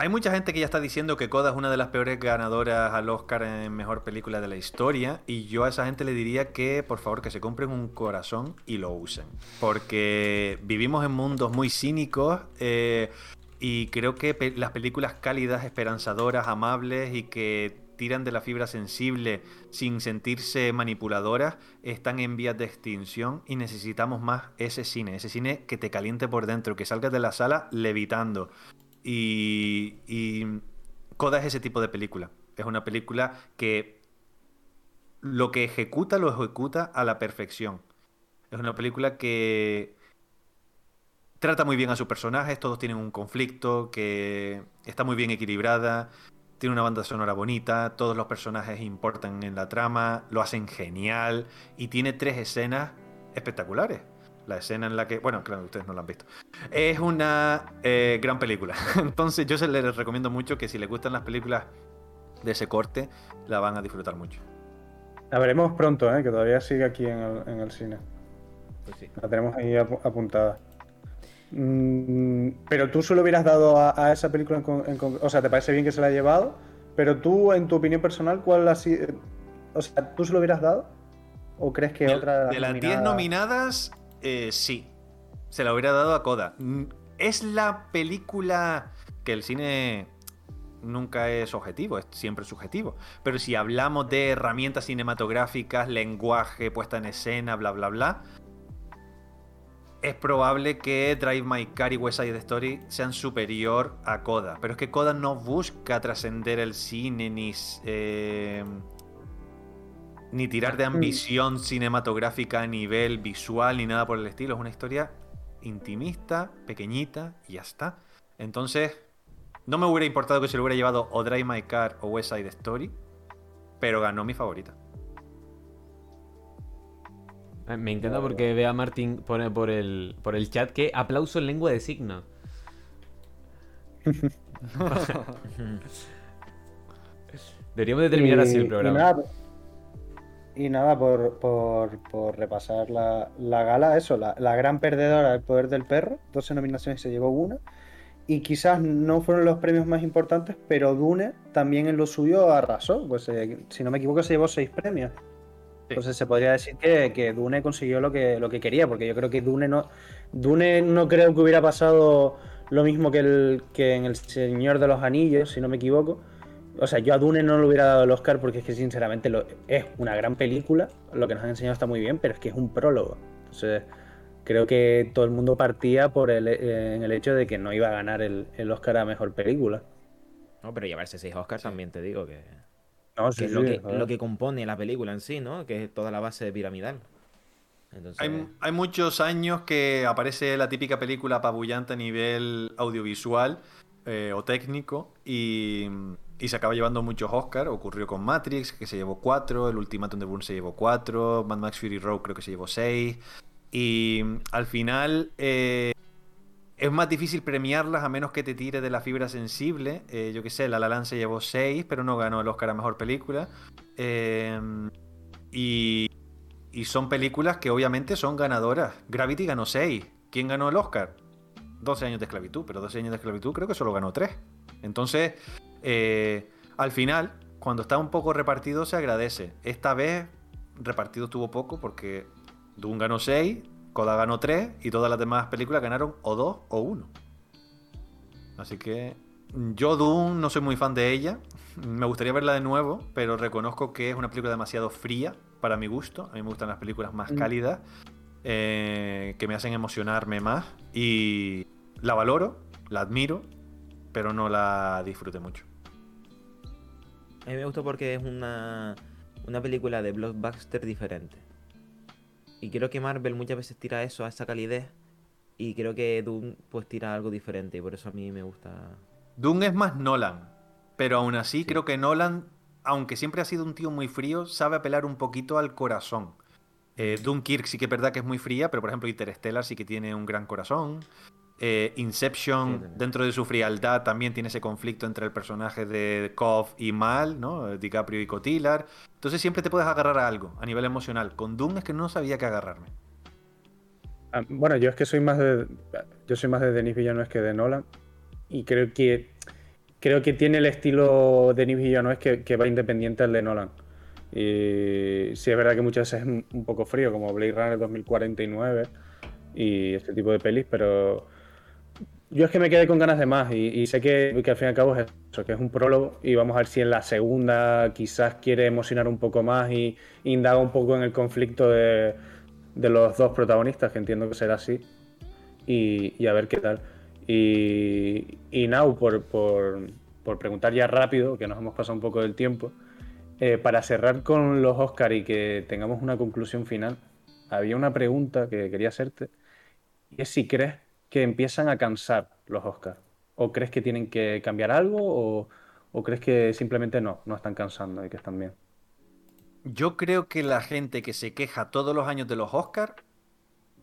Hay mucha gente que ya está diciendo que Coda es una de las peores ganadoras al Oscar en mejor película de la historia. Y yo a esa gente le diría que, por favor, que se compren un corazón y lo usen. Porque vivimos en mundos muy cínicos. eh, y creo que las películas cálidas, esperanzadoras, amables y que tiran de la fibra sensible sin sentirse manipuladoras, están en vías de extinción y necesitamos más ese cine, ese cine que te caliente por dentro, que salgas de la sala levitando. Y, y Coda es ese tipo de película. Es una película que lo que ejecuta lo ejecuta a la perfección. Es una película que trata muy bien a sus personajes, todos tienen un conflicto, que está muy bien equilibrada, tiene una banda sonora bonita, todos los personajes importan en la trama, lo hacen genial y tiene tres escenas espectaculares. La escena en la que, bueno, claro, ustedes no la han visto. Es una eh, gran película. Entonces yo se les recomiendo mucho que si les gustan las películas de ese corte, la van a disfrutar mucho. La veremos pronto, ¿eh? que todavía sigue aquí en el, en el cine. Pues sí. La tenemos ahí apu- apuntada. Mm, pero tú solo hubieras dado a, a esa película en, con- en O sea, te parece bien que se la ha llevado, pero tú, en tu opinión personal, ¿cuál ha sido. O sea, ¿tú se lo hubieras dado? ¿O crees que De, otra. de las 10 nominadas, eh, sí. Se la hubiera dado a Coda. Es la película que el cine nunca es objetivo, es siempre subjetivo. Pero si hablamos de herramientas cinematográficas, lenguaje, puesta en escena, bla, bla, bla, es probable que Drive My Car y West Side Story sean superior a Coda. Pero es que Coda no busca trascender el cine ni... eh, ni tirar de ambición cinematográfica a nivel visual ni nada por el estilo. Es una historia intimista, pequeñita y ya está. Entonces, no me hubiera importado que se lo hubiera llevado o Drive My Car o West Side Story, pero ganó mi favorita. Eh, Me encanta porque Bea Martín pone por el, por el chat que aplauso en lengua de signos. Deberíamos de terminar así el Y programa. Y nada, por, por- por repasar la, la gala, eso, la, la gran perdedora del poder del perro, 12 nominaciones se llevó una. Y quizás no fueron los premios más importantes, pero Dune también en lo suyo arrasó. Pues eh, si no me equivoco, se llevó seis premios. Entonces se podría decir que, que Dune consiguió lo que, lo que quería, porque yo creo que Dune no. Dune no creo que hubiera pasado lo mismo que, el, que en El Señor de los Anillos, si no me equivoco. O sea, yo a Dune no le hubiera dado el Oscar porque es que sinceramente lo, es una gran película, lo que nos han enseñado está muy bien, pero es que es un prólogo. Entonces, creo que todo el mundo partía por el, eh, en el hecho de que no iba a ganar el, el Oscar a Mejor Película. No, pero llevarse seis Oscars también te digo que, No, que sí, es lo sí, que, lo que compone la película en sí, ¿no? Que es toda la base piramidal. Entonces, Hay, hay muchos años que aparece la típica película apabullante a nivel audiovisual eh, o técnico y, y se acaba llevando muchos Oscars. Ocurrió con Matrix, que se llevó cuatro, el Ultimatum de Bourne se llevó cuatro, Mad Max Fury Road creo que se llevó seis. Y al final eh, es más difícil premiarlas a menos que te tire de la fibra sensible. Eh, yo qué sé, La La se llevó seis, pero no ganó el Oscar a Mejor Película. Y, y son películas que obviamente son ganadoras. Gravity ganó 6. ¿Quién ganó el Oscar? 12 años de esclavitud, pero 12 años de esclavitud creo que solo ganó 3. Entonces, eh, al final, cuando está un poco repartido, se agradece. Esta vez, repartido estuvo poco porque Doom ganó 6, Coda ganó 3 y todas las demás películas ganaron o 2 o 1. Así que yo Doom no soy muy fan de ella. Me gustaría verla de nuevo, pero reconozco que es una película demasiado fría para mi gusto. A mí me gustan las películas más Mm. cálidas, eh, que me hacen emocionarme más. Y la valoro, la admiro, pero no la disfruté mucho. a mí me gustó porque es una, una película de blockbuster diferente. Y creo que Marvel muchas veces tira eso a esa calidez. Y creo que Doom pues tira algo diferente. Y por eso a mí me gusta. Doom es más Nolan, pero aún así Sí. creo que Nolan, aunque siempre ha sido un tío muy frío, sabe apelar un poquito al corazón. Eh, Dunkirk sí que es verdad que es muy fría, pero por ejemplo Interstellar sí que tiene un gran corazón. Eh, Inception, Sí, dentro de su frialdad, también tiene ese conflicto entre el personaje de Cobb y Mal, ¿no? DiCaprio y Cotillar. Entonces siempre te puedes agarrar a algo a nivel emocional. Con Doom es que no sabía qué agarrarme. Ah, Bueno, yo es que soy más de. Yo soy más de Denis Villeneuve que de Nolan. Y creo que. Creo que tiene el estilo de Denis Villeneuve que, que va independiente al de Nolan. Y sí es verdad que muchas veces es un poco frío, como Blade Runner 2049 y este tipo de pelis, pero yo es que me quedé con ganas de más y, y sé que, que al fin y al cabo es eso, que es un prólogo y vamos a ver si en la segunda quizás quiere emocionar un poco más y, indaga un poco en el conflicto de, de los dos protagonistas, que entiendo que será así, y, y a ver qué tal. Y, y Now, por, por, por preguntar ya rápido, que nos hemos pasado un poco del tiempo, eh, para cerrar con los Oscar y que tengamos una conclusión final, había una pregunta que quería hacerte, y es si crees que empiezan a cansar los Oscars, o crees que tienen que cambiar algo, o, o crees que simplemente no, no están cansando y que están bien. Yo creo que la gente que se queja todos los años de los Oscars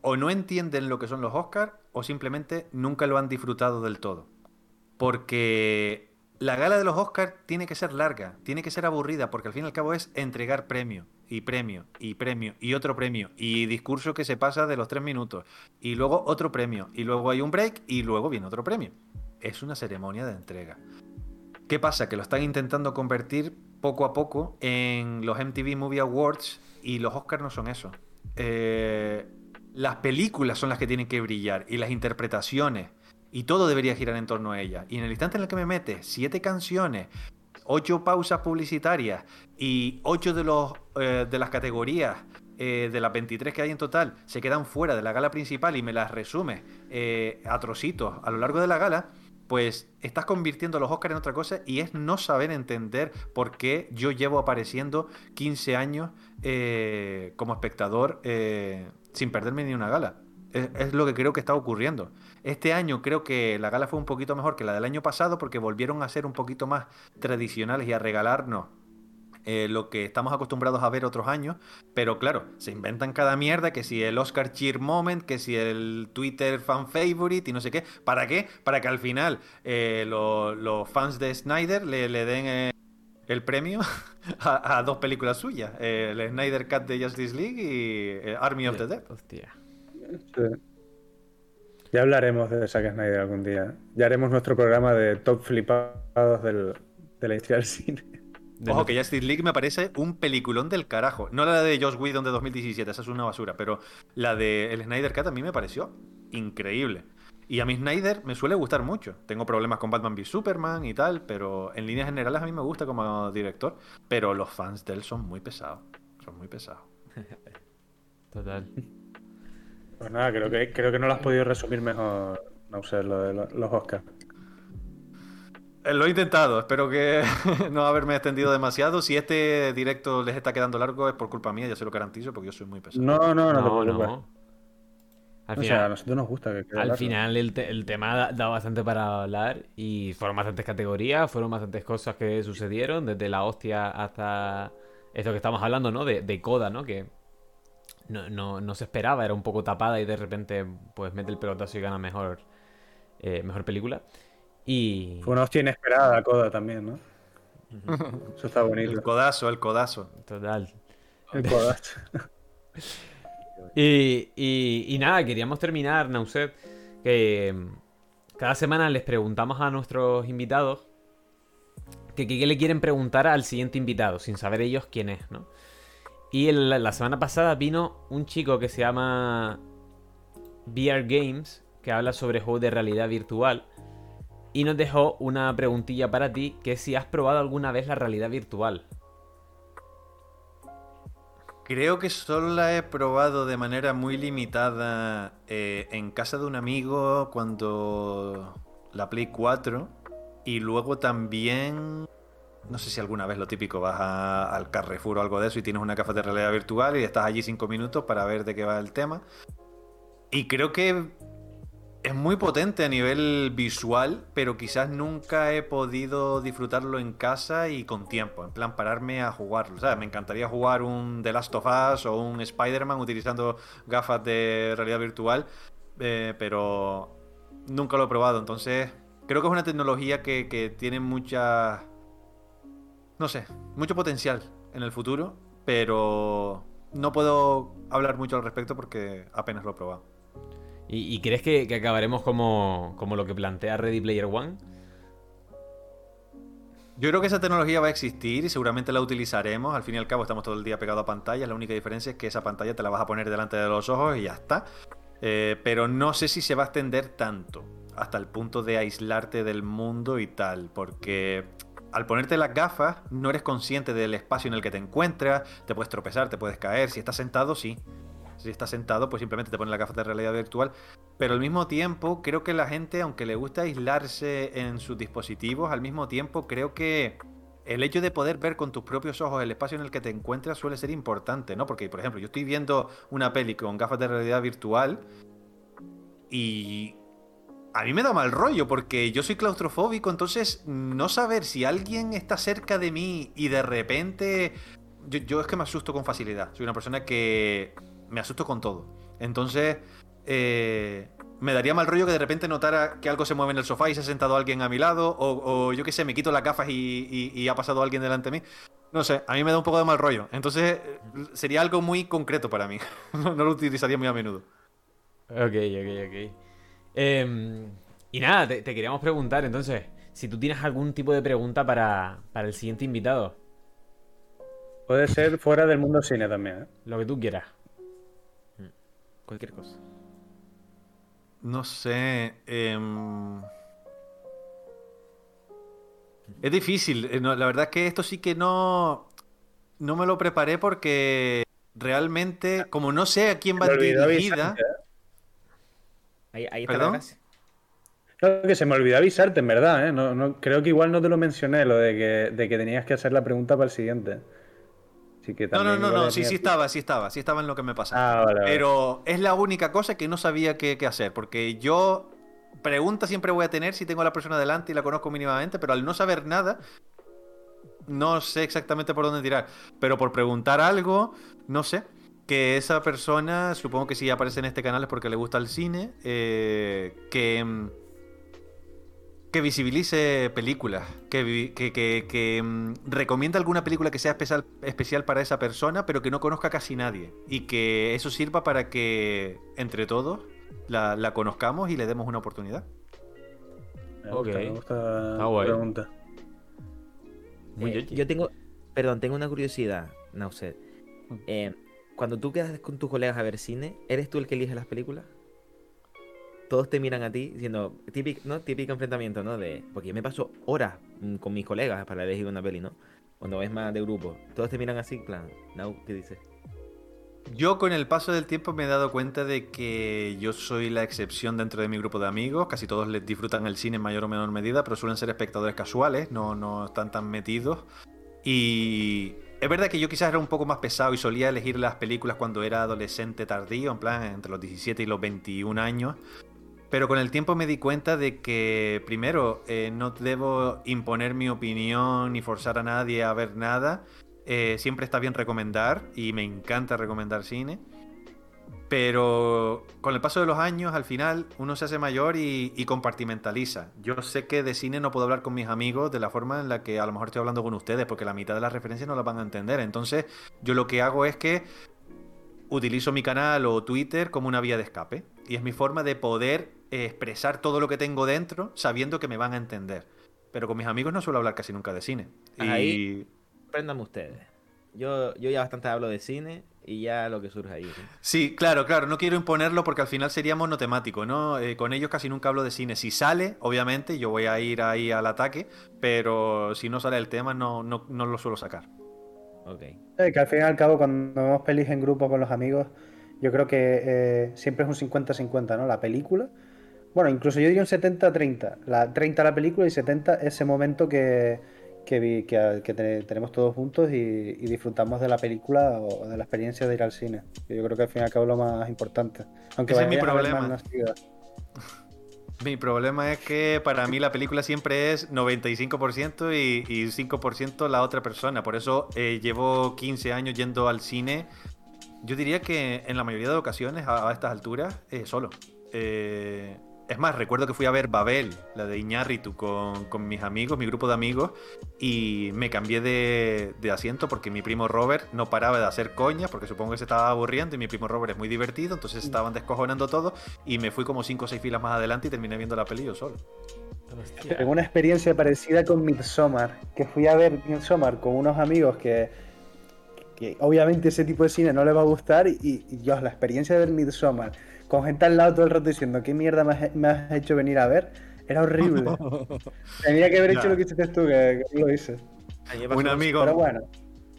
o no entienden lo que son los Oscars o simplemente nunca lo han disfrutado del todo. Porque la gala de los Oscars tiene que ser larga, tiene que ser aburrida, porque al fin y al cabo es entregar premio y premio y premio y otro premio y discurso que se pasa de los tres minutos y luego otro premio y luego hay un break y luego viene otro premio. Es una ceremonia de entrega. ¿Qué pasa? Que lo están intentando convertir poco a poco en los MTV Movie Awards y los Oscars no son eso. Eh, las películas son las que tienen que brillar y las interpretaciones y todo debería girar en torno a ellas. Y en el instante en el que me metes siete canciones, ocho pausas publicitarias y ocho de, los, eh, de las categorías eh, de las 23 que hay en total se quedan fuera de la gala principal y me las resumes eh, a trocitos a lo largo de la gala, pues estás convirtiendo los Oscars en otra cosa y es no saber entender por qué yo llevo apareciendo 15 años como espectador sin perderme ni una gala. Es lo que creo que está ocurriendo. Este año creo que la gala fue un poquito mejor que la del año pasado porque volvieron a ser un poquito más tradicionales y a regalarnos eh, lo que estamos acostumbrados a ver otros años, pero claro, se inventan cada mierda, que si el Oscar Cheer Moment, que si el Twitter Fan Favorite y no sé qué. ¿Para qué? Para que al final eh, lo- los fans de Snyder le, le den eh, el premio a, a dos películas suyas, eh, el Snyder Cut de Justice League y eh, Army of the Dead. Hostia. Sí. Ya hablaremos de Zack Snyder algún día. Ya haremos nuestro programa de top flipados del, de la historia del cine. De Ojo que Justice League me parece un peliculón del carajo. No la de Josh Whedon de 2017, esa es una basura, pero la de el Snyder Cut a mí me pareció increíble. Y a mí Snyder me suele gustar mucho. Tengo problemas con Batman v Superman y tal, pero en líneas generales a mí me gusta como director. Pero los fans de él son muy pesados. Son muy pesados. Total. Pues nada, creo que, creo que no lo has podido resumir mejor, no sé, lo de lo- los Oscars. Eh, Lo he intentado, espero que no haberme extendido demasiado. Si este directo les está quedando largo es por culpa mía, ya se lo garantizo, porque yo soy muy pesado. No, no, no, te No, preocupes. no. Al O sea, a final, nosotros nos gusta que quede al largo. final el, te- el tema da, da bastante para hablar y fueron bastantes categorías, fueron bastantes cosas que sucedieron, desde la hostia hasta esto que estamos hablando, ¿no? De, de Coda, ¿no? Que no, no, no se esperaba, era un poco tapada y de repente pues mete el pelotazo y gana mejor, eh, mejor película. Y... Fue una hostia inesperada, Coda también, ¿no? Eso está El bonito. codazo, el codazo. Total. El Coda. Y, y- y nada, queríamos terminar, Nauset, que mm, cada semana les preguntamos a nuestros invitados que qué le quieren preguntar al siguiente invitado, sin saber ellos quién es, ¿no? Y la semana pasada vino un chico que se llama VR Games, que habla sobre juegos de realidad virtual, y nos dejó una preguntilla para ti, que es si has probado alguna vez la realidad virtual. Creo que solo la he probado de manera muy limitada eh, en casa de un amigo cuando la Play 4 y luego también, no sé si alguna vez lo típico, vas al Carrefour o algo de eso y tienes una gafas de realidad virtual y estás allí cinco minutos para ver de qué va el tema. Y creo que es muy potente a nivel visual, pero quizás nunca he podido disfrutarlo en casa y con tiempo, en plan pararme a jugarlo. O sea, me encantaría jugar un The Last of Us o un Spider-Man utilizando gafas de realidad virtual, eh, pero nunca lo he probado. Entonces, creo que es una tecnología que, que tiene mucha... No sé, mucho potencial en el futuro, pero no puedo hablar mucho al respecto porque apenas lo he probado. ¿Y, y crees que, que acabaremos como, como lo que plantea Ready Player One? Yo creo que esa tecnología va a existir y seguramente la utilizaremos. Al fin y al cabo estamos todo el día pegados a pantallas. La única diferencia es que esa pantalla te la vas a poner delante de los ojos y ya está. Eh, pero no sé si se va a extender tanto hasta el punto de aislarte del mundo y tal. Porque al ponerte las gafas no eres consciente del espacio en el que te encuentras. Te puedes tropezar, te puedes caer. Si estás sentado, sí. Si estás sentado, pues simplemente te pones las gafas de realidad virtual. Pero al mismo tiempo, creo que la gente, aunque le gusta aislarse en sus dispositivos, al mismo tiempo creo que el hecho de poder ver con tus propios ojos el espacio en el que te encuentras suele ser importante, ¿no? Porque, por ejemplo, yo estoy viendo una peli con gafas de realidad virtual y a mí me da mal rollo porque yo soy claustrofóbico, entonces no saber si alguien está cerca de mí y de repente... Yo, es que me asusto con facilidad. Soy una persona que me asusto con todo. Entonces, eh, me daría mal rollo que de repente notara que algo se mueve en el sofá y se ha sentado alguien a mi lado, o, o yo qué sé, me quito las gafas y, y- y ha pasado alguien delante de mí. No sé, a mí me da un poco de mal rollo. Entonces, sería algo muy concreto para mí. No lo utilizaría muy a menudo. Ok, ok, ok. Em, y nada, te, te queríamos preguntar entonces, si tú tienes algún tipo de pregunta para, para el siguiente invitado, Puede ser fuera del mundo cine también, ¿eh? lo que tú quieras. Cualquier cosa. No sé. em, Es difícil. eh, no, la verdad es que esto sí que no. No me lo preparé porque realmente, como no sé a quién va olvidó dirigida. Ahí, ahí está ¿Perdón? la casa. No, que se me olvidó avisarte, en verdad, ¿eh? No, no- creo que igual no te lo mencioné, lo de que, de que tenías que hacer la pregunta para el siguiente. Así que No, no, no, no, sí, sí estaba, sí estaba, sí estaba en lo que me pasaba. Ah, vale, vale. Pero es la única cosa que no sabía qué, qué hacer, porque yo pregunta siempre voy a tener si tengo a la persona delante y la conozco mínimamente, pero al no saber nada, no sé exactamente por dónde tirar. Pero por preguntar algo, no sé. Que esa persona, supongo que si aparece en este canal es porque le gusta el cine, eh, que, mm, que visibilice películas, que, que, que, que, mm, recomienda alguna película que sea especial, especial para esa persona, pero que no conozca casi nadie. Y que eso sirva para que entre todos la, la conozcamos y le demos una oportunidad. Me gusta, Ok. me gusta la Ah, pregunta. Muy Eh, yo tengo, perdón, tengo una curiosidad, Nauset. Mm. Eh, cuando tú quedas con tus colegas a ver cine, ¿eres tú el que elige las películas? Todos te miran a ti diciendo, típico, ¿no? Típico enfrentamiento, ¿no? De, porque yo me paso horas mm, con mis colegas para elegir una peli, ¿no? Cuando es más de grupo. Todos te miran así, plan, Nau, ¿qué dices? Yo con el paso del tiempo me he dado cuenta de que yo soy la excepción dentro de mi grupo de amigos. Casi todos les disfrutan el cine en mayor o menor medida, pero suelen ser espectadores casuales, no, no están tan metidos. Y es verdad que yo quizás era un poco más pesado y solía elegir las películas cuando era adolescente tardío, en plan entre los 17 y los 21 años. Pero con el tiempo me di cuenta de que, primero, eh, no debo imponer mi opinión ni forzar a nadie a ver nada. Eh, siempre está bien recomendar y me encanta recomendar cine. Pero con el paso de los años, al final, uno se hace mayor y, y compartimentaliza. Yo sé que de cine no puedo hablar con mis amigos de la forma en la que a lo mejor estoy hablando con ustedes, porque la mitad de las referencias no las van a entender. Entonces, yo lo que hago es que utilizo mi canal o Twitter como una vía de escape. Y es mi forma de poder expresar todo lo que tengo dentro sabiendo que me van a entender. Pero con mis amigos no suelo hablar casi nunca de cine. Y Ahí- Préndame ustedes. Yo, yo ya bastante hablo de cine y ya lo que surge ahí. ¿sí? Sí, claro, claro, no quiero imponerlo porque al final sería monotemático, ¿no? Eh, con ellos casi nunca hablo de cine. Si sale, obviamente, yo voy a ir ahí al ataque, pero si no sale el tema, no, no, no lo suelo sacar. Ok. Eh, que al fin y al cabo, cuando vemos pelis en grupo con los amigos, yo creo que eh, siempre es un 50-50, ¿no? La película. Bueno, incluso yo diría un 70-30. La 30 la película y 70 ese momento que, que, vi- que- que te- tenemos todos juntos y, y disfrutamos de la película o de la experiencia de ir al cine. Yo creo que al fin y al cabo es lo más importante. Aunque Ese es mi problema. Mi problema es que para mí la película siempre es 95% y, y 5% la otra persona. Por eso eh, llevo 15 años yendo al cine. Yo diría que en la mayoría de ocasiones, a, a estas alturas, eh, solo. Eh, es más, recuerdo que fui a ver Babel, la de Iñárritu, con, con mis amigos, mi grupo de amigos, y me cambié de, de asiento porque mi primo Robert no paraba de hacer coñas, porque supongo que se estaba aburriendo, y mi primo Robert es muy divertido, entonces estaban descojonando todo, y me fui como 5 o 6 filas más adelante y terminé viendo la peli yo solo. Hostia. Tengo una experiencia parecida con Midsommar, que fui a ver Midsommar con unos amigos que, que obviamente ese tipo de cine no les va a gustar y, y yo la experiencia de ver Midsommar con gente al lado todo el rato diciendo qué mierda me has, me has hecho venir a ver, era horrible. Tenía que haber hecho Ya. lo que hiciste tú, que, lo hice. Un amigo. Pero bueno,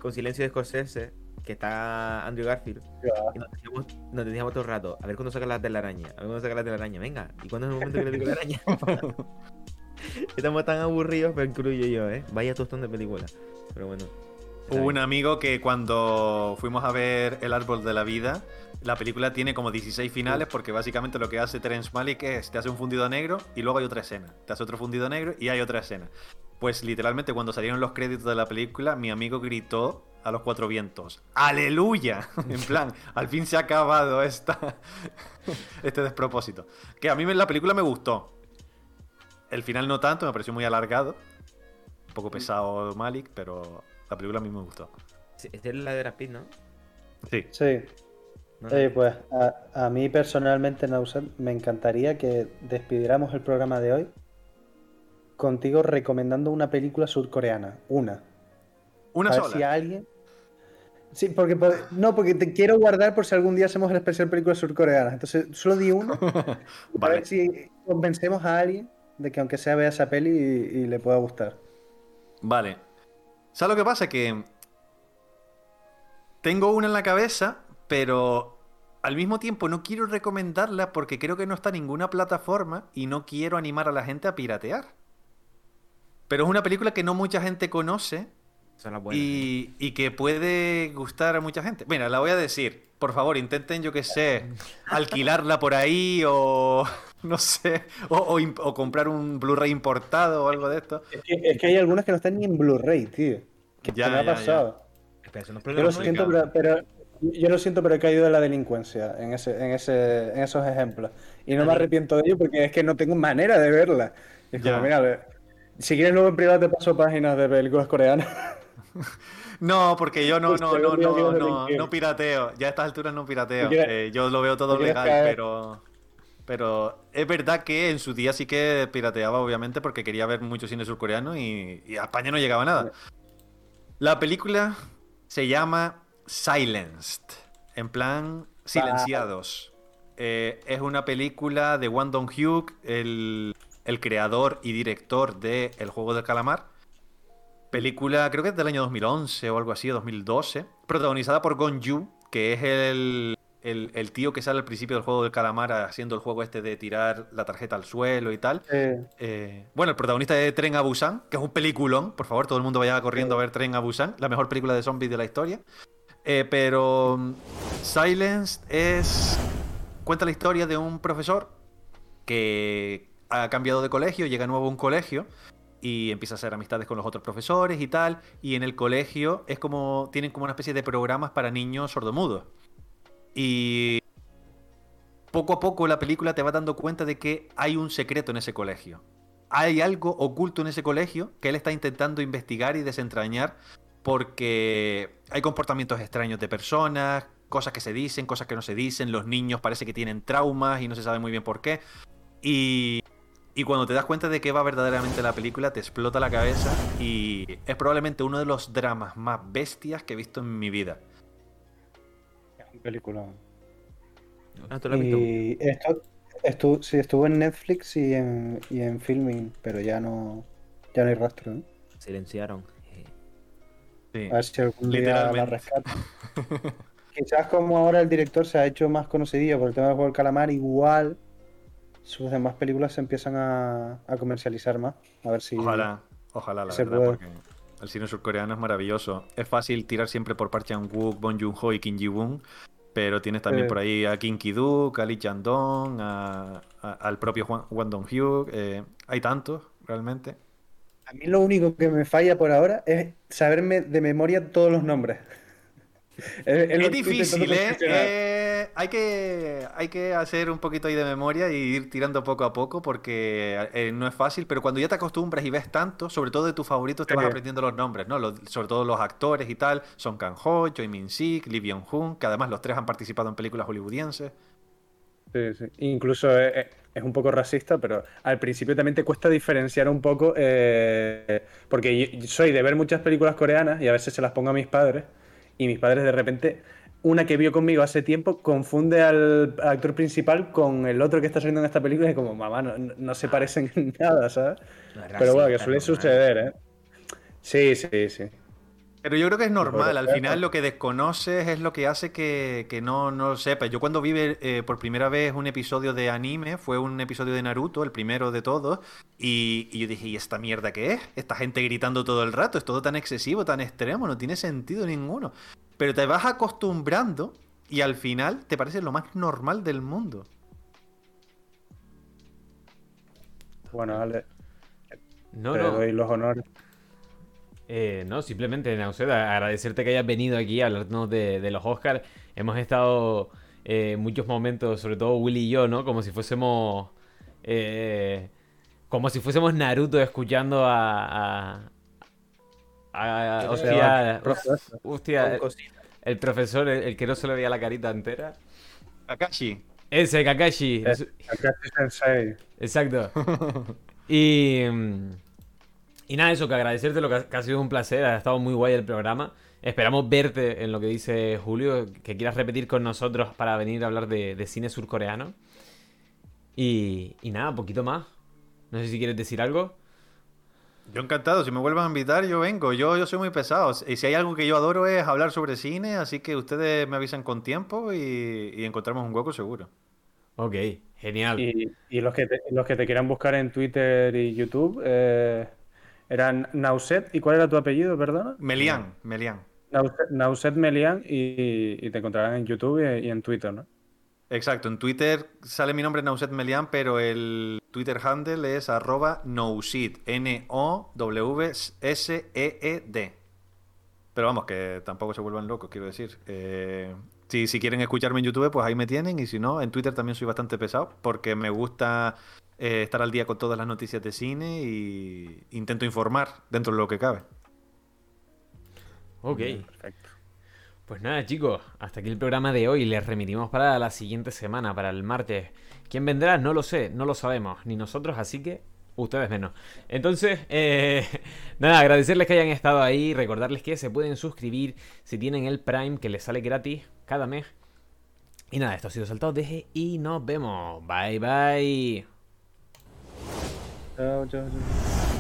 Con Silencio de Scorsese, que está Andrew Garfield. Y nos decíamos, nos decíamos todo el rato, a ver cuándo saca la telaraña, a ver cuándo saca la telaraña, venga, ¿y cuándo es el momento que le digo la araña? Estamos tan aburridos, pero incluyo yo, ¿eh? Vaya tostón de película. Pero bueno. Hubo un amigo que cuando fuimos a ver El Árbol de la Vida, la película tiene como 16 finales porque básicamente lo que hace Terence Malick es te hace un fundido negro y luego hay otra escena. Te hace otro fundido negro y hay otra escena. Pues literalmente cuando salieron los créditos de la película, mi amigo gritó a los cuatro vientos, ¡Aleluya! En plan, al fin se ha acabado esta, este despropósito. Que a mí la película me gustó. El final no tanto, me pareció muy alargado. Un poco pesado Malik, pero la película a mí me gustó. Sí, Esta es la de Brad Pitt, ¿no? Sí. Sí, No, no. Eh, pues a, a mí personalmente, Nauset, me encantaría que despidiéramos el programa de hoy contigo recomendando una película surcoreana. Una. Una a ver sola. si alguien. Sí, porque por- no, porque te quiero guardar por si algún día hacemos el especial películas surcoreanas. Entonces, solo di uno. A Vale. ver si convencemos a alguien de que aunque sea vea esa peli y, y le pueda gustar. Vale. ¿Sabes lo que pasa? Que tengo una en la cabeza, pero al mismo tiempo no quiero recomendarla porque creo que no está en ninguna plataforma y no quiero animar a la gente a piratear. Pero es una película que no mucha gente conoce y, y que puede gustar a mucha gente. Mira, la voy a decir. Por favor, intenten, yo que sé, alquilarla por ahí o no sé, o, o comprar un Blu-ray importado o algo de esto. Es que, es que hay algunas que no están ni en Blu-ray, tío. Que Ya, me ha ya, pasado. Espera, eso no es Yo lo problema nuestro. siento, pero, pero- yo lo siento, pero he caído de la delincuencia en ese, en ese, en esos ejemplos. Y no me arrepiento de ello porque es que no tengo manera de verla. Es como, mira, si quieres luego en privado te paso páginas de películas coreanas. No, porque yo no, Pues no, no, no, no, no pirateo. Ya a estas alturas no pirateo. ¿Tú quieres- Eh, yo lo veo todo legal, pero. Pero es verdad que en su día sí que pirateaba, obviamente, porque quería ver mucho cine surcoreano y, y a España no llegaba nada. La película se llama Silenced, en plan silenciados. Eh, es una película de Won Dong-hyuk, el, el creador y director de El Juego del Calamar. Película, creo que es del año 2011 o algo así, o 2012. Protagonizada por Gon Yu, que es el, el, el tío que sale al principio del juego del calamar haciendo el juego este de tirar la tarjeta al suelo y tal. Eh, Eh, bueno, el protagonista de Tren a Busan, que es un peliculón. Por favor, todo el mundo vaya corriendo a ver Tren a Busan, la mejor película de zombies de la historia. Eh, pero mm, Silence es. Cuenta la historia de un profesor que ha cambiado de colegio, llega nuevo a un colegio y empieza a hacer amistades con los otros profesores y tal. Y en el colegio es como. tienen como una especie de programas para niños sordomudos. Y poco a poco la película te va dando cuenta de que hay un secreto en ese colegio. Hay algo oculto en ese colegio que él está intentando investigar y desentrañar porque hay comportamientos extraños de personas, cosas que se dicen, cosas que no se dicen, los niños parece que tienen traumas y no se sabe muy bien por qué. Y, y cuando te das cuenta de qué va verdaderamente la película, te explota la cabeza y es probablemente uno de los dramas más bestias que he visto en mi vida. película. Ah, ¿tú lo has visto? Y esto estuvo, sí, estuvo en Netflix y en, y en Filming, pero ya no, ya no hay rastro. ¿eh? Silenciaron. Sí. A ver si algún día la rescata. Quizás como ahora el director se ha hecho más conocidillo por el tema del juego del calamar, igual sus demás películas se empiezan a, a comercializar más. A ver si. Ojalá, ojalá, la se verdad, puede. porque el cine surcoreano es maravilloso. Es fácil tirar siempre por Park Chan-wook, Bong Joon-ho y Kim Ji-woon, pero tienes también Eh. por ahí a Kim Ki-duk, a Lee a- al propio Juan, Dong-hyuk. eh, hay tantos, realmente. A mí lo único que me falla por ahora es saberme de memoria todos los nombres. Es, difícil, ¿eh? Eh, hay, que, hay que hacer un poquito ahí de memoria y ir tirando poco a poco porque eh, no es fácil, pero cuando ya te acostumbras y ves tanto, sobre todo de tus favoritos, te vas aprendiendo los nombres, ¿no? Los- sobre todo los actores y tal, Son Kang-ho, Choi Min-sik, Lee Byung-hun, que además los tres han participado en películas hollywoodienses. Sí, sí. Incluso es, es- es un poco racista, pero al principio también te cuesta diferenciar un poco, eh, porque yo- soy de ver muchas películas coreanas y a veces se las pongo a mis padres, y mis padres de repente, una que vio conmigo hace tiempo, confunde al actor principal con el otro que está saliendo en esta película y es como, mamá, no, se parecen en nada, ¿sabes? no Pero bueno, que suele suceder, ¿eh? Sí, sí, sí. Pero yo creo que es normal, al final lo que desconoces es lo que hace que, que no, no lo sepas. Yo cuando vi eh, por primera vez un episodio de anime, fue un episodio de Naruto, el primero de todos, y, y yo dije, ¿y esta mierda qué es? Esta gente gritando todo el rato, es todo tan excesivo, tan extremo, no tiene sentido ninguno. Pero te vas acostumbrando y al final te parece lo más normal del mundo. Bueno, Ale, No, te no. doy los honores. Eh, no, simplemente, Nauceda, agradecerte que hayas venido aquí a hablarnos de, de los Oscars. Hemos estado eh, muchos momentos, sobre todo Willy y yo, ¿no? Como si fuésemos. eh, como si fuésemos Naruto escuchando a. a, a- hostia, hostia, el profesor, el, el que no se le veía la carita entera. Kakashi. Ese, Kakashi. Kakashi Sensei. Exacto. Y, y nada, eso, que agradecerte lo que ha, que ha sido un placer, ha estado muy guay el programa. Esperamos verte en lo que dice Julio, que quieras repetir con nosotros para venir a hablar de, de cine surcoreano. Y, y nada, poquito más. No sé si quieres decir algo. Yo encantado, si me vuelvan a invitar, yo vengo. Yo, yo soy muy pesado. Y si hay algo que yo adoro es hablar sobre cine, así que ustedes me avisan con tiempo y, y encontramos un hueco seguro. Ok, genial. Y, y los, que te, los que te quieran buscar en Twitter y YouTube, eh, Era Nauset. ¿Y cuál era tu apellido, perdona? Melián, Melián. Nauset, Melián y, te encontrarán en YouTube y, en Twitter, ¿no? Exacto, en Twitter sale mi nombre Nauset Melián, pero el Twitter handle es arroba Nousid, N-O-W-S-E-E-D. Pero vamos, que tampoco se vuelvan locos, quiero decir. Eh, si, si quieren escucharme en YouTube, pues ahí me tienen. Y si no, en Twitter también soy bastante pesado, porque me gusta eh, estar al día con todas las noticias de cine y intento informar dentro de lo que cabe. Ok. Perfecto. Pues nada, chicos, hasta aquí el programa de hoy. Les remitimos para la siguiente semana, para el martes. ¿Quién vendrá? No lo sé, no lo sabemos, ni nosotros, así que ustedes menos. Entonces, eh, nada, agradecerles que hayan estado ahí, recordarles que se pueden suscribir si tienen el Prime, que les sale gratis cada mes. Y nada, esto ha sido Saltado Deje y nos vemos. Bye bye. जाओ जाओ जाओ